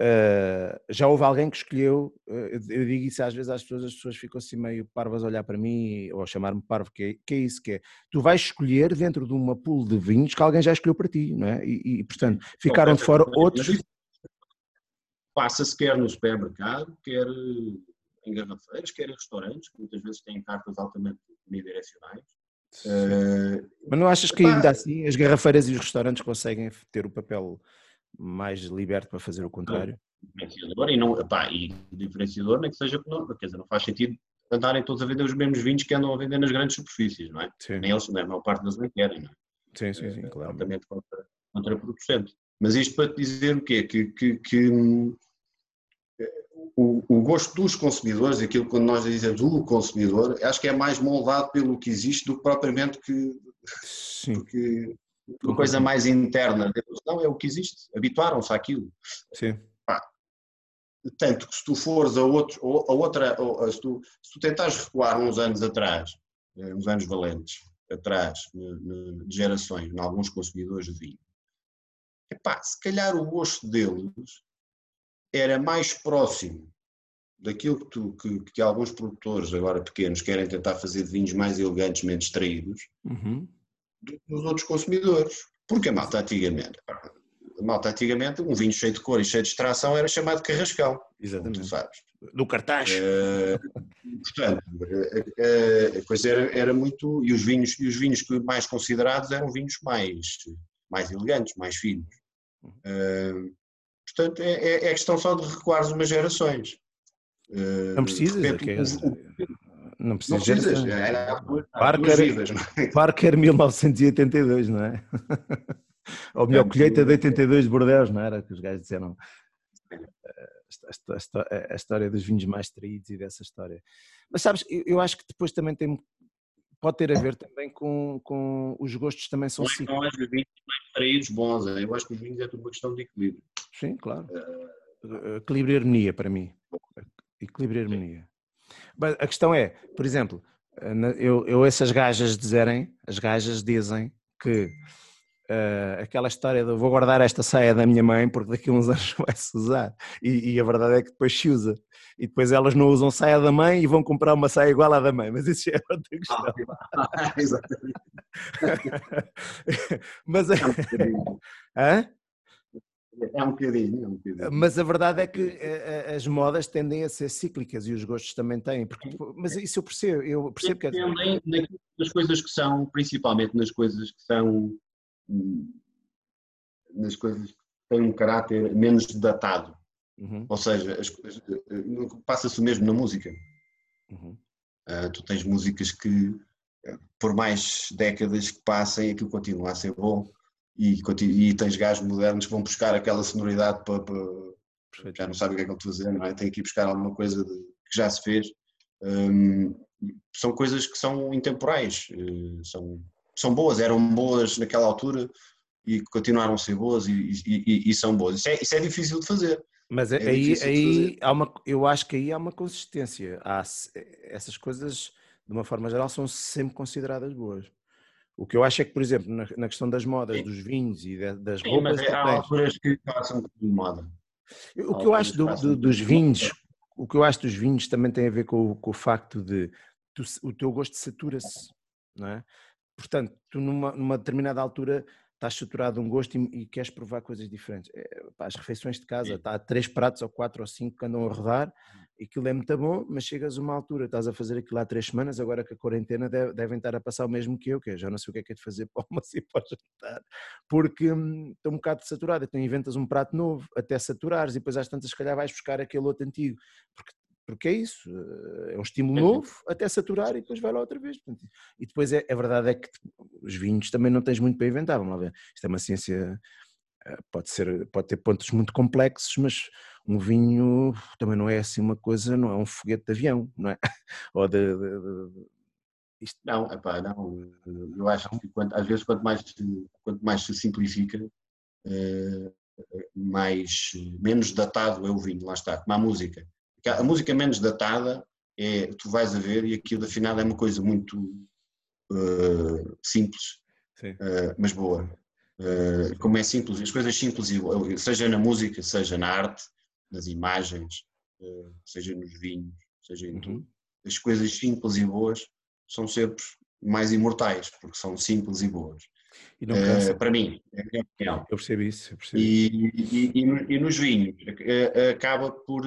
Uh, já houve alguém que escolheu, uh, eu digo isso às vezes às pessoas, as pessoas ficam assim meio parvas a olhar para mim ou a chamar-me parvo, que é, que é, isso que é, tu vais escolher dentro de uma pool de vinhos que alguém já escolheu para ti, não é? E, e portanto, ficaram de fora outros passa-se quer no supermercado, quer em garrafeiras, quer em restaurantes, que muitas vezes têm cartas altamente unidirecionais. Uh, Mas não achas que ainda assim as garrafeiras e os restaurantes conseguem ter o papel mais liberto para fazer o contrário? Diferenciador e, não, pá, e diferenciador nem que seja, não, quer dizer, não faz sentido andarem todos a vender os mesmos vinhos que andam a vender nas grandes superfícies, não é? Sim. Nem eles, nem a maior parte das não querem, não é? Sim, sim, sim, claro. Altamente contra, contraproducente. Mas isto para te dizer o quê? Que, que, que o, o, gosto dos consumidores, aquilo quando nós dizemos o consumidor, acho que é mais moldado pelo que existe do que propriamente que. Sim. Porque uma coisa mais interna não é o que existe, habituaram-se àquilo. Sim. tanto que se tu fores a, outro, a outra, se, tu, se tu tentares recuar uns anos atrás, eh, uns anos valentes atrás, de gerações, em alguns consumidores de vinho, epá, se calhar o gosto deles era mais próximo daquilo que, tu, que, que, alguns produtores, agora pequenos, querem tentar fazer de vinhos mais elegantes, menos traídos, uhum. do que os outros consumidores. Porque a malta antigamente, a malta antigamente, um vinho cheio de cor e cheio de extração era chamado carrascão. Exatamente. Sabes. Do cartaz. Uh, portanto, a, a coisa era, era, muito. E os vinhos, e os vinhos mais considerados eram vinhos mais, mais elegantes, mais finos. Uh, portanto, é, é, é questão só de recuares umas gerações. Não é não precisas. Não precisas. Era, Parker, vidas, Parker 1982, não é? Ou melhor, colheita de 82 de Bordeaux, não era? Que os gajos disseram a, história dos vinhos mais traídos e dessa história. Mas sabes, eu, acho que depois também tem, pode ter a ver também com, com os gostos também são cíclicos. Não é os vinhos mais paraísos bons. Eu acho que os vinhos é tudo uma questão de equilíbrio. Sim, claro. Uh, equilíbrio e harmonia para mim. Equilíbrio e harmonia. Mas a questão é, por exemplo, eu, eu essas gajas dizerem, as gajas dizem que uh, aquela história de vou guardar esta saia da minha mãe porque daqui a uns anos vai-se usar. E, e, a verdade é que depois se usa. E depois elas não usam saia da mãe e vão comprar uma saia igual à da mãe. Mas isso é outra questão. Ah, exatamente. Mas é um Hã? É um bocadinho, é um bocadinho. Mas a verdade é que eh, eh, as modas tendem a ser cíclicas e os gostos também têm. Porque, mas isso eu percebo, eu percebo que... Dependem nas coisas que são, principalmente nas coisas que são nas coisas que têm um caráter menos datado. Uhum. Ou seja, passa-se o mesmo na música. Uhum. Uh, tu tens músicas que, por mais décadas que passem, aquilo continua a ser bom. E, e tens gajos modernos que vão buscar aquela sonoridade para, para já não sabem o que é que estão a fazer, não é? Tem que ir buscar alguma coisa de, que já se fez. Um, são coisas que são intemporais, uh, são são boas, eram boas naquela altura e continuaram a ser boas e, e, e são boas. Isso é, isso é, difícil de fazer. Mas é aí, aí há uma, eu acho que aí há uma consistência. Há, essas coisas, de uma forma geral, são sempre consideradas boas. O que eu acho é que, por exemplo, na, na questão das modas, Sim. dos vinhos e de, das Sim, roupas. Mas é, há alturas que passam de moda. O que eu acho do, do, dos vinhos, o que eu acho dos vinhos também tem a ver com, com o facto de tu, o teu gosto satura-se, não é? Portanto, tu numa, numa determinada altura estás saturado de um gosto e, e queres provar coisas diferentes. É, pá, as refeições de casa, está três pratos ou quatro ou cinco que andam a rodar hum. e aquilo é muito bom, mas chegas a uma altura, estás a fazer aquilo há três semanas, agora que a quarentena deve, devem estar a passar o mesmo que eu, que eu já não sei o que é que é de fazer para almoço e para jantar, porque hum, estou um bocado saturado, então inventas um prato novo, até saturares e depois às tantas se calhar vais buscar aquele outro antigo, porque porque é isso, é um estímulo novo até saturar e depois vai lá outra vez. E depois é, a verdade é que os vinhos também não tens muito para inventar, vamos lá ver. Isto é uma ciência, eh, pode, ser, pode ter pontos muito complexos, mas um vinho também não é assim uma coisa, não é um foguete de avião, não é? Ou de, de, de isto... Não, epá, não, eu acho que quanto, às vezes quanto mais, quanto mais se simplifica, eh, mais, menos datado é o vinho, lá está, como a música a música menos datada é, tu vais a ver e aquilo afinal é uma coisa muito uh, simples, uh, mas boa. Uh, como é simples, as coisas simples, seja na música, seja na arte, nas imagens, seja nos vinhos, seja em uhum. tudo. As coisas simples e boas são sempre mais imortais, porque são simples e boas. E uh, para mim, é a minha opinião. Eu percebo isso. Eu percebo. E, e, e, e, nos vinhos, acaba por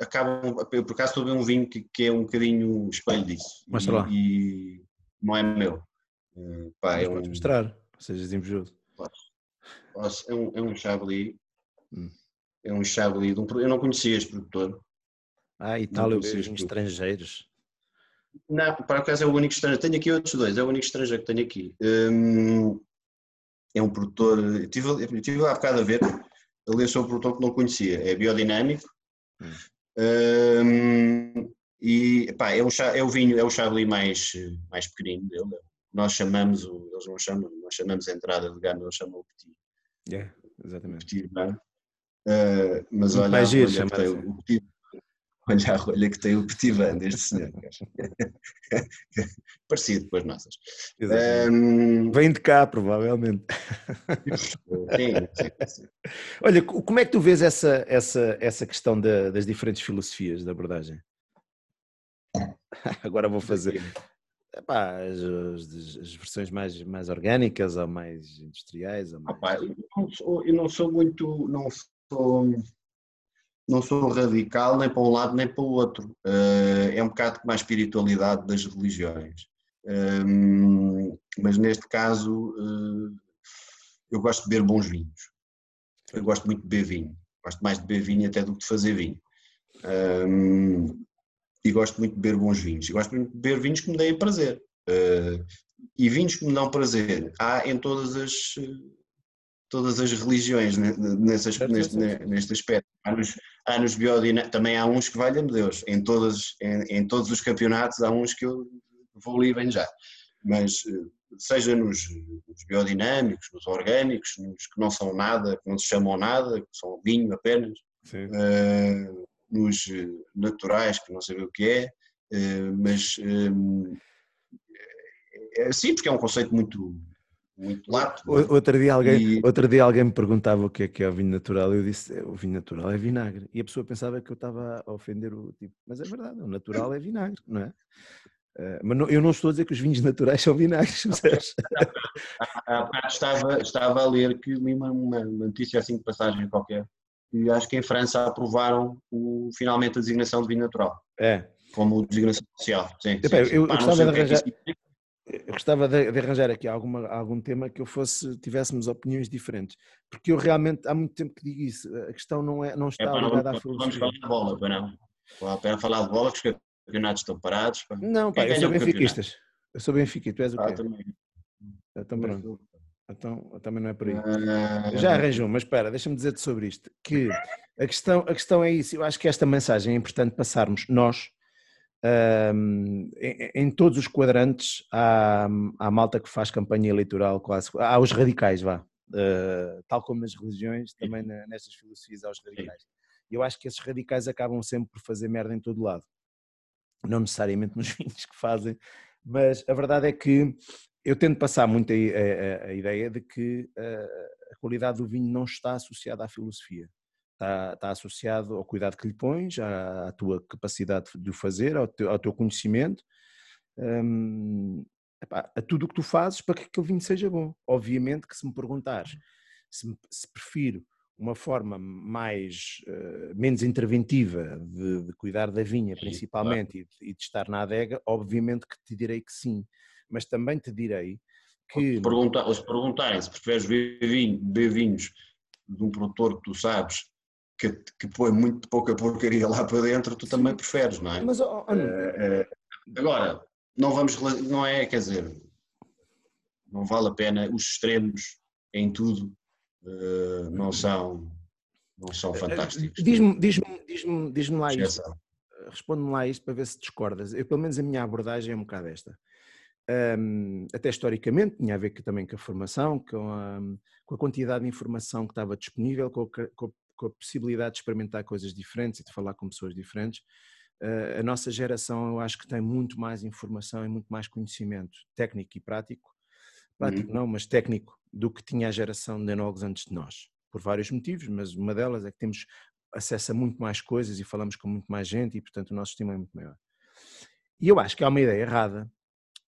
acabam. Eu por acaso estou a ver um vinho que, que é um bocadinho espelho disso. Mostra lá. E não é meu. Uh, pá, é um, mostrar, sejas invejoso. Posso. É um, é um Chablis. Hum. É um Chablis. De um, eu não conhecia este produtor. Ah, eu vejo estrangeiros. Não, para acaso é o único estrangeiro. Tenho aqui outros dois, é o único estrangeiro que tenho aqui. Um, é um produtor. Eu tive, eu tive há bocado a ver. Ali é só um produtor que não conhecia. É biodinâmico. Hum. Um, e pá, é, um, é o vinho, é o Chablis mais, mais pequenino dele. Nós chamamos, o, eles não chamam, nós chamamos a entrada de gama, eles chamam o petit. Yeah, exatamente. O petit uh, mas olha, olha, olha tem, o petit, olha a rolha que tem o petit van deste senhor. Parecido com as nossas. Um, Vem de cá, provavelmente. Sim, sim, sim. Olha, como é que tu vês essa, essa, essa questão da, das diferentes filosofias da abordagem? Agora vou fazer epá, as, as, as, versões mais, mais orgânicas ou mais industriais. Ou mais... Opa, eu, não sou, eu não sou muito. Não sou, não sou radical nem para um lado nem para o outro. Uh, é um bocado como a espiritualidade das religiões. Um, mas neste caso, uh, eu gosto de beber bons vinhos. Eu gosto muito de beber vinho. Gosto mais de beber vinho até do que de fazer vinho. Um, e gosto muito de beber bons vinhos. E gosto muito de beber vinhos que me deem prazer. Uh, e vinhos que me dão prazer há em todas as todas as religiões nesse, neste, neste aspecto. Há nos, há nos também há uns que valham Deus, em, todas, em, em, todos os campeonatos há uns que eu vou ali bem já. mas seja nos, nos, biodinâmicos, nos orgânicos, nos que não são nada, que não se chamam nada, que são vinho apenas, uh, nos naturais, que não sei o que é, uh, mas uh, é, sim, porque é um conceito muito, muito lato. Outro dia, alguém, e... outro dia alguém me perguntava o que é que é o vinho natural e eu disse, é, o vinho natural é vinagre. E a pessoa pensava que eu estava a ofender o tipo, mas é verdade, o natural é vinagre, não é? Uh, mas não, eu não estou a dizer que os vinhos naturais são vinagres? Há bocado estava, estava a ler que li uma, uma, notícia assim de passagem qualquer, e acho que em França aprovaram o, finalmente a designação de vinho natural. É. Como designação social. Sim, sim, eu, eu, gostava de é arranjar, gostava de, de, arranjar aqui alguma, algum tema que eu fosse, tivéssemos opiniões diferentes, porque eu realmente há muito tempo que digo isso, a questão não, é, não está é, ligada à filosofia. Vamos falar de bola, para não. Vale a pena falar de bola, porque os campeonatos estão parados. Pá. Não, pá, eu sou benfiquistas. Eu sou benfica, tu és o ah, quê? Ah, também. Então pronto. Então também não é por aí. Ah, Já arranjou, mas espera, deixa-me dizer-te sobre isto, que a questão, a questão é isso, eu acho que esta mensagem é importante passarmos, nós, um, em, em, todos os quadrantes há, há malta que faz campanha eleitoral quase, há os radicais, vá, uh, tal como nas religiões, também na, nestas filosofias há os radicais. E eu acho que esses radicais acabam sempre por fazer merda em todo lado. Não necessariamente nos vinhos que fazem, mas a verdade é que eu tento passar muito a, a, a ideia de que uh, a qualidade do vinho não está associada à filosofia está, está associado ao cuidado que lhe pões, à, à tua capacidade de o fazer, ao teu, ao teu conhecimento, um, epá, a tudo o que tu fazes para que aquele vinho seja bom. Obviamente que se me perguntares se, se prefiro uma forma mais uh, menos interventiva de, de, cuidar da vinha principalmente claro. e, de, e, de, estar na adega, obviamente que te direi que sim, mas também te direi que... Pergunta, se perguntarem se preferes beber vinhos de um produtor que tu sabes que, que põe muito pouca porcaria lá para dentro, tu também preferes, não é? Mas, oh, oh, uh, agora, não vamos, não é, quer dizer, não vale a pena, os extremos em tudo uh, não são, não são fantásticos. Diz-me diz diz diz lá isto, responde-me lá isto para ver se discordas. Eu, pelo menos a minha abordagem é um bocado esta. Um, até historicamente, tinha a ver também com a formação, com a, com a, quantidade de informação que estava disponível, com a, com a com a possibilidade de experimentar coisas diferentes e de falar com pessoas diferentes. Uh, a nossa geração, eu acho que tem muito mais informação e muito mais conhecimento técnico e prático, prático uhum. não, mas técnico, do que tinha a geração de enólogos antes de nós, por vários motivos, mas uma delas é que temos acesso a muito mais coisas e falamos com muito mais gente e, portanto, o nosso estímulo é muito maior. E eu acho que há uma ideia errada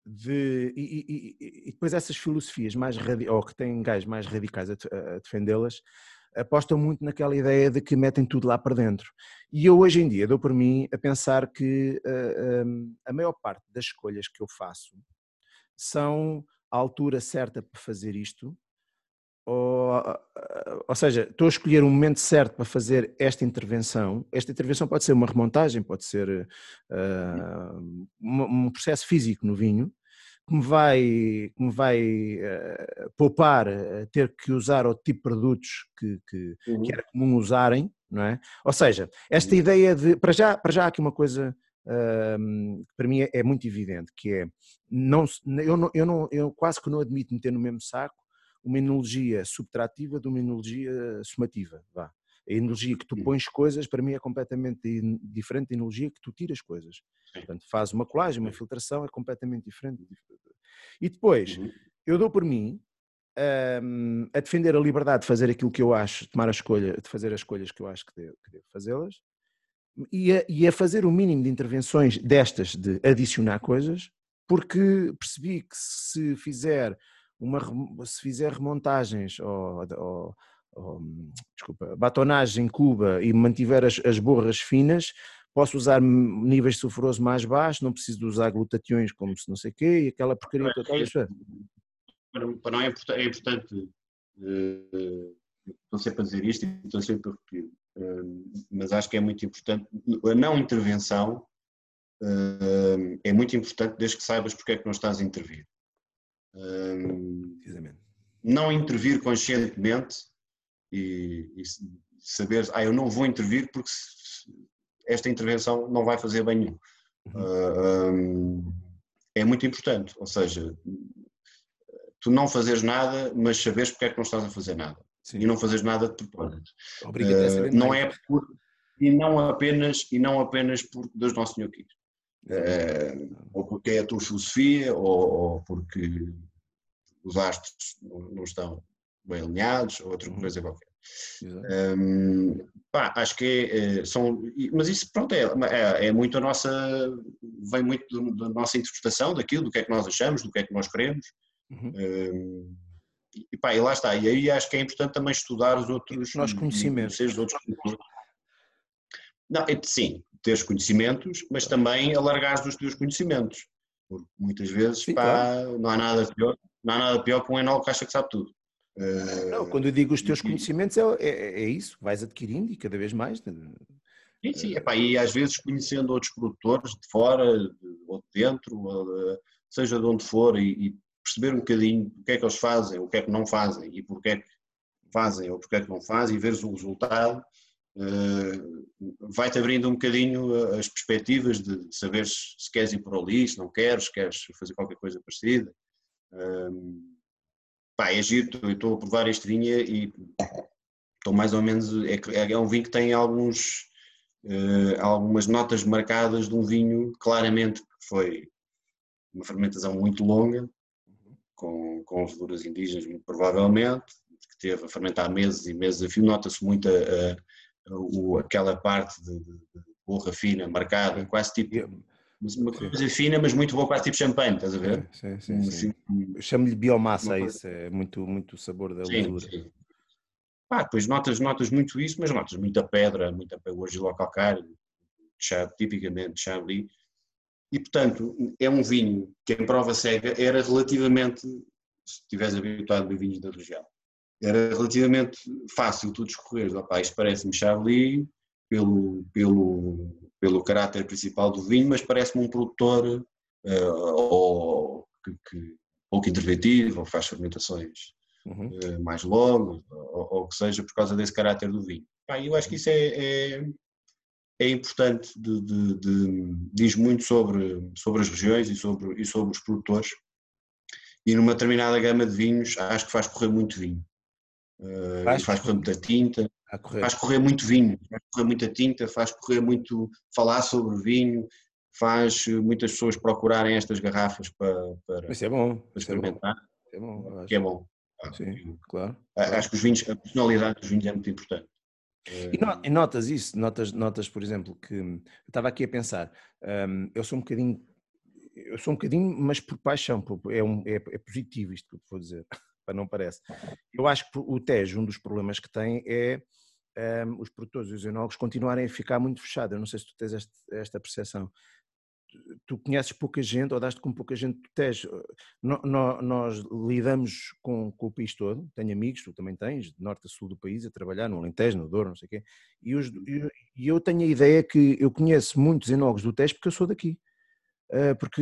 de. E, e, e depois essas filosofias mais ou que têm gajos mais radicais a, a defendê-las, apostam muito naquela ideia de que metem tudo lá para dentro. E eu hoje em dia dou por mim a pensar que uh, a maior parte das escolhas que eu faço são a altura certa para fazer isto, ou, ou seja, estou a escolher um momento certo para fazer esta intervenção. Esta intervenção pode ser uma remontagem, pode ser uh, um processo físico no vinho, que me vai, que me vai uh, poupar uh, ter que usar o tipo de produtos que, que, uhum. que, era comum usarem, não é? Ou seja, esta uhum. ideia de. Para já, para já há aqui uma coisa uh, que para mim é, é, muito evidente, que é. Não, eu, não, eu, não, eu quase que não admito meter no mesmo saco uma enologia subtrativa de uma enologia somativa. Vá. A enologia que tu pões coisas, para mim, é completamente diferente da enologia que tu tiras coisas. Portanto, faz uma colagem, uma filtração, é completamente diferente. E depois, uhum. eu dou por mim um, a defender a liberdade de fazer aquilo que eu acho, tomar a escolha, de fazer as escolhas que eu acho que devo, devo fazê-las, e a, e a fazer o mínimo de intervenções destas, de adicionar coisas, porque percebi que se fizer uma se fizer remontagens ou, ou, ou desculpa, batonagem em Cuba e mantiver as, as borras finas, posso usar níveis de sulfuroso mais baixos, não preciso de usar glutatiões como se não sei o quê, e aquela porcaria toda. Para não é importante, é importante uh, estou sempre a dizer isto e estou sempre a repetir, uh, mas acho que é muito importante, a não intervenção uh, é muito importante desde que saibas porque é que não estás a intervir. não intervir conscientemente e, e saber, ah, eu não vou intervir porque esta intervenção não vai fazer bem nenhum. Uhum. Uh, um, é muito importante. Ou seja, tu não fazeres nada, mas saberes porque é que não estás a fazer nada. Sim. E não fazeres nada de propósito. Uh, não é por, e não apenas e não apenas por Deus Nosso Senhor quis. Uh, ou porque é a tua filosofia, ou, ou porque os astros não estão bem alinhados, ou outra uhum. coisa qualquer. Um, pá, acho que é, é, são, mas isso pronto, é, é, é, muito a nossa, vem muito da nossa interpretação daquilo, do que é que nós achamos, do que é que nós queremos. Uhum. Um, e, pá, e lá está, e aí acho que é importante também estudar os outros nós conhecimentos. Os outros não, sim, teres conhecimentos, mas também alargares os teus conhecimentos. Porque muitas vezes sim, pá, claro. não há nada pior, não há nada pior que um enólogo que acha que sabe tudo. Não, quando eu digo os teus conhecimentos, é, é, é, isso, vais adquirindo e cada vez mais. Né? Sim, sim, epá, e às vezes conhecendo outros produtores de fora ou de dentro, ou, seja de onde for, e, e, perceber um bocadinho o que é que eles fazem, o que é que não fazem e porque é que fazem ou porque é que não fazem, e veres o resultado, vai-te abrindo um bocadinho as perspectivas de saber se queres ir por ali, se não queres, se queres fazer qualquer coisa parecida. Uh, pá, é giro, eu estou a provar este vinho e estou mais ou menos, é, é um vinho que tem alguns, uh, algumas notas marcadas de um vinho claramente que foi uma fermentação muito longa, com, com leveduras indígenas muito provavelmente, que teve a fermentar meses e meses a fio, nota-se muito a, a, a, aquela parte de, de borra fina marcada, quase tipo uma coisa sim. fina, mas muito boa, quase tipo champanhe, estás a ver? Sim, sim, sim. sim. Assim, Chamo-lhe biomassa isso, é muito, muito sabor da levedura. Sim. Pá, depois notas, notas muito isso, mas notas muita pedra, muita argila calcário, tipicamente Chablis. E, portanto, é um vinho que em prova cega era relativamente, se estiveres habituado a vinhos da região, era relativamente fácil tu descorreres, opá, isto parece-me Chablis, pelo, pelo, pelo caráter principal do vinho, mas parece-me um produtor uh, ou que, que, pouco interventivo, ou faz fermentações uhum. uh, mais longas, ou, ou, que seja por causa desse caráter do vinho. Ah, eu acho que isso é, é, é importante, de, de, de, diz muito sobre, sobre as regiões e sobre, e sobre os produtores, e numa determinada gama de vinhos acho que faz correr muito vinho. Uh, faz, faz correr muita tinta, correr. faz correr muito vinho, faz correr muita tinta, faz correr muito falar sobre vinho, faz muitas pessoas procurarem estas garrafas para, para, isso é bom, para experimentar. Isso é bom, que é bom. Sim, claro. Acho que os vinhos, a personalidade dos vinhos é muito importante. E, notas isso, notas, notas, por exemplo, que eu estava aqui a pensar, um, eu sou um bocadinho, eu sou um bocadinho, mas por paixão, é, um, é, é positivo isto que eu vou dizer não parece. Eu acho que o Tejo, um dos problemas que tem é um, ehm, os produtores e os enólogos continuarem a ficar muito fechados. Eu não sei se tu tens este, esta percepção. Tu conheces pouca gente ou daste com pouca gente do Tejo. No, no, nós lidamos com, com, o país todo, tenho amigos, tu também tens, de norte a sul do país, a trabalhar no Alentejo, no Douro, não sei o quê, e, os, e eu tenho a ideia que eu conheço muitos enólogos do Tejo porque eu sou daqui. Ah, porque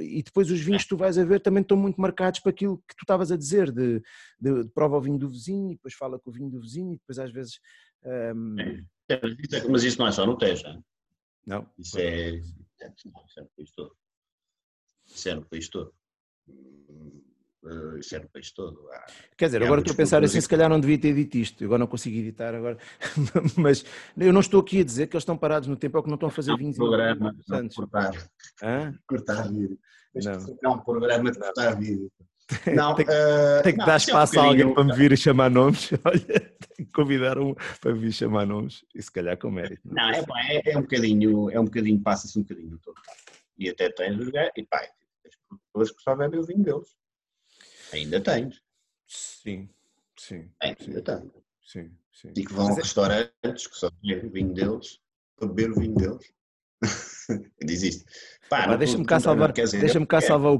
e depois os vinhos que tu vais a ver também estão muito marcados para aquilo que tu estavas a dizer de, de, de, prova o vinho do vizinho e depois fala com o vinho do vizinho e depois às vezes um... é, mas isso não é só no Tejo não. Isso é, isso é no país todo. Isso é no país todo uh, isso é no país todo. Há, Quer dizer, agora estou a pensar assim, se calhar não devia ter dito isto, agora não consigo editar agora, mas eu não estou aqui a dizer que eles estão parados no tempo ou que não estão a fazer vinhos programa, interessantes. Cortar. Hã? Cortar vídeo. Não. É um programa de cortar vídeo. Não, tem, uh, tem que não, dar é espaço um a alguém para me vir e chamar nomes. Olha, tem que convidar um para vir chamar nomes e se calhar com mérito. Não, não é, pá, é, é, um bocadinho, é um bocadinho, passa-se um bocadinho todo. E até tens e pá, tens produtores que só bebem o vinho deles. Ainda tens. Sim, sim. Ainda sim, tens. Sim, sim. E que vão a é restaurantes que só bebem o vinho deles, para beber o vinho deles. Diz isto. deixa-me cá salvar, deixa-me cá salvar o,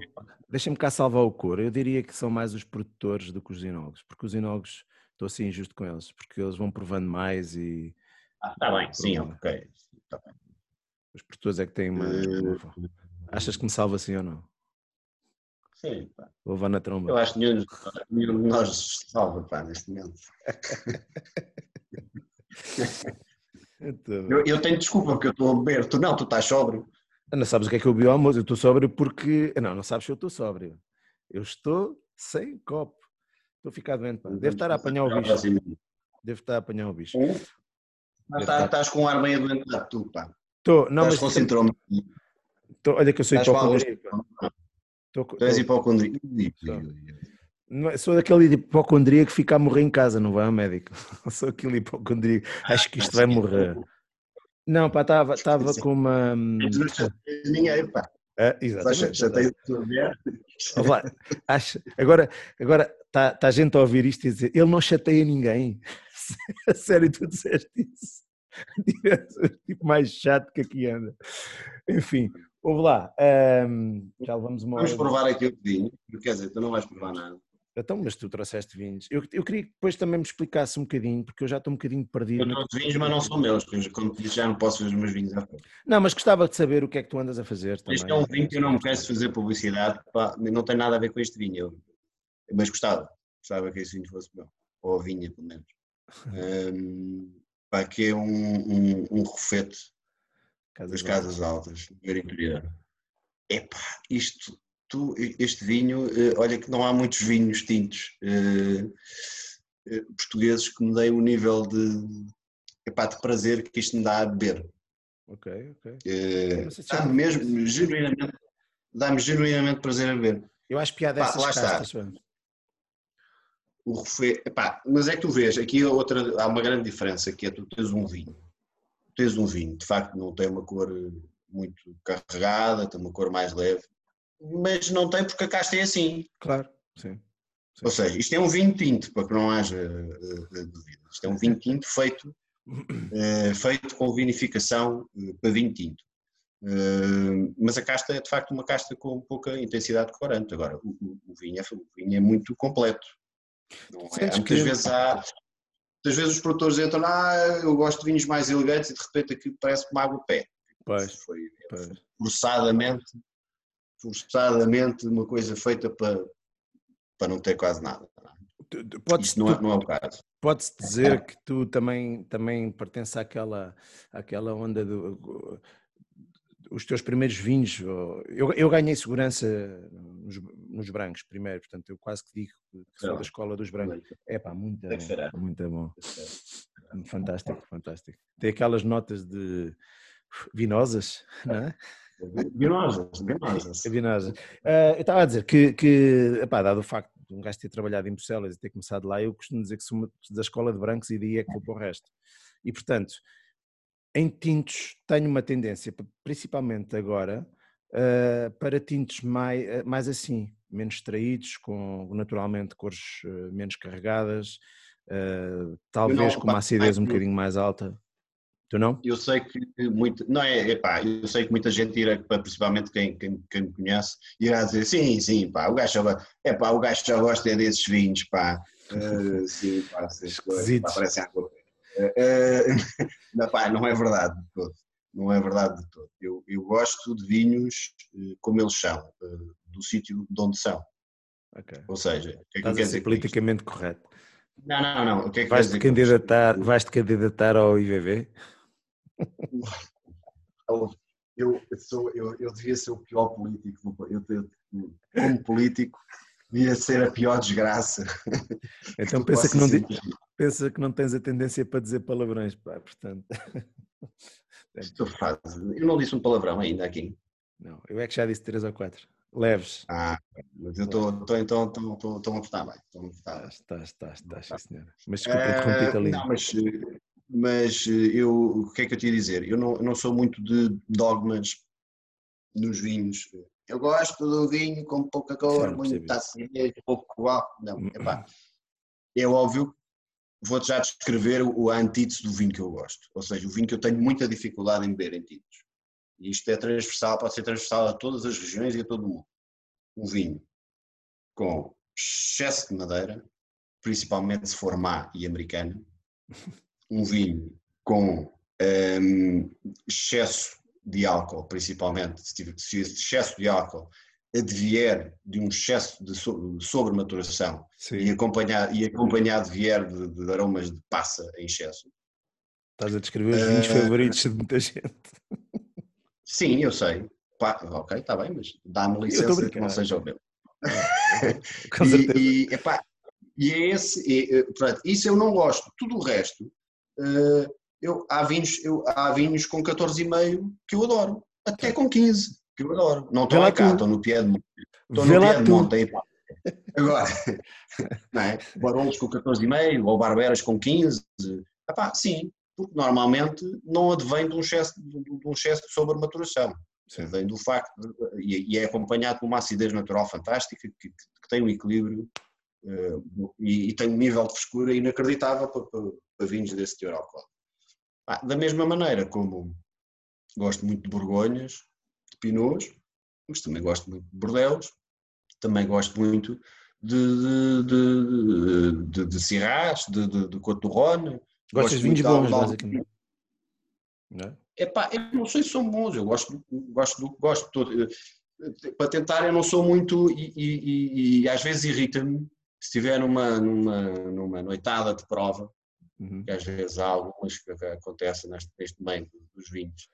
deixa-me cá salvar o cor. Eu diria que são mais os produtores do que os enólogos, porque os enólogos estou assim injusto com eles, porque eles vão provando mais e. Ah, está bem, sim, ok. Tá bem. Os produtores é que têm mais. Uh... Achas que me salva assim ou não? Sim, pá. Vou levar na tromba. Eu acho que nenhum, nenhum de nós salva, pá, neste momento. eu, eu, tenho desculpa porque eu estou a beber. Tu não, tu estás sóbrio. Não sabes o que é que eu bebi ao almoço? Eu estou sóbrio porque. Não, não sabes se eu estou sóbrio. Eu estou sem copo. Estou a ficar doente, pá. Deve estar a apanhar o bicho. Deve estar a apanhar o bicho. Estás, estás com um ar bem adoentado, tu, pá. Estou, não, estás mas. com sintoma. Tô, olha que eu sou hipocondríaco. Tu és hipocondríaco. É, sou daquele hipocondria que fica a morrer em casa, não vai ao médico. sou aquele hipocondria. Acho que isto vai morrer. Não, pá, estava com uma. Ninguém, pá. É, exatamente. Já tenho Acho, agora agora está tá gente a ouvir isto e dizer ele não chateia ninguém. Sério, tu disseste isso. tipo mais chato que aqui anda. Enfim, ouve lá. Um, já levamos uma Vamos provar aqui o vinho, quer dizer, tu não vais provar nada. Então, mas tu trouxeste vinhos. Eu, eu queria que depois também me explicasse um bocadinho, porque eu já estou um bocadinho perdido. Eu trouxe vinhos, mas não são meus, como disse, já não posso fazer os meus vinhos à frente. Não, mas gostava de saber o que é que tu andas a fazer também. Este é um vinho que eu não me quero fazer publicidade, pá, não tem nada a ver com este vinho, mas gostava, gostava que esse vinho fosse meu, ou a vinha, pelo menos. um, pá, que é um, um, um refete Casas das Casas Altas, do interior. Epá, isto tu, este vinho, eh, olha que não há muitos vinhos tintos eh, eh, portugueses que me deem o nível de, epá, de prazer que isto me dá a beber. Ok, ok. dá mesmo, genuinamente, dá-me genuinamente prazer a beber. Eu acho piada Pá, essas lá castas, está. O refé, epá, mas é que tu vês, aqui outra, há uma grande diferença, que é tu tens um vinho. Tens um vinho, de facto não tem uma cor muito carregada, tem uma cor mais leve, mas não tem porque a casta é assim. Claro, sim. sim. Ou seja, isto é um vinho tinto, para que não haja uh, dúvida. Isto é um vinho tinto feito, uh, feito com vinificação uh, para vinho tinto. mas a casta é de facto uma casta com pouca intensidade de corante. Agora, o, o, vinho, é, o vinho é muito completo. Não é? Muitas que... vezes há. Muitas vezes os produtores entram, ah, eu gosto de vinhos mais elegantes e de repente aquilo parece como água pé. Pois, foi pois. forçadamente forçadamente uma coisa feita para, para não ter quase nada. Pode Isso não é, não é o caso. Pode-se dizer que tu também, também pertences àquela, àquela onda do. Os teus primeiros vinhos, eu, eu ganhei segurança nos, nos brancos primeiro, portanto eu quase que digo que sou da escola dos brancos. É pá, muito bom, muito bom. Fantástico, fantástico. Tem aquelas notas de vinosas, não é? Vinosas, vinosas. Vinosas. Uh, eu estava a dizer que, que epá, dado o facto de um gajo ter trabalhado em Bruxelas e ter começado lá, eu costumo dizer que sou da escola de brancos e daí é que vou para o resto. E portanto, em tintos tenho uma tendência, principalmente agora, uh, para tintos mais, ah, mais assim, menos extraídos, com naturalmente cores uh, menos carregadas, uh, talvez não, com uma acidez um bocadinho mais alta. Tu não? Eu sei que muito, não é, epá, eu sei que muita gente irá, principalmente quem, quem, quem me conhece, irá dizer sim, sim, pá, o gajo já, epá, o gajo já gosta é desses vinhos, pá, uh, sim, pá, pá parece água. Uh, não, pá, não é verdade de todo, não é verdade de todo. Eu, eu gosto de vinhos uh, como eles são, do sítio de onde são. Okay. Ou seja, o que é que Estás quer dizer politicamente correto. Não, não, não. O que é que vais-te candidatar, vais -te candidatar ao IVV? eu, sou, eu, eu devia ser o pior político, eu, eu, como político, devia ser a pior desgraça. Então pensa que, não, pensa que não tens a tendência para dizer palavrões, pá, portanto. Estou fácil. Eu não disse um palavrão ainda aqui. Não, eu é que já disse três ou quatro. Leves. Ah, mas eu estou então estou a votar bem. Estou a votar. Estás, estás, estás, sim senhora. Mas desculpa, interrompi-te ali. Não, mas mas eh, eu, o que é que eu te ia dizer? Eu não, eu não sou muito de dogmas nos vinhos. Eu gosto do vinho com pouca cor, muita acidez, pouco álcool. Não, epá. É óbvio, vou-te já descrever o, antítese do vinho que eu gosto. Ou seja, o vinho que eu tenho muita dificuldade em beber em. E isto é transversal, pode ser transversal a todas as regiões e a todo o mundo. Um vinho com excesso de madeira, principalmente se for má e americano, um vinho com um, excesso de álcool, principalmente, se esse excesso de álcool advier de um excesso de sobrematuração e acompanhado, e acompanhado vier de, de, aromas de passa em excesso. Estás a descrever os vinhos uh, favoritos de muita gente. Sim, eu sei. pá, ok, está bem, mas dá-me licença que não seja o meu. Com certeza. e, e, epá, e é esse, e, portanto, isso eu não gosto. Tudo o resto, uh, eu, há, vinhos, eu, há vinhos com 14,5 que eu adoro, até com 15 que eu adoro. Não estou lá cá, estou no Piedmont. Estou no Piedmont aí, Agora, não é? Barolos com 14,5 ou Barberas com 15, epá, sim, porque normalmente não advém de um excesso de, um excesso de sobrematuração. Vem do facto, de, e, é acompanhado por uma acidez natural fantástica que, que tem um equilíbrio uh, e, e, tem um nível de frescura inacreditável para, para, para vinhos desse teor alcoólico. Ah, da mesma maneira como gosto muito de Borgonhas, de Pinots, mas também gosto muito de Bordeaux, também gosto muito de, de, de, de, de Sirás, de, de, de Côte do Rhône. Gostas de vinhos bons, basicamente. Não é? Epá, eu não sei se são bons, eu gosto, gosto, gosto todo. Para tentar, eu não sou muito e, e, e, e às vezes irrita-me se estiver numa, numa, numa noitada de prova, uhum. que às vezes há algumas que acontecem neste, neste meio dos vinhos.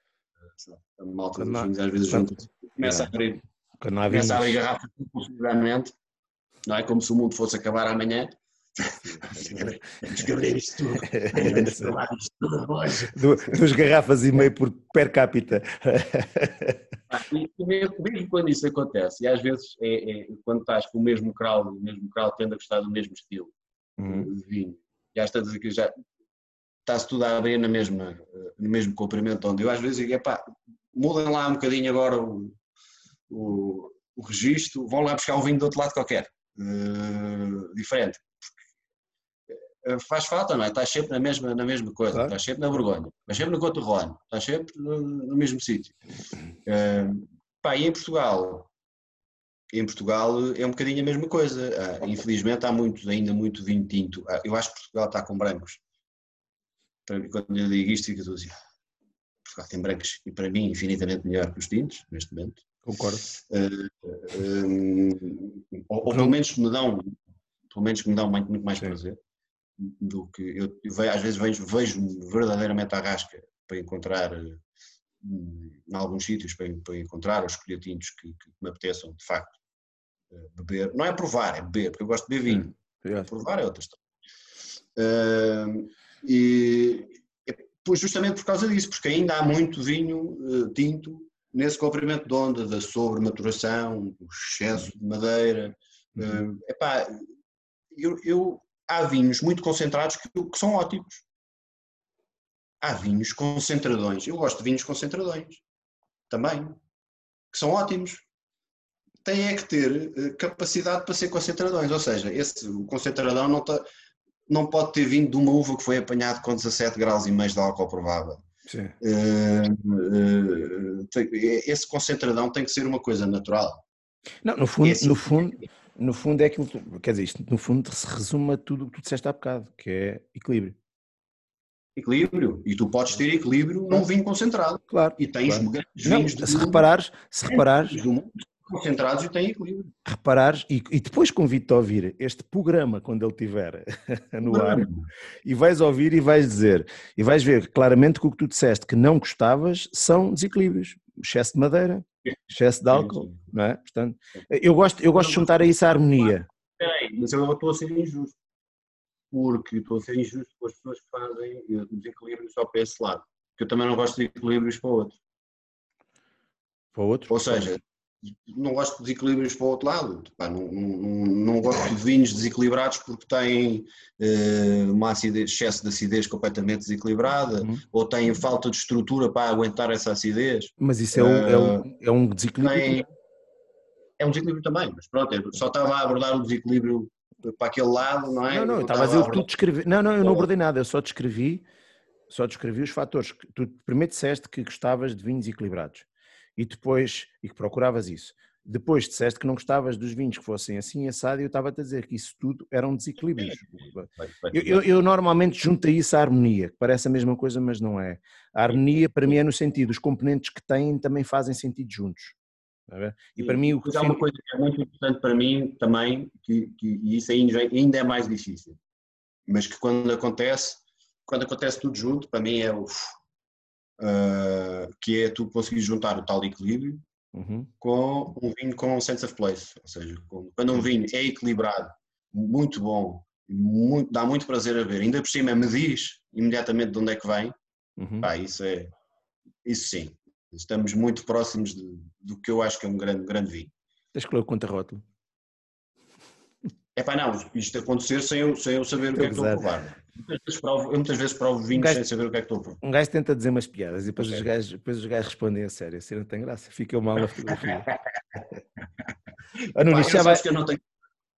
A malta dos vinhos às vezes junta começa a abrir Começa a abrir garrafas compulsivamente, não é? Como se o mundo fosse acabar amanhã. Temos que abrir isto tudo. isto tudo hoje. Duas garrafas e meio por per capita. Ah, mesmo, mesmo, quando isso acontece, e às vezes é, é, quando estás com o mesmo crowd, o mesmo crowd tende a gostar do mesmo estilo uhum. de vinho, estás a que já está-se tudo a abrir na mesma, no mesmo comprimento onde eu às vezes digo, epá, mudem lá um bocadinho agora o, o, o registro, vão lá buscar um vinho do outro lado qualquer, uh, diferente. Uh, faz falta, não é? Estás sempre na mesma, na mesma coisa, claro. estás sempre na Borgonha, estás sempre no Couto Rony, estás sempre no, no mesmo sítio. Uh, pá, e em Portugal, em Portugal é um bocadinho a mesma coisa. Ah, infelizmente há muito, ainda muito vinho tinto. Ah, eu acho que Portugal está com brancos. Quando eu digo isto, fica tudo assim. Portugal tem brancos e para mim infinitamente melhor que os tintos, neste momento. Concordo. Uh, um, ou, ou, pelo menos me dão, pelo menos me dão muito, muito mais Sim. prazer do que eu, eu, às vezes vejo, vejo verdadeiramente a rasca para encontrar em alguns sítios para, para encontrar os escolher tintos que, que, me apeteçam de facto uh, beber. Não é provar, é beber, porque eu gosto de beber vinho. É. Provar é outra história. Uh, e, pois justamente por causa disso, porque ainda há muito vinho uh, tinto nesse comprimento de onda da sobrematuração, o excesso de madeira. Uhum. Uh, epá, eu, eu, há vinhos muito concentrados que, que, são ótimos. Há vinhos concentradões. Eu gosto de vinhos concentradões também, que são ótimos. Tem é que ter uh, capacidade para ser concentradões, ou seja, esse, o concentradão não, tá, não pode ter vindo de uma uva que foi apanhado com 17 graus e meio de álcool provável Uh, uh, esse concentradão tem que ser uma coisa natural. Não, no fundo, no fundo, no fundo é aquilo, quer dizer, isto no fundo se resume a tudo o que tu disseste há bocado, que é equilíbrio. Equilíbrio, e tu podes ter equilíbrio num vinho concentrado. Claro. E tens claro. vinhos Não, se reparares, se reparares, concentrados e têm equilíbrio. Reparares, e, e depois convido-te a ouvir este programa quando ele estiver no ar, e vais ouvir e vais dizer, e vais ver claramente que o que tu disseste que não gostavas são desequilíbrios, excesso de madeira, excesso de álcool, não é? Portanto, eu gosto, eu gosto de juntar a isso a harmonia. Peraí, mas eu estou a ser injusto, porque estou a ser injusto com as pessoas que fazem desequilíbrios só para esse lado, porque eu também não gosto de equilíbrios para outros. Para outros? Ou seja, não gosto de desequilíbrios para o outro lado. Pá, não, não, não, gosto de vinhos desequilibrados porque têm uh, uma acidez, excesso de acidez completamente desequilibrada uhum. ou têm falta de estrutura para aguentar essa acidez. Mas isso é um, uh, é um, eh, é um desequilíbrio? Tem, é um desequilíbrio também, mas pronto, eu só estava a abordar o desequilíbrio para aquele lado, não é? Não, não, eu estava o que tu descrevi. Não, não, eu não abordei nada, eu só descrevi, só descrevi os fatores. Tu primeiro disseste que gostavas de vinhos equilibrados e depois, e que procuravas isso. Depois disseste que não gostavas dos vinhos que fossem assim assado e eu estava-te a dizer que isso tudo eram desequilíbrios. Eu, eu, eu, normalmente junto a isso a harmonia, que parece a mesma coisa, mas não é. A harmonia para mim é no sentido, os componentes que têm também fazem sentido juntos. E para mim o que... Há uma coisa que é muito importante para mim também, que, que, e isso ainda, ainda é mais difícil, mas que quando acontece, quando acontece tudo junto, para mim é o uh, que é tu conseguir juntar o tal equilíbrio uhum. com um vinho com sense of place. Ou seja, quando um vinho é equilibrado, muito bom, muito, dá muito prazer a ver, ainda por cima me diz imediatamente de onde é que vem, uhum. pá, isso é, isso sim, estamos muito próximos de, do que eu acho que é um grande, grande vinho. Tens que ler o conta-rótulo. É pá, não, isto acontecer sem eu, sem eu saber o que é que estou a provar. Muitas vezes provo, eu muitas vezes provo vinhos um gajo, sem saber o que é que estou a provar. Um gajo tenta dizer umas piadas e depois, okay. os, gajos, depois os gajos respondem a sério, assim não tem graça, fica mal a fotografia. ah, não, vai... que eu não tenho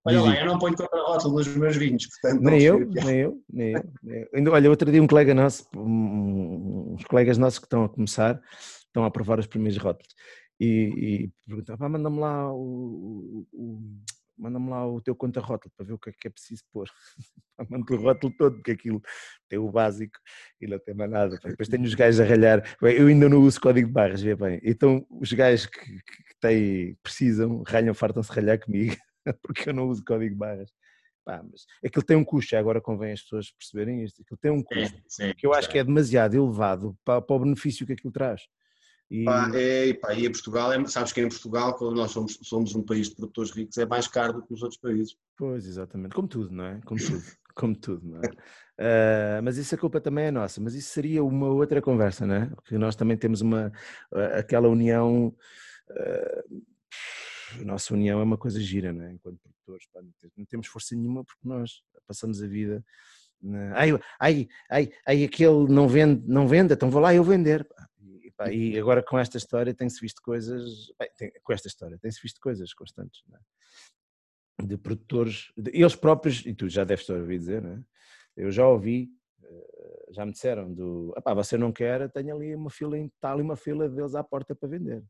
Olha lá, eu não ponho contra-rótulo nos meus vinhos, portanto. Nem eu, nem eu, nem eu, nem eu. Olha, outro dia um colega nosso, uns colegas nossos que estão a começar, estão a provar os primeiros rótulos e, e perguntam, manda-me lá o, o, manda-me lá o teu conta-rótulo para ver o que é que é preciso pôr. Manda o rótulo todo, porque aquilo tem o básico e não tem mais nada. Depois tenho os gajos a ralhar. Bem, eu ainda não uso código de barras, vê bem. Então os gajos que, que têm, precisam, ralham, fartam-se ralhar comigo. porque eu não uso código barras. Pá, mas aquilo tem um custo, agora convém as pessoas perceberem isto, aquilo tem um custo, sim, sim, que eu acho que é demasiado elevado para, para, o benefício que aquilo traz. E... Pá, é, pá, e em Portugal, é, sabes que em Portugal, quando nós somos, somos um país de produtores ricos, é mais caro do que nos outros países. Pois, exatamente, como tudo, não é? Como tudo, como tudo, não é? Uh, mas isso a culpa também é nossa, mas isso seria uma outra conversa, não é? Porque nós também temos uma, aquela união uh, a nossa união é uma coisa gira, não é? Enquanto produtores, pá, não temos força nenhuma porque nós passamos a vida. Na... Ai, ai, ai, ai, aquele não vende, não vende, então vou lá eu vender. E, pá, e agora com esta história tem-se visto coisas, bem, tem, com esta história tem-se visto coisas constantes, é? De produtores, de, eles próprios, e tu já deves a ouvir dizer, não é? Eu já ouvi, eh, já me disseram do, pá, você não quer, tenho ali uma fila, está ali uma fila deles à porta para vender.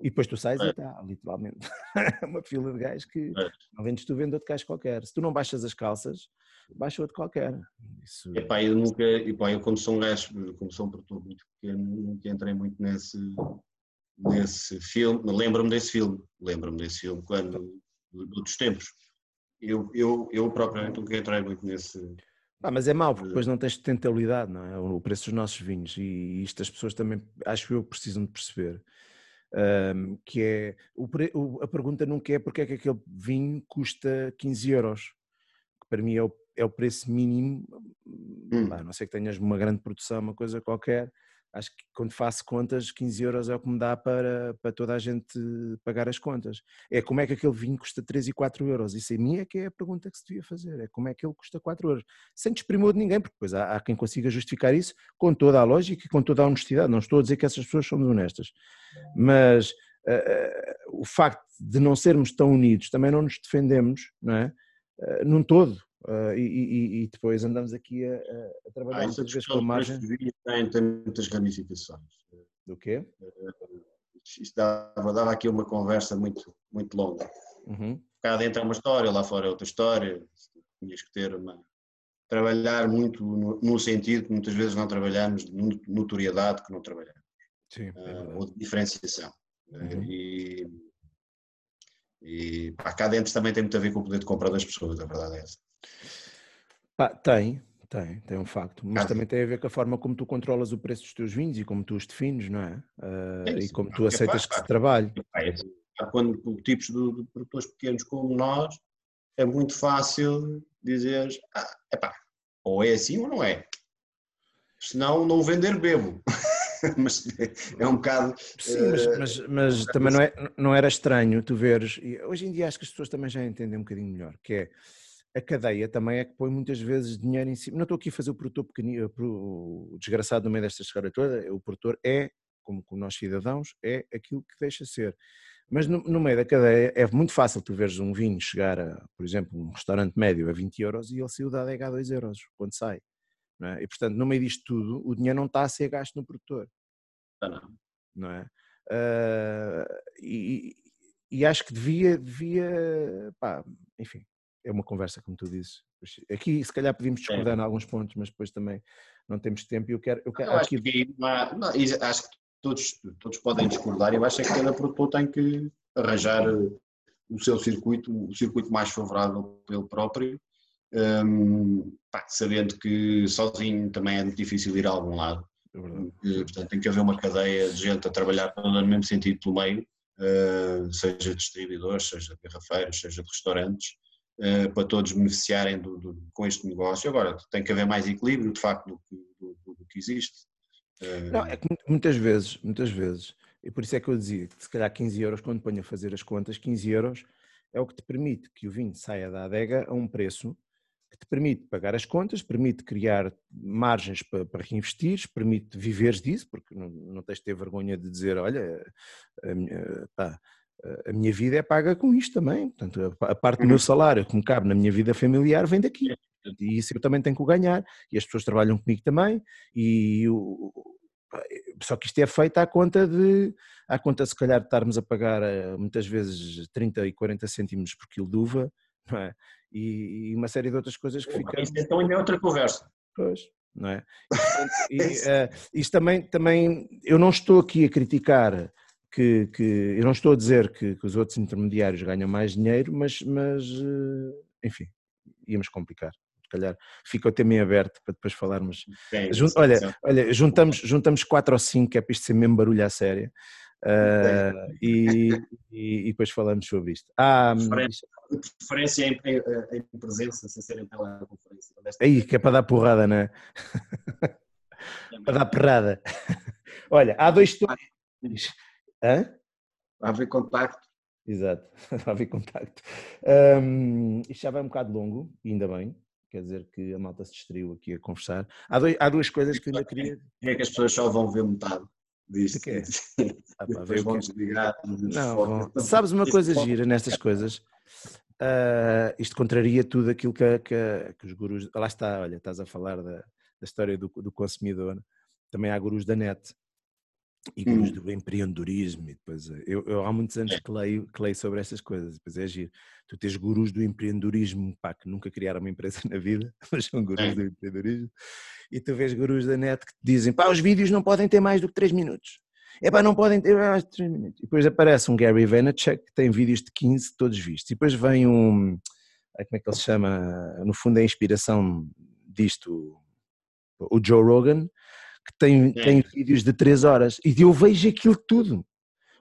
E depois tu sais é. e está, literalmente. uma fila de gajos que é. não vendes tu, vende outro gajo qualquer. Se tu não baixas as calças, baixa outro qualquer. Isso... Epá, eu nunca, epá, eu como sou um gajo, como sou um produtor muito pequeno, nunca entrei muito nesse, nesse filme. Lembro-me desse filme, lembro-me desse filme quando, de outros tempos. Eu, eu, eu propriamente nunca entrei muito nesse. Ah, mas é mau, porque depois não tens sustentabilidade, não é? O preço dos nossos vinhos. E isto as pessoas também, acho eu, precisam de perceber um, que é o, o, a pergunta nunca é porque é que aquele vinho custa 15 euros, que para mim é o, é o preço mínimo, hum. a não ser que tenhas uma grande produção, uma coisa qualquer, acho que quando faço contas, 15 euros é o que me dá para, para toda a gente pagar as contas. É como é que aquele vinho custa 3 e 4 euros? Isso a mim é que é a pergunta que se devia fazer, é como é que ele custa 4 euros? Sem desprimor de ninguém, porque depois há, há, quem consiga justificar isso com toda a lógica e com toda a honestidade. Não estou a dizer que essas pessoas são honestas, mas uh, o facto de não sermos tão unidos, também não nos defendemos, não é? Uh, num todo, Uh, e, e, e, depois andamos aqui a, a trabalhar ah, muitas vezes com a margem. Tem, tem muitas ramificações. Do quê? Isto dava, dava aqui uma conversa muito, muito longa. Uhum. Cá dentro é uma história, lá fora é outra história. Tinhas que ter uma. Trabalhar muito no, no sentido que muitas vezes não trabalhamos de notoriedade que não trabalhamos. Sim, uh, ou de diferenciação. Uhum. E, e pá, cá dentro também tem muito a ver com o poder de compra das pessoas, a verdade é essa. Tem, tem, tem um facto, mas ah. também tem a ver com a forma como tu controlas o preço dos teus vinhos e como tu os defines, não é? Uh, é e como tu aceitas é, que se trabalhe. É, quando tipos de, de, produtores pequenos como nós, é muito fácil dizer, ah, epá, ou é assim ou não é. Senão não vender bebo. mas é um bocado. Sim, mas, uh, mas, mas também não, é, não era estranho tu veres, hoje em dia acho que as pessoas também já entendem um bocadinho melhor, que é a cadeia também é que põe muitas vezes dinheiro em cima. Não estou aqui a fazer o produtor pequenino, o desgraçado no meio desta história toda. O produtor é, como, como nós cidadãos, é aquilo que deixa ser. Mas no, no, meio da cadeia é muito fácil tu veres um vinho chegar a, por exemplo, um restaurante médio a 20 euros e ele saiu da adega a 2 euros quando sai. É? E portanto, no meio disto tudo, o dinheiro não está a ser gasto no produtor. Ah, não. Não é? Uh, e, e, acho que devia, devia pá, enfim, é uma conversa, como tu dizes. Aqui, se calhar, podíamos discordar é. em alguns pontos, mas depois também não temos tempo. E eu quero. Eu quero não, aqui... acho, que, não, não, acho que todos, todos podem discordar. Eu acho é que cada produtor tem que arranjar o seu circuito, o circuito mais favorável pelo próprio, um, pá, sabendo que sozinho também é muito difícil ir a algum lado. É verdade. Portanto, tem que haver uma cadeia de gente a trabalhar no mesmo sentido pelo meio, seja distribuidores, seja de garrafeiros, seja de restaurantes, para todos beneficiarem do, do, com este negócio. Agora, tem que haver mais equilíbrio, de facto, do do, que existe. Não, é que muitas vezes, muitas vezes, e por isso é que eu dizia que se calhar 15 euros, quando ponho a fazer as contas, 15 euros é o que te permite que o vinho saia da adega a um preço que te permite pagar as contas, permite criar margens para, para reinvestir, permite viveres disso, porque não, não tens de ter vergonha de dizer, olha, a minha, pá, a minha vida é paga com isto também, portanto a parte do meu uhum. salário que me cabe na minha vida familiar vem daqui, e isso eu também tenho que ganhar, e as pessoas trabalham comigo também, e o, só que isto é feito à conta de, à conta se calhar de estarmos a pagar eh, muitas vezes 30 e 40 cêntimos por quilo de uva, é? E, e uma série de outras coisas que ficam... Isso então ainda é outra conversa. Pois, não é? E, e, uh, isto também, também, eu não estou aqui a criticar que, que eu não estou a dizer que, que, os outros intermediários ganham mais dinheiro, mas, mas uh, enfim, íamos complicar calhar fica o tema em aberto para depois falarmos. Sim, Jun, sim, olha, sim. olha juntamos, juntamos quatro ou cinco, que é para isto ser mesmo barulho à séria. Uh, e, e, e, depois falamos sobre isto. Ah, preferência em, em, em, presença, sem ser em teleconferência. Aí, que é para dar porrada, não é? para dar porrada. Olha, há dois. Hã? Vai haver contacto. Exato, vai haver contacto. Um, isto já vai um bocado longo, ainda bem quer dizer que a malta se distraiu aqui a conversar. Há, dois, há duas coisas que eu ainda queria. É que as pessoas só vão ver metade disto. Que é? Ah, pá, vão desligar. Não, Sabes uma coisa gira nestas coisas? Uh, isto contraria tudo aquilo que, que, que, os gurus. Lá está, olha, estás a falar da, da história do, do consumidor. Também há gurus da net e gurus hum. do empreendedorismo e depois eh, eu, eu, há muitos anos que leio, que leio sobre estas coisas depois é giro, tu tens gurus do empreendedorismo pá, que nunca criaram uma empresa na vida mas são gurus é. do empreendedorismo. E tu vês gurus da net que te dizem pá, os vídeos não podem ter mais do que 3 minutos. É pá, não podem ter mais de 3 minutos. E depois aparece um Gary Vaynerchuk que tem vídeos de 15 todos vistos. E depois vem um como é que ele se chama? No fundo é a inspiração disto o Joe Rogan que tem, é. tem vídeos de 3 horas e eu vejo aquilo tudo.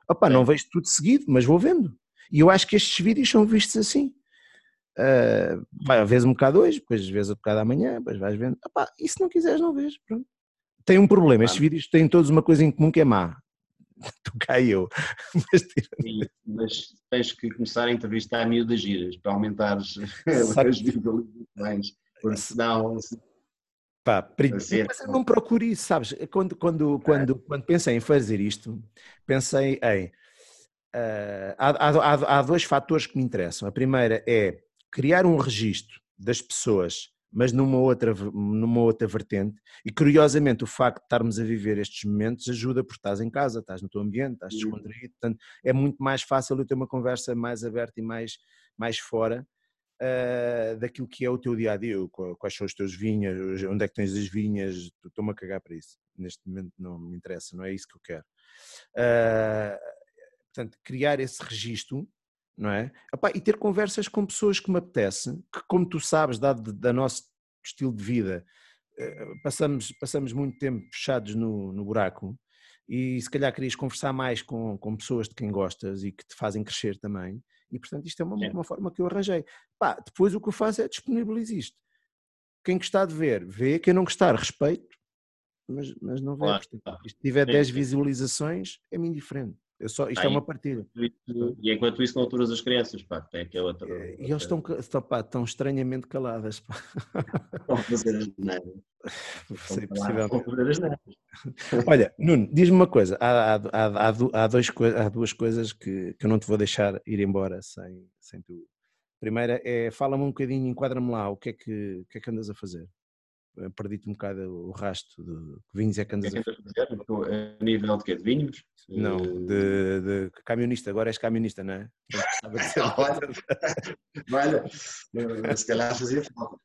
Opa, é. não vejo tudo seguido, mas vou vendo. E eu acho que estes vídeos são vistos assim. Uh, vai, vezes um bocado hoje, depois às vezes um bocado amanhã, depois vais vendo. Opa, e se não quiseres, não vês. Pronto. Tem um problema, estes vídeos têm todos uma coisa em comum que é má. Tu cai eu. Mas, mas tens que começar a entrevistar a miúdas giras para aumentares as visualizações, porque senão Pá, mas eu não procuro isso, sabes? Quando, quando, quando, quando pensei em fazer isto, pensei em. Uh, há, há, há, dois fatores que me interessam. A primeira é criar um registro das pessoas, mas numa outra, numa outra vertente. E curiosamente, o facto de estarmos a viver estes momentos ajuda, porque estás em casa, estás no teu ambiente, estás descontraído. Portanto, é muito mais fácil eu ter uma conversa mais aberta e mais, mais fora uh, daquilo que é o teu dia a dia, quais são os teus vinhas, onde é que tens as vinhas, estou-me a cagar para isso. Neste momento não me interessa, não é isso que eu quero. Uh, portanto, criar esse registro, não é? Epá, e ter conversas com pessoas que me apetece, que como tu sabes, dado da nosso estilo de vida, eh, passamos, passamos muito tempo fechados no, no buraco e se calhar querias conversar mais com, com pessoas de quem gostas e que te fazem crescer também e, portanto, isto é uma, uma forma que eu arranjei. Pá, depois o que eu faço é disponibilizar isto. Quem gostar de ver, vê. Quem não gostar, respeito, mas, mas não vê. Claro. Portanto, se tiver 10 visualizações, é-me indiferente. Eu só, isto é uma partilha. E enquanto isso, com alturas as crianças, pá, tem aquela outra. É, e eles estão, estão, pá, estão estranhamente caladas. Pá. Estão a fazer as nada. Olha, Nuno, diz-me uma coisa: há, há, há, há, dois, há duas coisas que, que eu não te vou deixar ir embora sem, sem tu. Primeira é, fala-me um bocadinho, enquadra-me lá, o que é que, o que, é que andas a fazer? Perdi-te um bocado o rasto de que vinhos é que andas a fazer. A nível de quê? De vinhos? Não, de, de camionista, agora és camionista, não é? olha, se calhar fazia falta.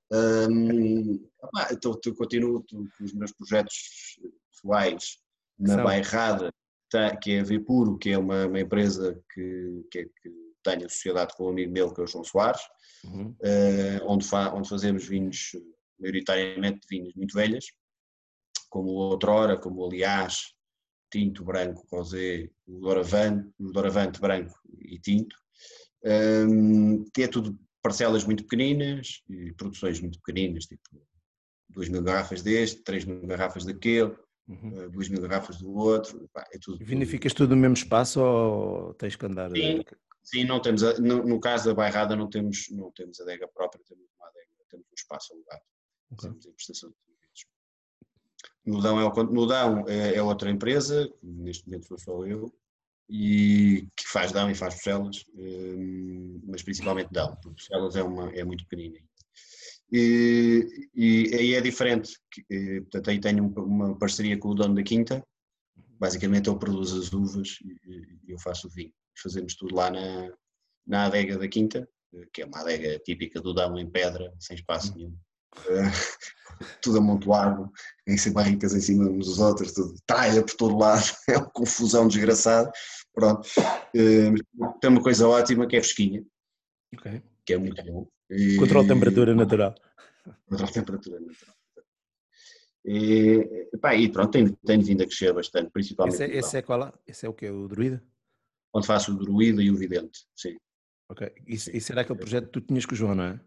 Então, continuo com os meus projetos pessoais na São. Bairrada, tá, que é a Vipuro, que é uma, uma empresa que, que, é, que tenho a sociedade com um amigo meu, que é o João Soares, uhum. uh, onde, fa, onde fazemos vinhos maioritariamente de vinhas muito velhas, como o outrora, como o aliás, tinto, branco, rosé, o doravante, o doravante branco e tinto, um, que é tudo parcelas muito pequeninas e produções muito pequeninas, tipo 2 mil garrafas deste, 3 mil garrafas daquele, uhum. 2 mil garrafas do outro. Pá, é tudo, Vinificas tudo no mesmo espaço ou tens que andar? Sim, sim não temos no, no, caso da bairrada não temos, não temos adega própria, temos uma adega, temos um espaço alugado. Okay. Temos a prestação de serviços. Nudão, é, o, Nudão é, é outra empresa, neste momento sou só eu, e que faz Dão e faz Bruxelas, hum, mas principalmente Dão, porque Bruxelas é, uma, é muito pequenina. E, e aí é diferente, eh, portanto aí tenho uma parceria com o dono da quinta, basicamente ele produz as uvas e eu faço o vinho. Fazemos tudo lá na, na adega da quinta, que é uma adega típica do Dão em pedra, sem espaço nenhum. Tudo amontoado, em barricas em cima uns dos outros, tudo tralha por todo lado, é uma confusão desgraçada. Pronto. Uh, tem uma coisa ótima que é fresquinha, okay. que é muito bom. Controle de temperatura natural. Controle de temperatura natural. E, pá, e pronto, tem, tem vindo a crescer bastante, principalmente. Esse é, esse é qual? Esse é o que? O druida? Onde faço o druida e o vidente, sim. Ok. E, e será aquele projeto que tu tinhas com o João, não é?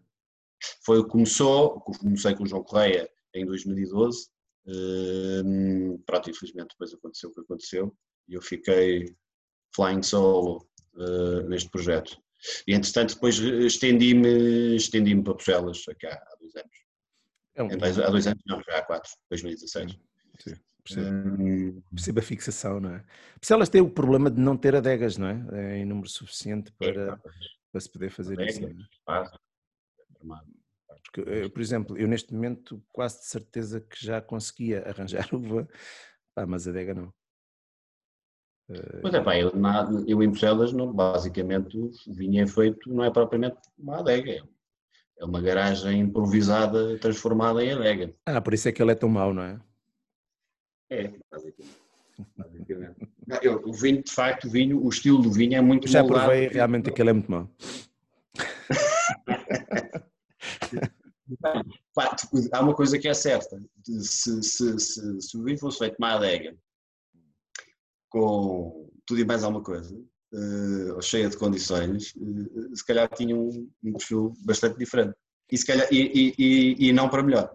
Foi o que começou, comecei com o João Correia em 2012. Uh, pronto, infelizmente depois aconteceu o que aconteceu e eu fiquei flying solo uh, neste projeto. E entretanto depois estendi-me estendi para Bruxelas aqui há, há dois anos. É um... Há dois anos, não, já há quatro, 2016. Sim. Percebo. Um... percebo a fixação, não é? Bruxelas tem o problema de não ter adegas, não é? é em número suficiente para, é, para se poder fazer Adega, isso. Não é? Porque, por exemplo, eu neste momento quase de certeza que já conseguia arranjar uva, pá, mas a adega não. Pois é, pá, eu, na, eu em Bruxelas, não, basicamente, o vinho é feito, não é propriamente uma adega, é uma garagem improvisada transformada em adega. Ah, por isso é que ele é tão mau, não é? É, basicamente. basicamente. Eu, o vinho, de facto, o vinho, o estilo do vinho é muito Já provei realmente que ele é muito mau. há uma coisa que é certa, se, se, se, se o vinho fosse feito uma adega, com tudo e mais alguma coisa, uh, cheia de condições, uh, se calhar tinha um, um, perfil bastante diferente. E, se calhar, e, e, e não para melhor.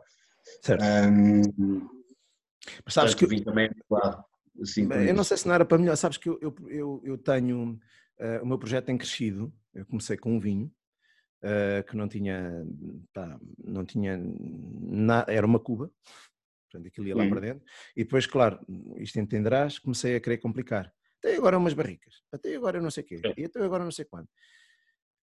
Certo. Um, Mas sabes que. Também claro, assim, eu não sei se não era para melhor. Sabes que eu, eu, eu, eu tenho. Uh, o meu projeto tem crescido. Eu comecei com um vinho. Uh, que não tinha, pá, não tinha nada, era uma cuba, portanto aquilo ia lá hum. para dentro, e depois, claro, isto entenderás, comecei a querer complicar. Até agora umas barricas, até agora não sei o quê, e até agora não sei quando.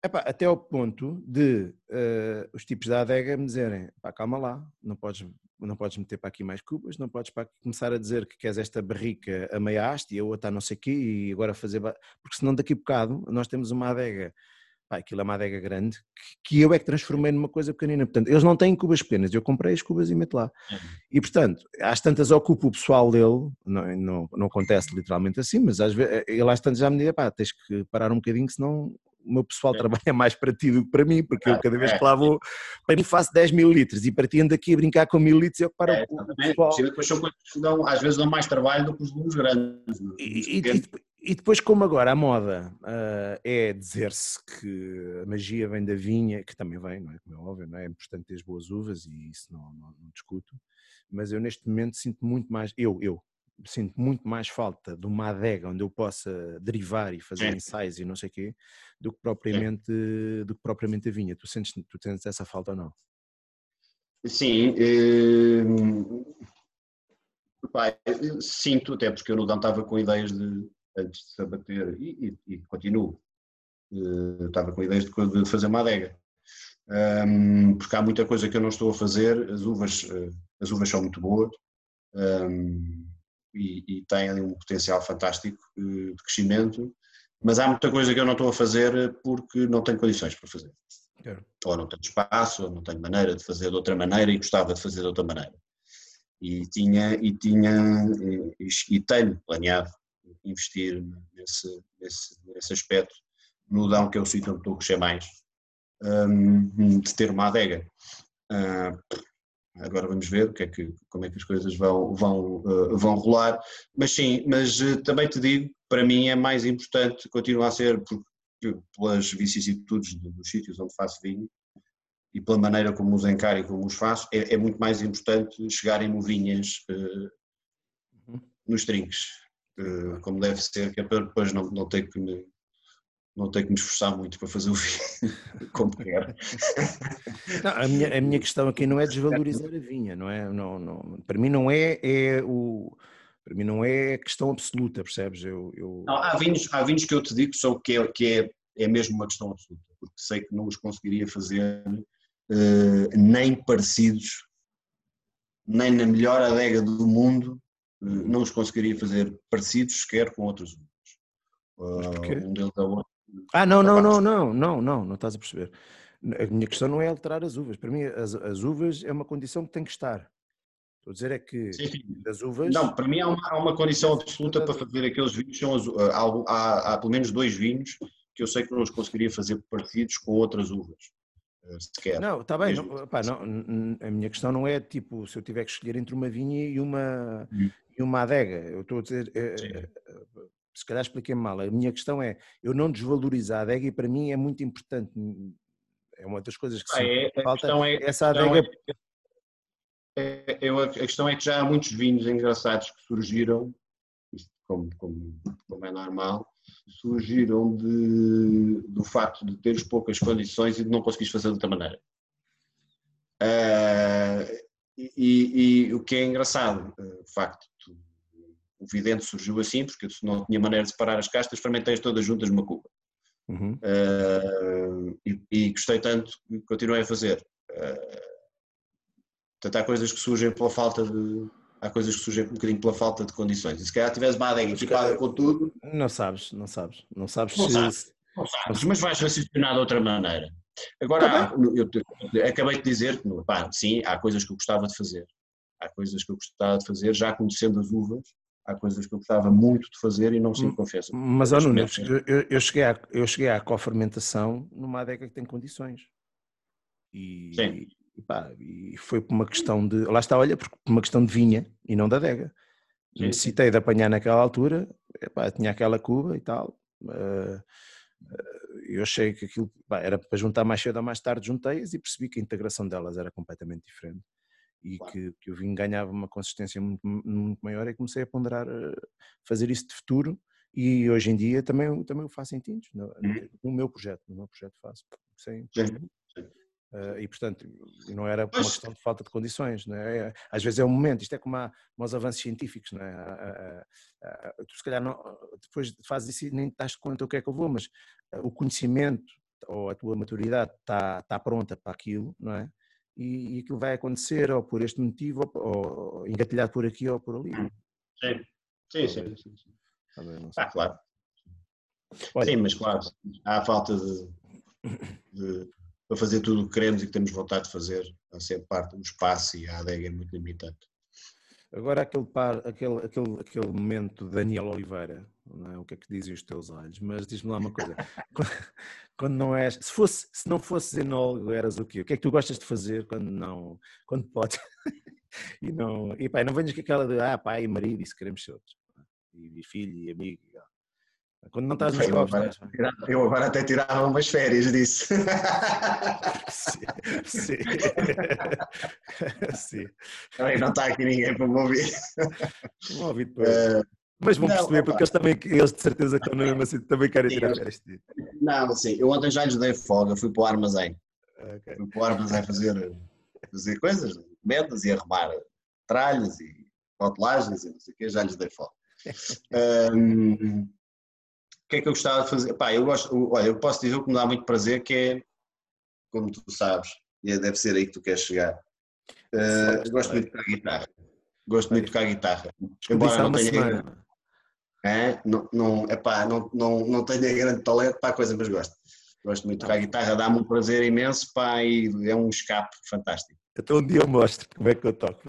Epá, até ao ponto de uh, os tipos da adega me dizerem, pá, calma lá, não podes, não podes meter para aqui mais cubas, não podes para começar a dizer que queres esta barrica a meia haste e a outra a não sei o quê, e agora fazer... Porque senão daqui a bocado nós temos uma adega pá, aquilo é uma adega grande, que, que, eu é que transformei numa coisa pequenina. Portanto, eles não têm cubas pequenas, eu comprei as cubas e meto lá. Uhum. E, portanto, às tantas ocupa o pessoal dele, não, não, não acontece literalmente assim, mas às vezes, eh, ele às tantas já me diz, pá, tens que parar um bocadinho, senão o meu pessoal é. trabalha mais para ti do que para mim, porque eu cada vez que lá vou, para mim faço 10 mil litros e para ti ando aqui a brincar com mil litros e eu paro é, o pessoal. Depois são coisas que dão, às vezes dão mais trabalho do que os grandes. É? E, e, e, depois, como agora a moda uh, é dizer-se que a magia vem da vinha, que também vem, não é? Como é óbvio, não é? é importante ter as boas uvas e isso não, não, não discuto, mas eu neste momento sinto muito mais, eu, eu, sinto muito mais falta de uma adega onde eu possa derivar e fazer ensaios e não sei o quê, do que propriamente, do que propriamente a vinha. Tu sentes, tu sentes essa falta ou não? Sim, eh, pai, sinto, até porque eu no Dão estava com ideias de, antes de se abater, e, e, e continuo, eh, estava com ideias de, de fazer uma adega. Um, porque há muita coisa que eu não estou a fazer, as uvas, eh, as uvas são muito boas, um, e, e ali um potencial fantástico eh, de crescimento, mas há muita coisa que eu não estou a fazer porque não tenho condições para fazer. É. Ou não tenho espaço, ou não tenho maneira de fazer de outra maneira e gostava de fazer de outra maneira. E tinha, e tinha, e, e tenho planeado investir nesse, nesse, nesse aspecto no Dão, que é o sítio onde estou a crescer mais, um, de ter uma adega. Uh, agora vamos ver o que é que, como é que as coisas vão, vão, uh, vão rolar. Mas sim, mas uh, também te digo, para mim é mais importante, continua a ser, porque, pelas vicissitudes dos sítios onde faço vinho e pela maneira como os encaro e como os faço, é, é muito mais importante chegarem novinhas uh, nos trinques, como deve ser, que é para depois não, não ter que me não tenho que me esforçar muito para fazer o vinho como quero. Não, a, minha, a minha questão aqui não é desvalorizar a vinha, não é? Não, não, para mim não é, é o. Para mim não é questão absoluta, percebes? Eu, eu... Não, há, vinhos, há vinhos que eu te digo são que, é, que é, é mesmo uma questão absoluta, porque sei que não os conseguiria fazer uh, nem parecidos, nem na melhor adega do mundo, não os conseguiria fazer parecidos sequer com outros vinhos. Uh, um deles é outro ah, não, não, não, não, não, não, não estás a perceber. A minha questão não é alterar as uvas. Para mim, as, as uvas é uma condição que tem que estar. Estou a dizer é que sim, sim. das uvas. Não, para mim há uma, há uma condição absoluta para fazer aqueles vinhos. São as, há, há, há, pelo menos dois vinhos que eu sei que não os conseguiria fazer parecidos com outras uvas. Eh, sequer. Não, está bem. Não, pá, não, a minha questão não é tipo se eu tiver que escolher entre uma vinha e uma, hum. E uma adega. Eu estou a dizer. É, se calhar expliquei mal. A minha questão é, eu não desvalorizar a adega e para mim é muito importante. É uma das coisas que ah, é, falta. É, essa adega. É, é, a questão é que já há muitos vinhos engraçados que surgiram, como, como, como é normal, surgiram de, do facto de teres poucas condições e de não conseguires fazer de outra maneira. Uh, e, e, o que é engraçado, uh, o facto de o vidente surgiu assim, porque não tinha maneira de separar as castas, fermentei-as todas juntas numa cuba. Uhum. Uh, e, e, gostei tanto que continuei a fazer. Uh, portanto, há coisas que surgem pela falta de. Há coisas que surgem um bocadinho pela falta de condições. E se calhar tivesse uma adega equipada com tudo. Não sabes, não sabes. Não sabes não se. Sabes, não sabes, mas vais raciocinar de outra maneira. Agora, tá eu, eu, acabei de dizer que, pá, sim, há coisas que eu gostava de fazer. Há coisas que eu gostava de fazer, já conhecendo as uvas, há coisas que eu gostava muito de fazer e não sinto confiança. Mas, ó Nuno, eu, eu, cheguei à, eu cheguei à cofermentação numa adega que tem condições. E, Sim. E, pá, e foi por uma questão de. Lá está, olha, por uma questão de vinha e não da adega. Sim. Necessitei de apanhar naquela altura, epá, tinha aquela cuba e tal. Uh, eu achei que aquilo pá, era para juntar mais cedo ou mais tarde, juntei-as e percebi que a integração delas era completamente diferente e claro. que, que o vinho ganhava uma consistência muito, muito maior e comecei a ponderar eh, fazer isso de futuro e hoje em dia também, também o faço em tintos, no, uhum. no meu projeto, no meu projeto faço, sem, Uh, e portanto não era uma questão de falta de condições, não é? às vezes é um momento, isto é como, há, como os avanços científicos, não é? Tu se calhar não, depois fazes isso e nem das conta o que é que eu vou, mas o conhecimento ou a tua maturidade está, está pronta para aquilo, não é? e, e aquilo vai acontecer ou por este motivo ou, ou engatilhado por aqui ou por ali. Sim, sim, sim. sim, sim. Ah, claro. Olha, sim, mas claro, há falta de, de, para fazer tudo o que queremos e que temos vontade de fazer, a ser parte do espaço e a adega é muito limitante. Agora aquele, par, aquele, aquele, aquele momento de Daniel Oliveira, não é? o que é que dizem os teus olhos, mas diz-me lá uma coisa, quando não és, se, fosse, se não fosses enólogo, eras o quê? O que é que tu gostas de fazer quando não, quando podes? e não, e pá, não venhas com aquela de, ah pai e marido, isso queremos ser outros, e, filho e amigo, quando não estás nos eu agora, eu agora até tirava umas férias disso. sim. Sim. sim. Também não está aqui ninguém para me ouvir. Ouvir depois. Uh, mas vão perceber, opa. porque eles também, eles de certeza que mesmo assim também querem sim, tirar férias. Não, sim, eu ontem já lhes dei folga, fui para o armazém. Okay. Fui para o armazém fazer, fazer coisas, metas e arrumar tralhas e rotelagens e não sei o quê, já lhes dei folga. um, que é que eu gostava de fazer? Pá, eu gosto, olha, eu posso dizer o que me dá muito prazer, que é, como tu sabes, e é, deve ser aí que tu queres chegar. Uh, gosto muito de tocar guitarra. Gosto muito de tocar guitarra. Embora não tenha. É, não, não, epá, não, não, não tenha grande talento para a coisa, mas gosto. Gosto muito de tocar guitarra, dá-me um prazer imenso, pá, e é um escape fantástico. Então um dia eu mostro como é que eu toco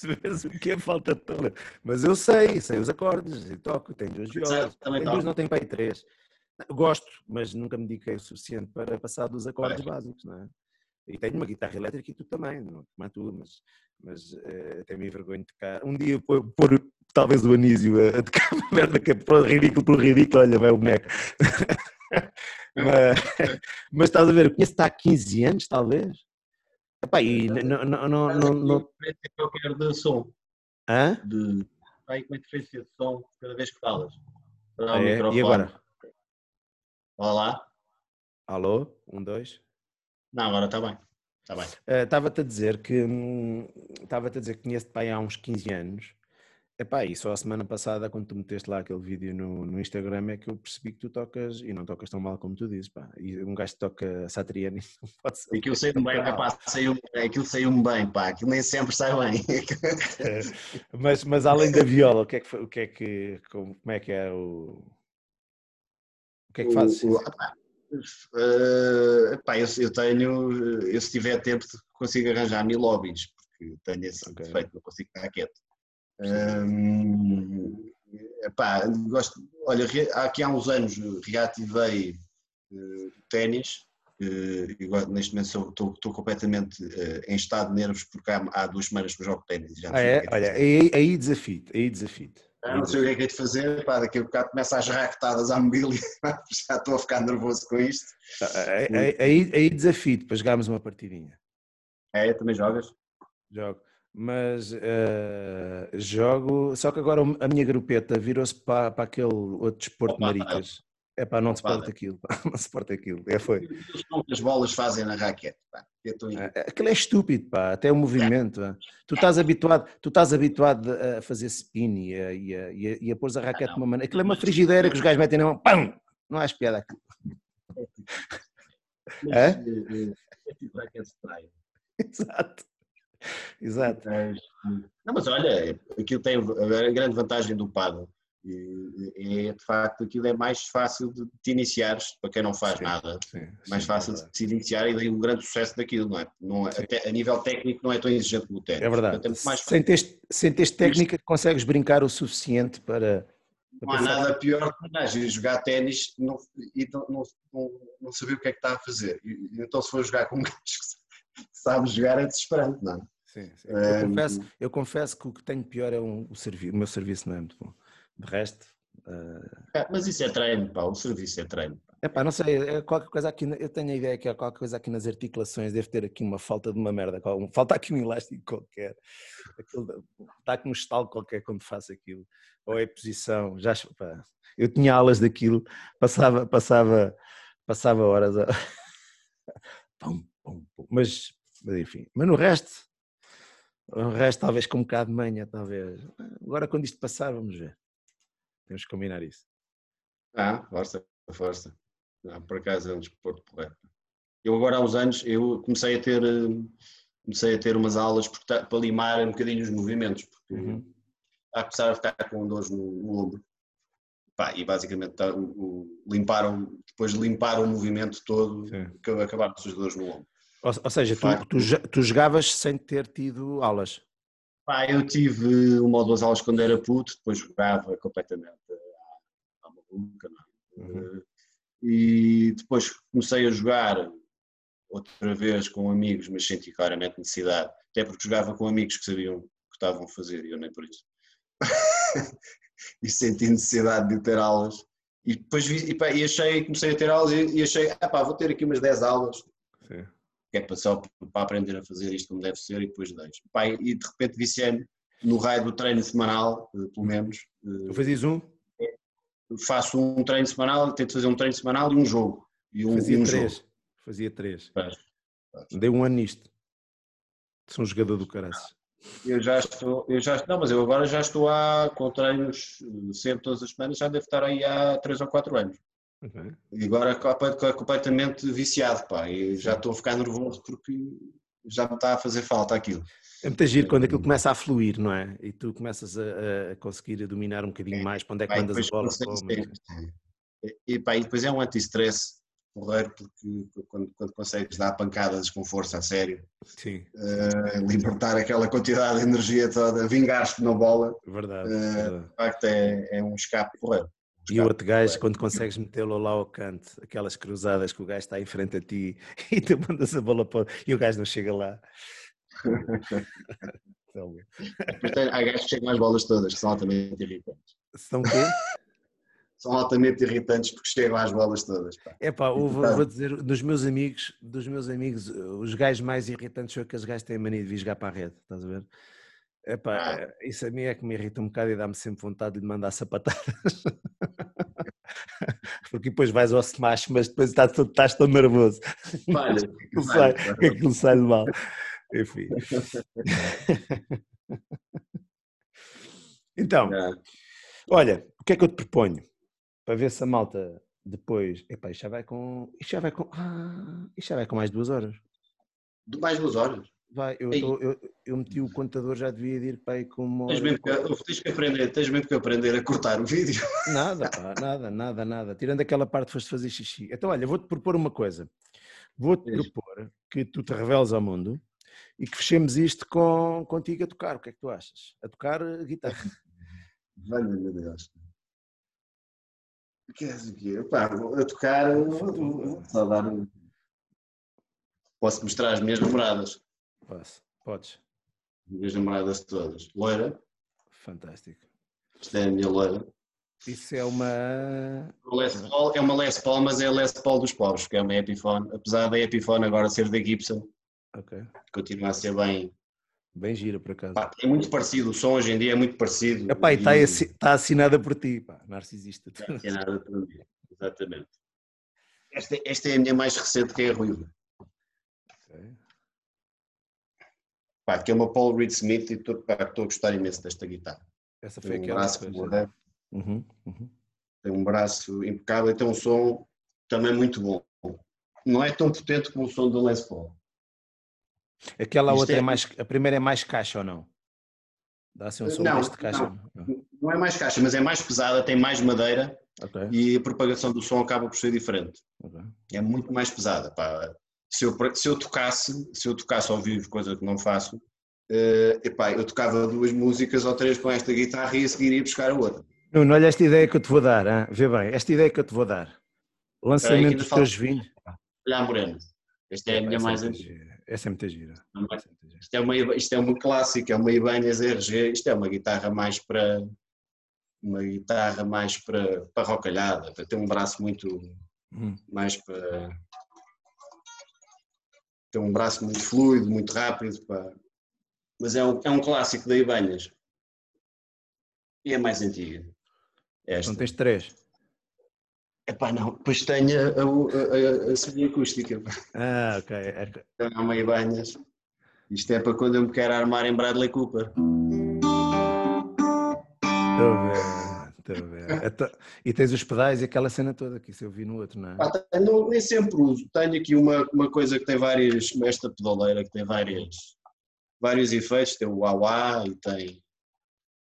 percebes o que é falta de talento. Mas eu sei, sei os acordes e toco, tenho duas violas, tenho duas, não tenho pai três. Gosto, mas nunca me dediquei o suficiente para passar dos acordes básicos, não é? E tenho uma guitarra elétrica e tu também, não como é tu, mas, mas uh, até me vergonha de tocar. Um dia pôr, pôr talvez o Anísio a, a tocar uma merda que é por ridículo, por ridículo, olha, vai o boneco. mas, mas estás a ver, eu conheço-te há 15 anos, talvez. Epá, e não, não, não, não, não... Eu quero de som. Hã? De... Aí com interferência de som cada vez que falas. Ah, é? E agora? Olá. Alô? Um, dois? Não, agora está bem. Está bem. Estava-te uh, a dizer que hum, estava-te a dizer que conheço-te pai há uns 15 anos. Epá, e só a semana passada, quando tu meteste lá aquele vídeo no, no Instagram, é que eu percebi que tu tocas e não tocas tão mal como tu dizes, pá. E um gajo que toca Satriani não pode ser. Aquilo saiu-me bem, saiu, aquilo saiu-me bem, pá, aquilo nem sempre sai bem. mas, mas além da viola, o que é que, o que, é que como, como é que é o. O que é que fazes? O, Uh, pá, eu, eu, tenho, eu se tiver tempo consigo arranjar mil hobbies, porque tenho esse okay. defeito, não consigo ficar quieto. Um, epá, gosto, olha, aqui há uns anos reativei uh, ténis, uh, neste momento estou, estou completamente uh, em estado de nervos porque há, há duas semanas que eu jogo ténis. Ah, é? é olha, aí, aí desafio, aí desafio. Ah, não sei o que é que é de fazer, pá, daqui a bocado começa as raquetadas à mobília, já estou a ficar nervoso com isto. Aí, aí, aí desafio para jogarmos uma partidinha. É, também jogas? Jogo, mas uh, jogo, só que agora a minha grupeta virou-se para, para aquele outro desporto de maricas. É pá, não suporta aquilo, pá, não suporta aquilo. É, foi. As bolas fazem na raquete, pá. É, aquilo é estúpido, pá, até o movimento. É. Tu estás habituado, tu estás habituado a fazer spin e a, e a, e a, e a pôr a raquete de uma maneira. Aquilo é uma frigideira que os gajos metem na mão, pam! Não há piada aqui. É? É tipo raquete estranho. Exato. Exato. Não, mas olha, aquilo tem a grande vantagem do paddle é de facto aquilo é mais fácil de te iniciares para quem não faz sim, nada, sim, mais sim, fácil é de se iniciar e daí um grande sucesso daquilo, não é? Não é até, a nível técnico não é tão exigente como o técnico. É verdade. Portanto, é sem, teres, sem teres técnica consegues brincar o suficiente para. não há nada pior que gajo jogar ténis e não, não, não, não, saber o que é que está a fazer. E, então se for jogar com um gajo que sabe jogar é desesperante, não é? Sim, sim. Eu, confesso, eu confesso que o que tenho pior é um, o, o meu serviço não é muito bom. De resto. Uh... Mas isso é treino, pá, o serviço é treino. É pá, não sei, é qualquer coisa aqui, eu tenho a ideia que é qualquer coisa aqui nas articulações, deve ter aqui uma falta de uma merda, falta aqui um elástico qualquer, aquilo, está aqui um estalo qualquer quando faço aquilo, ou é posição, já, pá, eu tinha aulas daquilo, passava, passava, passava horas a... pum. Mas, mas enfim, mas no resto, o resto talvez com um bocado de manha, talvez, agora quando isto passar vamos ver. Temos que combinar isso. Ah, força, força. Não, por acaso é um desporto correto. Eu agora há uns anos eu comecei a ter comecei a ter umas aulas para limar um bocadinho os movimentos, porque uhum. a começar a ficar com dores no, no ombro. Pá, e basicamente tá, o, o, limparam, depois de limpar o movimento todo, acabaram as dores no ombro. Ou, ou seja, tu, tu, tu jogavas sem ter tido aulas? Pá, eu tive uma ou duas aulas quando era puto, depois jogava completamente à, à maluca, é? uhum. E depois comecei a jogar outra vez com amigos, mas senti claramente necessidade, até porque jogava com amigos que sabiam o que estavam a fazer e eu nem por isso. e senti necessidade de ter aulas. E depois vi, e, pá, e achei, comecei a ter aulas e, e achei, ah pá, vou ter aqui umas 10 aulas. Sim que é só para aprender a fazer isto como deve ser e depois deixo. Pai, e de repente viciei no raio do treino semanal, eh, pelo menos. Eh, tu fazias um? Faço um treino semanal, tento fazer um treino semanal e um jogo. E um, Fazia e um três. Jogo. Fazia três. Faz, faz. Dei um ano nisto. Sou um jogador do caraças. Eu já estou, eu já, não, mas eu agora já estou há, com treinos sempre todas as semanas, já devo estar aí há 3 ou 4 anos. Uhum. E agora é completamente viciado, pá, e já estou a ficar nervoso porque já me está a fazer falta aquilo. É muito giro quando aquilo começa a fluir, não é? E tu começas a, a conseguir dominar um bocadinho é, mais para onde é que mandas a bola. E, e, pá, e depois é um anti-stress porreiro porque quando, quando, consegues dar pancadas com força a sério, uh, libertar aquela quantidade de energia toda, vingar-te na bola, verdade, uh, verdade. de facto é, é um escape porreiro. E o outro gajo, quando consegues metê-lo lá ao canto, aquelas cruzadas que o gajo está em frente a ti e tu mandas a bola para e o gajo não chega lá. há gajos que chegam às bolas todas, que são altamente irritantes. São quê? são altamente irritantes porque chegam às bolas todas. É pá, vou, vou, dizer, dos meus amigos, dos meus amigos, os gajos mais irritantes são aqueles gajos que têm mania de vir jogar para a rede, estás a ver? É pá, ah. isso a mim é que me irrita um bocado e dá-me sempre vontade de lhe mandar sapatadas. Porque depois vais ao smash, mas depois estás, estás tão nervoso. Falha, que sai, que aquilo sai de mal. Enfim. então, olha, o que é que eu te proponho? Para ver se a malta depois. Epá, isto já vai com. Isto já vai com. Ah, isto já vai com mais duas horas. De mais duas horas? Vai, eu, tô, eu, eu, meti o contador, já devia ir para aí com uma. Tens mesmo, que, tens, que aprender, tens mesmo que aprender a cortar o vídeo. Nada, pá, nada, nada, nada. Tirando aquela parte foste fazer xixi. Então, olha, vou-te propor uma coisa. Vou-te propor que tu te reveles ao mundo e que fechemos isto com, contigo a tocar. O que é que tu achas? A tocar guitarra. Valha, meu Deus. Queres o quê? Pá, a tocar, só dar um... Posso mostrar as minhas namoradas? Posso, podes. As minhas namoradas todas. Loira. Fantástico. Isto é a minha loira. Isso é uma. Les Paul, é uma Les Paul, mas é a Les Paul dos pobres, que é uma Epiphone. Apesar da Epiphone agora ser da Gibson, okay. continua a ser bem, Bem gira, por acaso. Pá, é muito parecido, o som hoje em dia é muito parecido. Epá, e está, e... está assinada por ti, pá, narcisista. Está assinada por mim, exatamente. Esta, esta é a minha mais recente, que é a Ruiva. Okay. Pá, que é uma Paul Reed Smith e estou, a gostar imenso desta guitarra. Essa foi tem um braço uhum, uhum. Tem um braço impecável e tem um som também muito bom. Não é tão potente como o som do Les Paul. Aquela Isto outra é... é... mais. A primeira é mais caixa ou não? Dá-se um som não, de caixa? Não, não, é mais caixa, mas é mais pesada, tem mais madeira okay. e a propagação do som acaba por ser diferente. Okay. É muito mais pesada. Pá. Se, eu, se eu tocasse, se eu tocasse ao vivo, coisa que não faço, uh, epá, eu tocava duas músicas ou três com esta guitarra e a seguir ia buscar a outra. Nuno, olha esta ideia que eu te vou dar, hein? vê bem, esta ideia que eu te vou dar. Lançamento dos teus vinhos. Olha, Moreno. Esta é a minha mais antiga. Essa é muita gira. Isto é uma, isto é uma clássica, é uma Ibanez RG, isto é uma guitarra mais para uma guitarra mais para, para rocalhada, para ter um braço muito hum. mais para ter um braço muito fluido, muito rápido, para, mas é um, é um clássico da Ibanez e é mais antiga. Esta. Então tens três. Epá, não, depois tenho a, a, a, a semi-acústica. Ah, ok. Então, meio banhas. Isto é para quando eu me quero armar em Bradley Cooper. Estou a ver, estou a ver. Então, e tens os pedais e aquela cena toda que isso eu vi no outro, não é? Ah, tenho, nem sempre uso. Tenho aqui uma, uma coisa que tem várias, esta pedaleira que tem várias, vários efeitos, tem o wah e tem,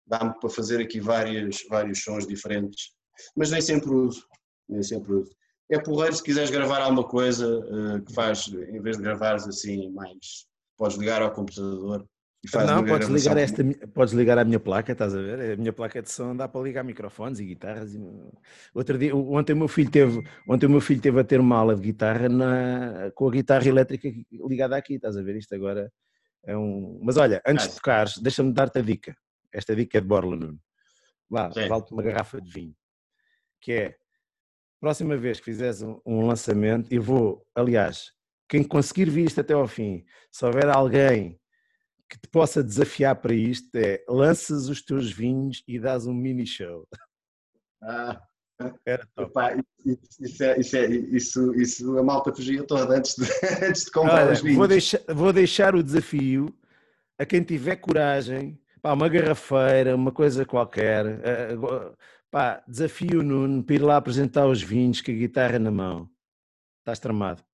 dá-me para fazer aqui vários, vários sons diferentes, mas nem sempre uso nem sempre uso. É porreiro se quiseres gravar alguma coisa uh, que faz, em vez de gravares assim mais, podes ligar ao computador e faz Não, podes ligar, esta, podes ligar a minha placa, estás a ver? A minha placa de som dá para ligar microfones e guitarras. E... Outro dia, ontem o meu filho teve, ontem o meu filho teve a ter uma aula de guitarra na, com a guitarra elétrica ligada aqui, estás a ver? Isto agora é um. Mas olha, antes de tocares, deixa-me dar-te a dica. Esta dica é de Borla Nuno. Vá, vale-te uma garrafa de vinho. Que é próxima vez que fizeres um, lançamento, e vou, aliás, quem conseguir vir isto até ao fim, se houver alguém que te possa desafiar para isto, é lanças os teus vinhos e dás um mini show. Ah, Era top. Epá, isso, é, isso, é, isso, isso, a malta fugia toda antes de, antes de comprar Olha, os vinhos. Vou deixar, vou deixar o desafio a quem tiver coragem, pá, uma garrafeira, uma coisa qualquer, eh, Pá, desafio o Nuno para ir lá apresentar os vinhos com a guitarra na mão. Estás tramado.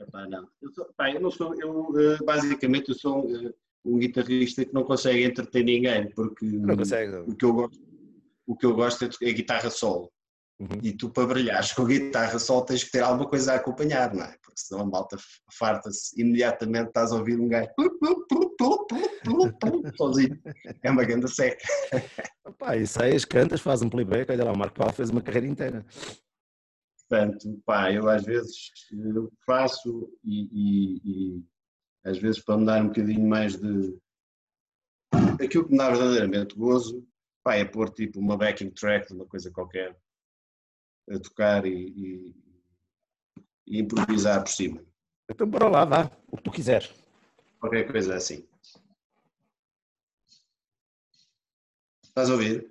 Epá, não. Eu, sou, pá, eu não sou, eu eh, basicamente eu sou um, eh, um, guitarrista que não consegue entreter ninguém, porque não consegue. o que eu gosto, o que eu gosto é, é guitarra solo. Uhum. E tu, para brilhares com a guitarra só, tens que ter alguma coisa a acompanhar, não é? Porque senão a malta farta-se, imediatamente estás a ouvir um gajo sozinho. É uma grande seca. Pá, ensaias, cantas, faz um playback, olha lá, o Marco Paulo fez uma carreira inteira. Portanto, pá, eu às vezes eu faço e, e, e, às vezes para me dar um bocadinho mais de aquilo que me dá verdadeiramente gozo, pá, é pôr tipo uma backing track de uma coisa qualquer a tocar e, e, e improvisar por cima. Então bora lá, vá, o que tu quiser. Qualquer coisa assim. Estás a ouvir?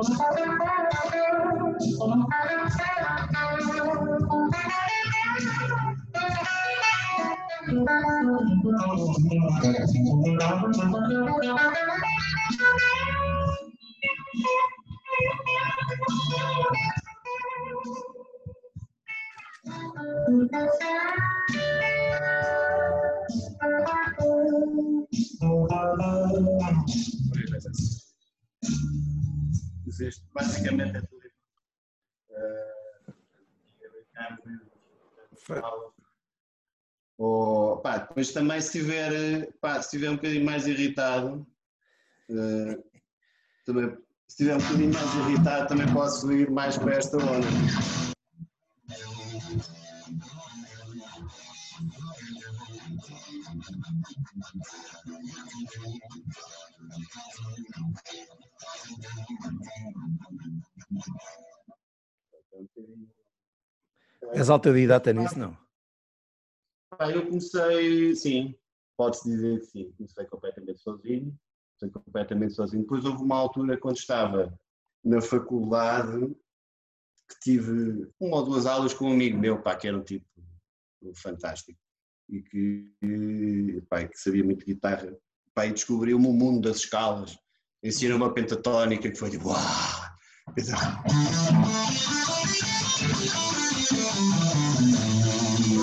Ok. Isto basicamente é tudo. Uh, ou, pá, depois também se tiver, pá, se tiver um bocadinho mais irritado, uh, também, se tiver um bocadinho mais irritado, também posso ir mais para esta onda. És autodidata nisso, não? Eu comecei, sim, pode-se dizer que sim, comecei completamente sozinho, comecei completamente sozinho. Depois houve uma altura quando estava na faculdade que tive uma ou duas aulas com um amigo meu, pá, que era um tipo fantástico e que, pá, que sabia muito de guitarra, pá, e descobriu-me o mundo das escalas, ensinou uma pentatónica que foi tipo, uau!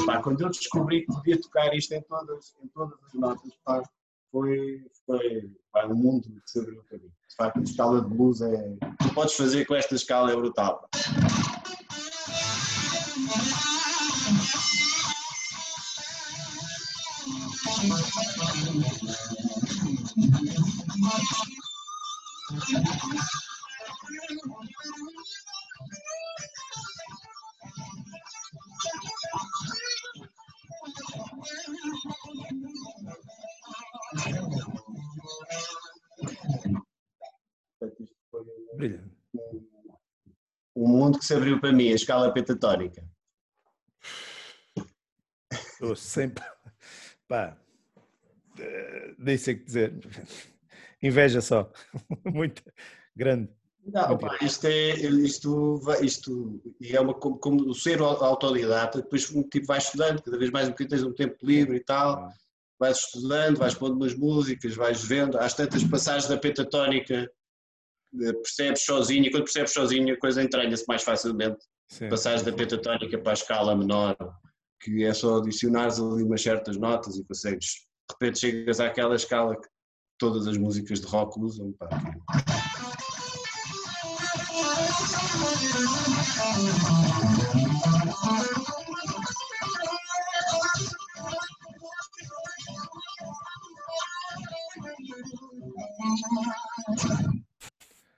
Pá, quando eu descobri que podia tocar isto em todas, em todas as notas, pá, foi, foi pá, um mundo que se abriu para mim. De facto, a escala de blues é. Tu podes fazer com esta escala é brutal. Brilhante. Um mundo que se abriu para mim, a escala pentatónica. Estou sempre. Pá, o que dizer. Inveja só. Muito grande. Não, pá, isto é, isto, isto é uma, como, como o ser autodidata, depois um tipo vai estudando, cada vez mais um bocadinho tens um tempo livre e tal, vais estudando, vais pondo umas músicas, vais vendo, às tantas passagens da pentatónica, eh, percebes sozinho, e quando percebes sozinho a coisa entranha-se mais facilmente. Sim. Da pentatónica para a escala menor, que é só adicionares ali umas certas notas e consegues, de repente chegas àquela escala que todas as músicas de rock usam. Pá.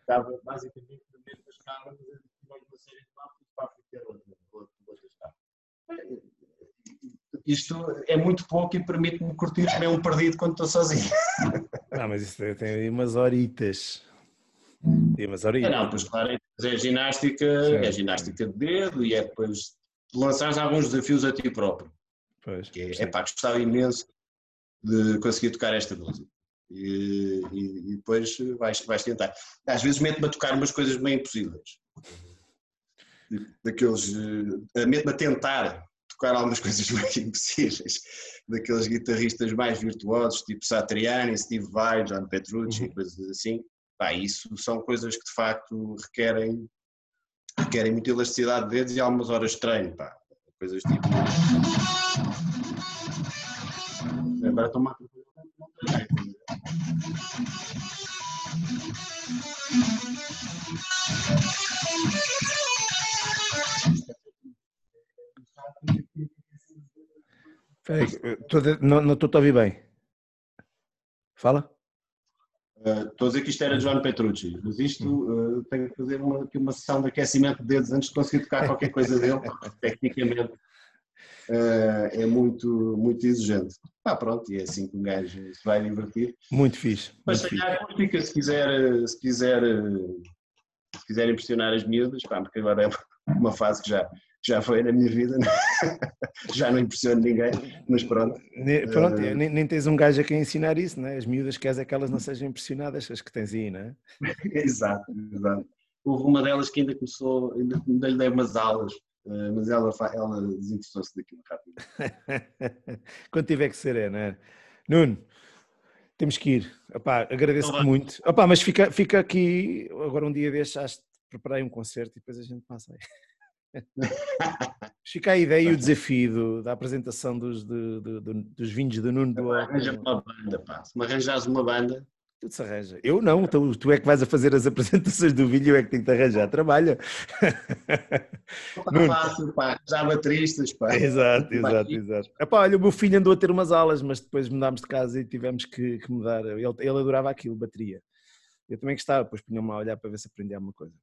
Estava basicamente na mesma escala, mas eu tinha uma série de mapas para ter outra, outra, outra escala. Isto é muito pouco e permite-me curtir nem um perdido quando estou sozinho. Não, mas isso tem aí umas horitas. Sim, mas ora, não, pois claro, é ginástica, é ginástica de dedo e é depois lançares alguns desafios a ti próprio. Pois, que é, é pá, gostava imenso de conseguir tocar esta música. E, e, e depois vais, vais tentar. Às vezes mete-me a tocar umas coisas bem impossíveis. Daqueles. Eh, mete-me a tentar tocar algumas coisas bem impossíveis. Daqueles guitarristas mais virtuosos, tipo Satriani, Steve Vai, John Petrucci, uhum. coisas assim. Pá, isso são coisas que de facto requerem, requerem muita elasticidade de dedos e algumas horas de treino. Pá. Coisas tipo. Agora estou a Peraí, não estou a ouvir bem. Fala. Uh, estou a dizer que isto era João Petrucci, mas isto uh, tenho que fazer uma, uma sessão de aquecimento de dedos antes de conseguir tocar qualquer coisa dele, porque tecnicamente uh, é muito, muito exigente. Ah, pronto, e é assim que um gajo se vai divertir. Muito fixe. Mas muito a acústica, se quiser, se quiser, se quiser impressionar as miúdas, pá, porque agora é uma fase que já, já foi na minha vida, já não impressiono ninguém, mas pronto. Pronto, uh, nem, nem, tens um gajo a quem ensinar isso, né? as miúdas queres é que elas não sejam impressionadas, as que tens aí, não é? exato, exato. Houve uma delas que ainda começou, ainda, ainda lhe dei umas aulas, uh, mas ela, ela desinteressou-se daquilo rápido. Quando tiver que ser, é, não é? Nuno, temos que ir. agradeço-te então, muito. Opá, mas fica, fica aqui, agora um dia deixaste, preparei um concerto e depois a gente passa aí. Fica a ideia e o desafio do, da apresentação dos, de, de, dos vinhos de Nuno do Arranja uma banda, pá. Se me arranjares uma banda. Tudo se arranja. Eu não, tu, tu, é que vais a fazer as apresentações do vídeo, eu é que tenho que te arranjar. Trabalha. Nuno. fácil, pá. Já bateristas, pá. Exato, exato, exato. Epá, olha, o meu filho andou a ter umas aulas, mas depois mudámos de casa e tivemos que, que mudar. Ele, ele adorava aquilo, bateria. Eu também gostava, depois punha-me a olhar para ver se aprendia alguma coisa.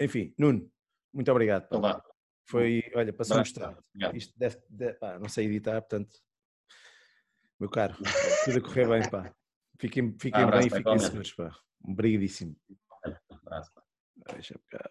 Enfim, Nuno, muito obrigado. Então vá. Foi, olha, para se mostrar. Isto deve, deve pá, não sei editar, portanto, meu caro, tudo a correr bem, pá. Fiquem, fiquem um bem e fiquem seguros, pá. Obrigadíssimo. Um abraço, pá. Deixa cá.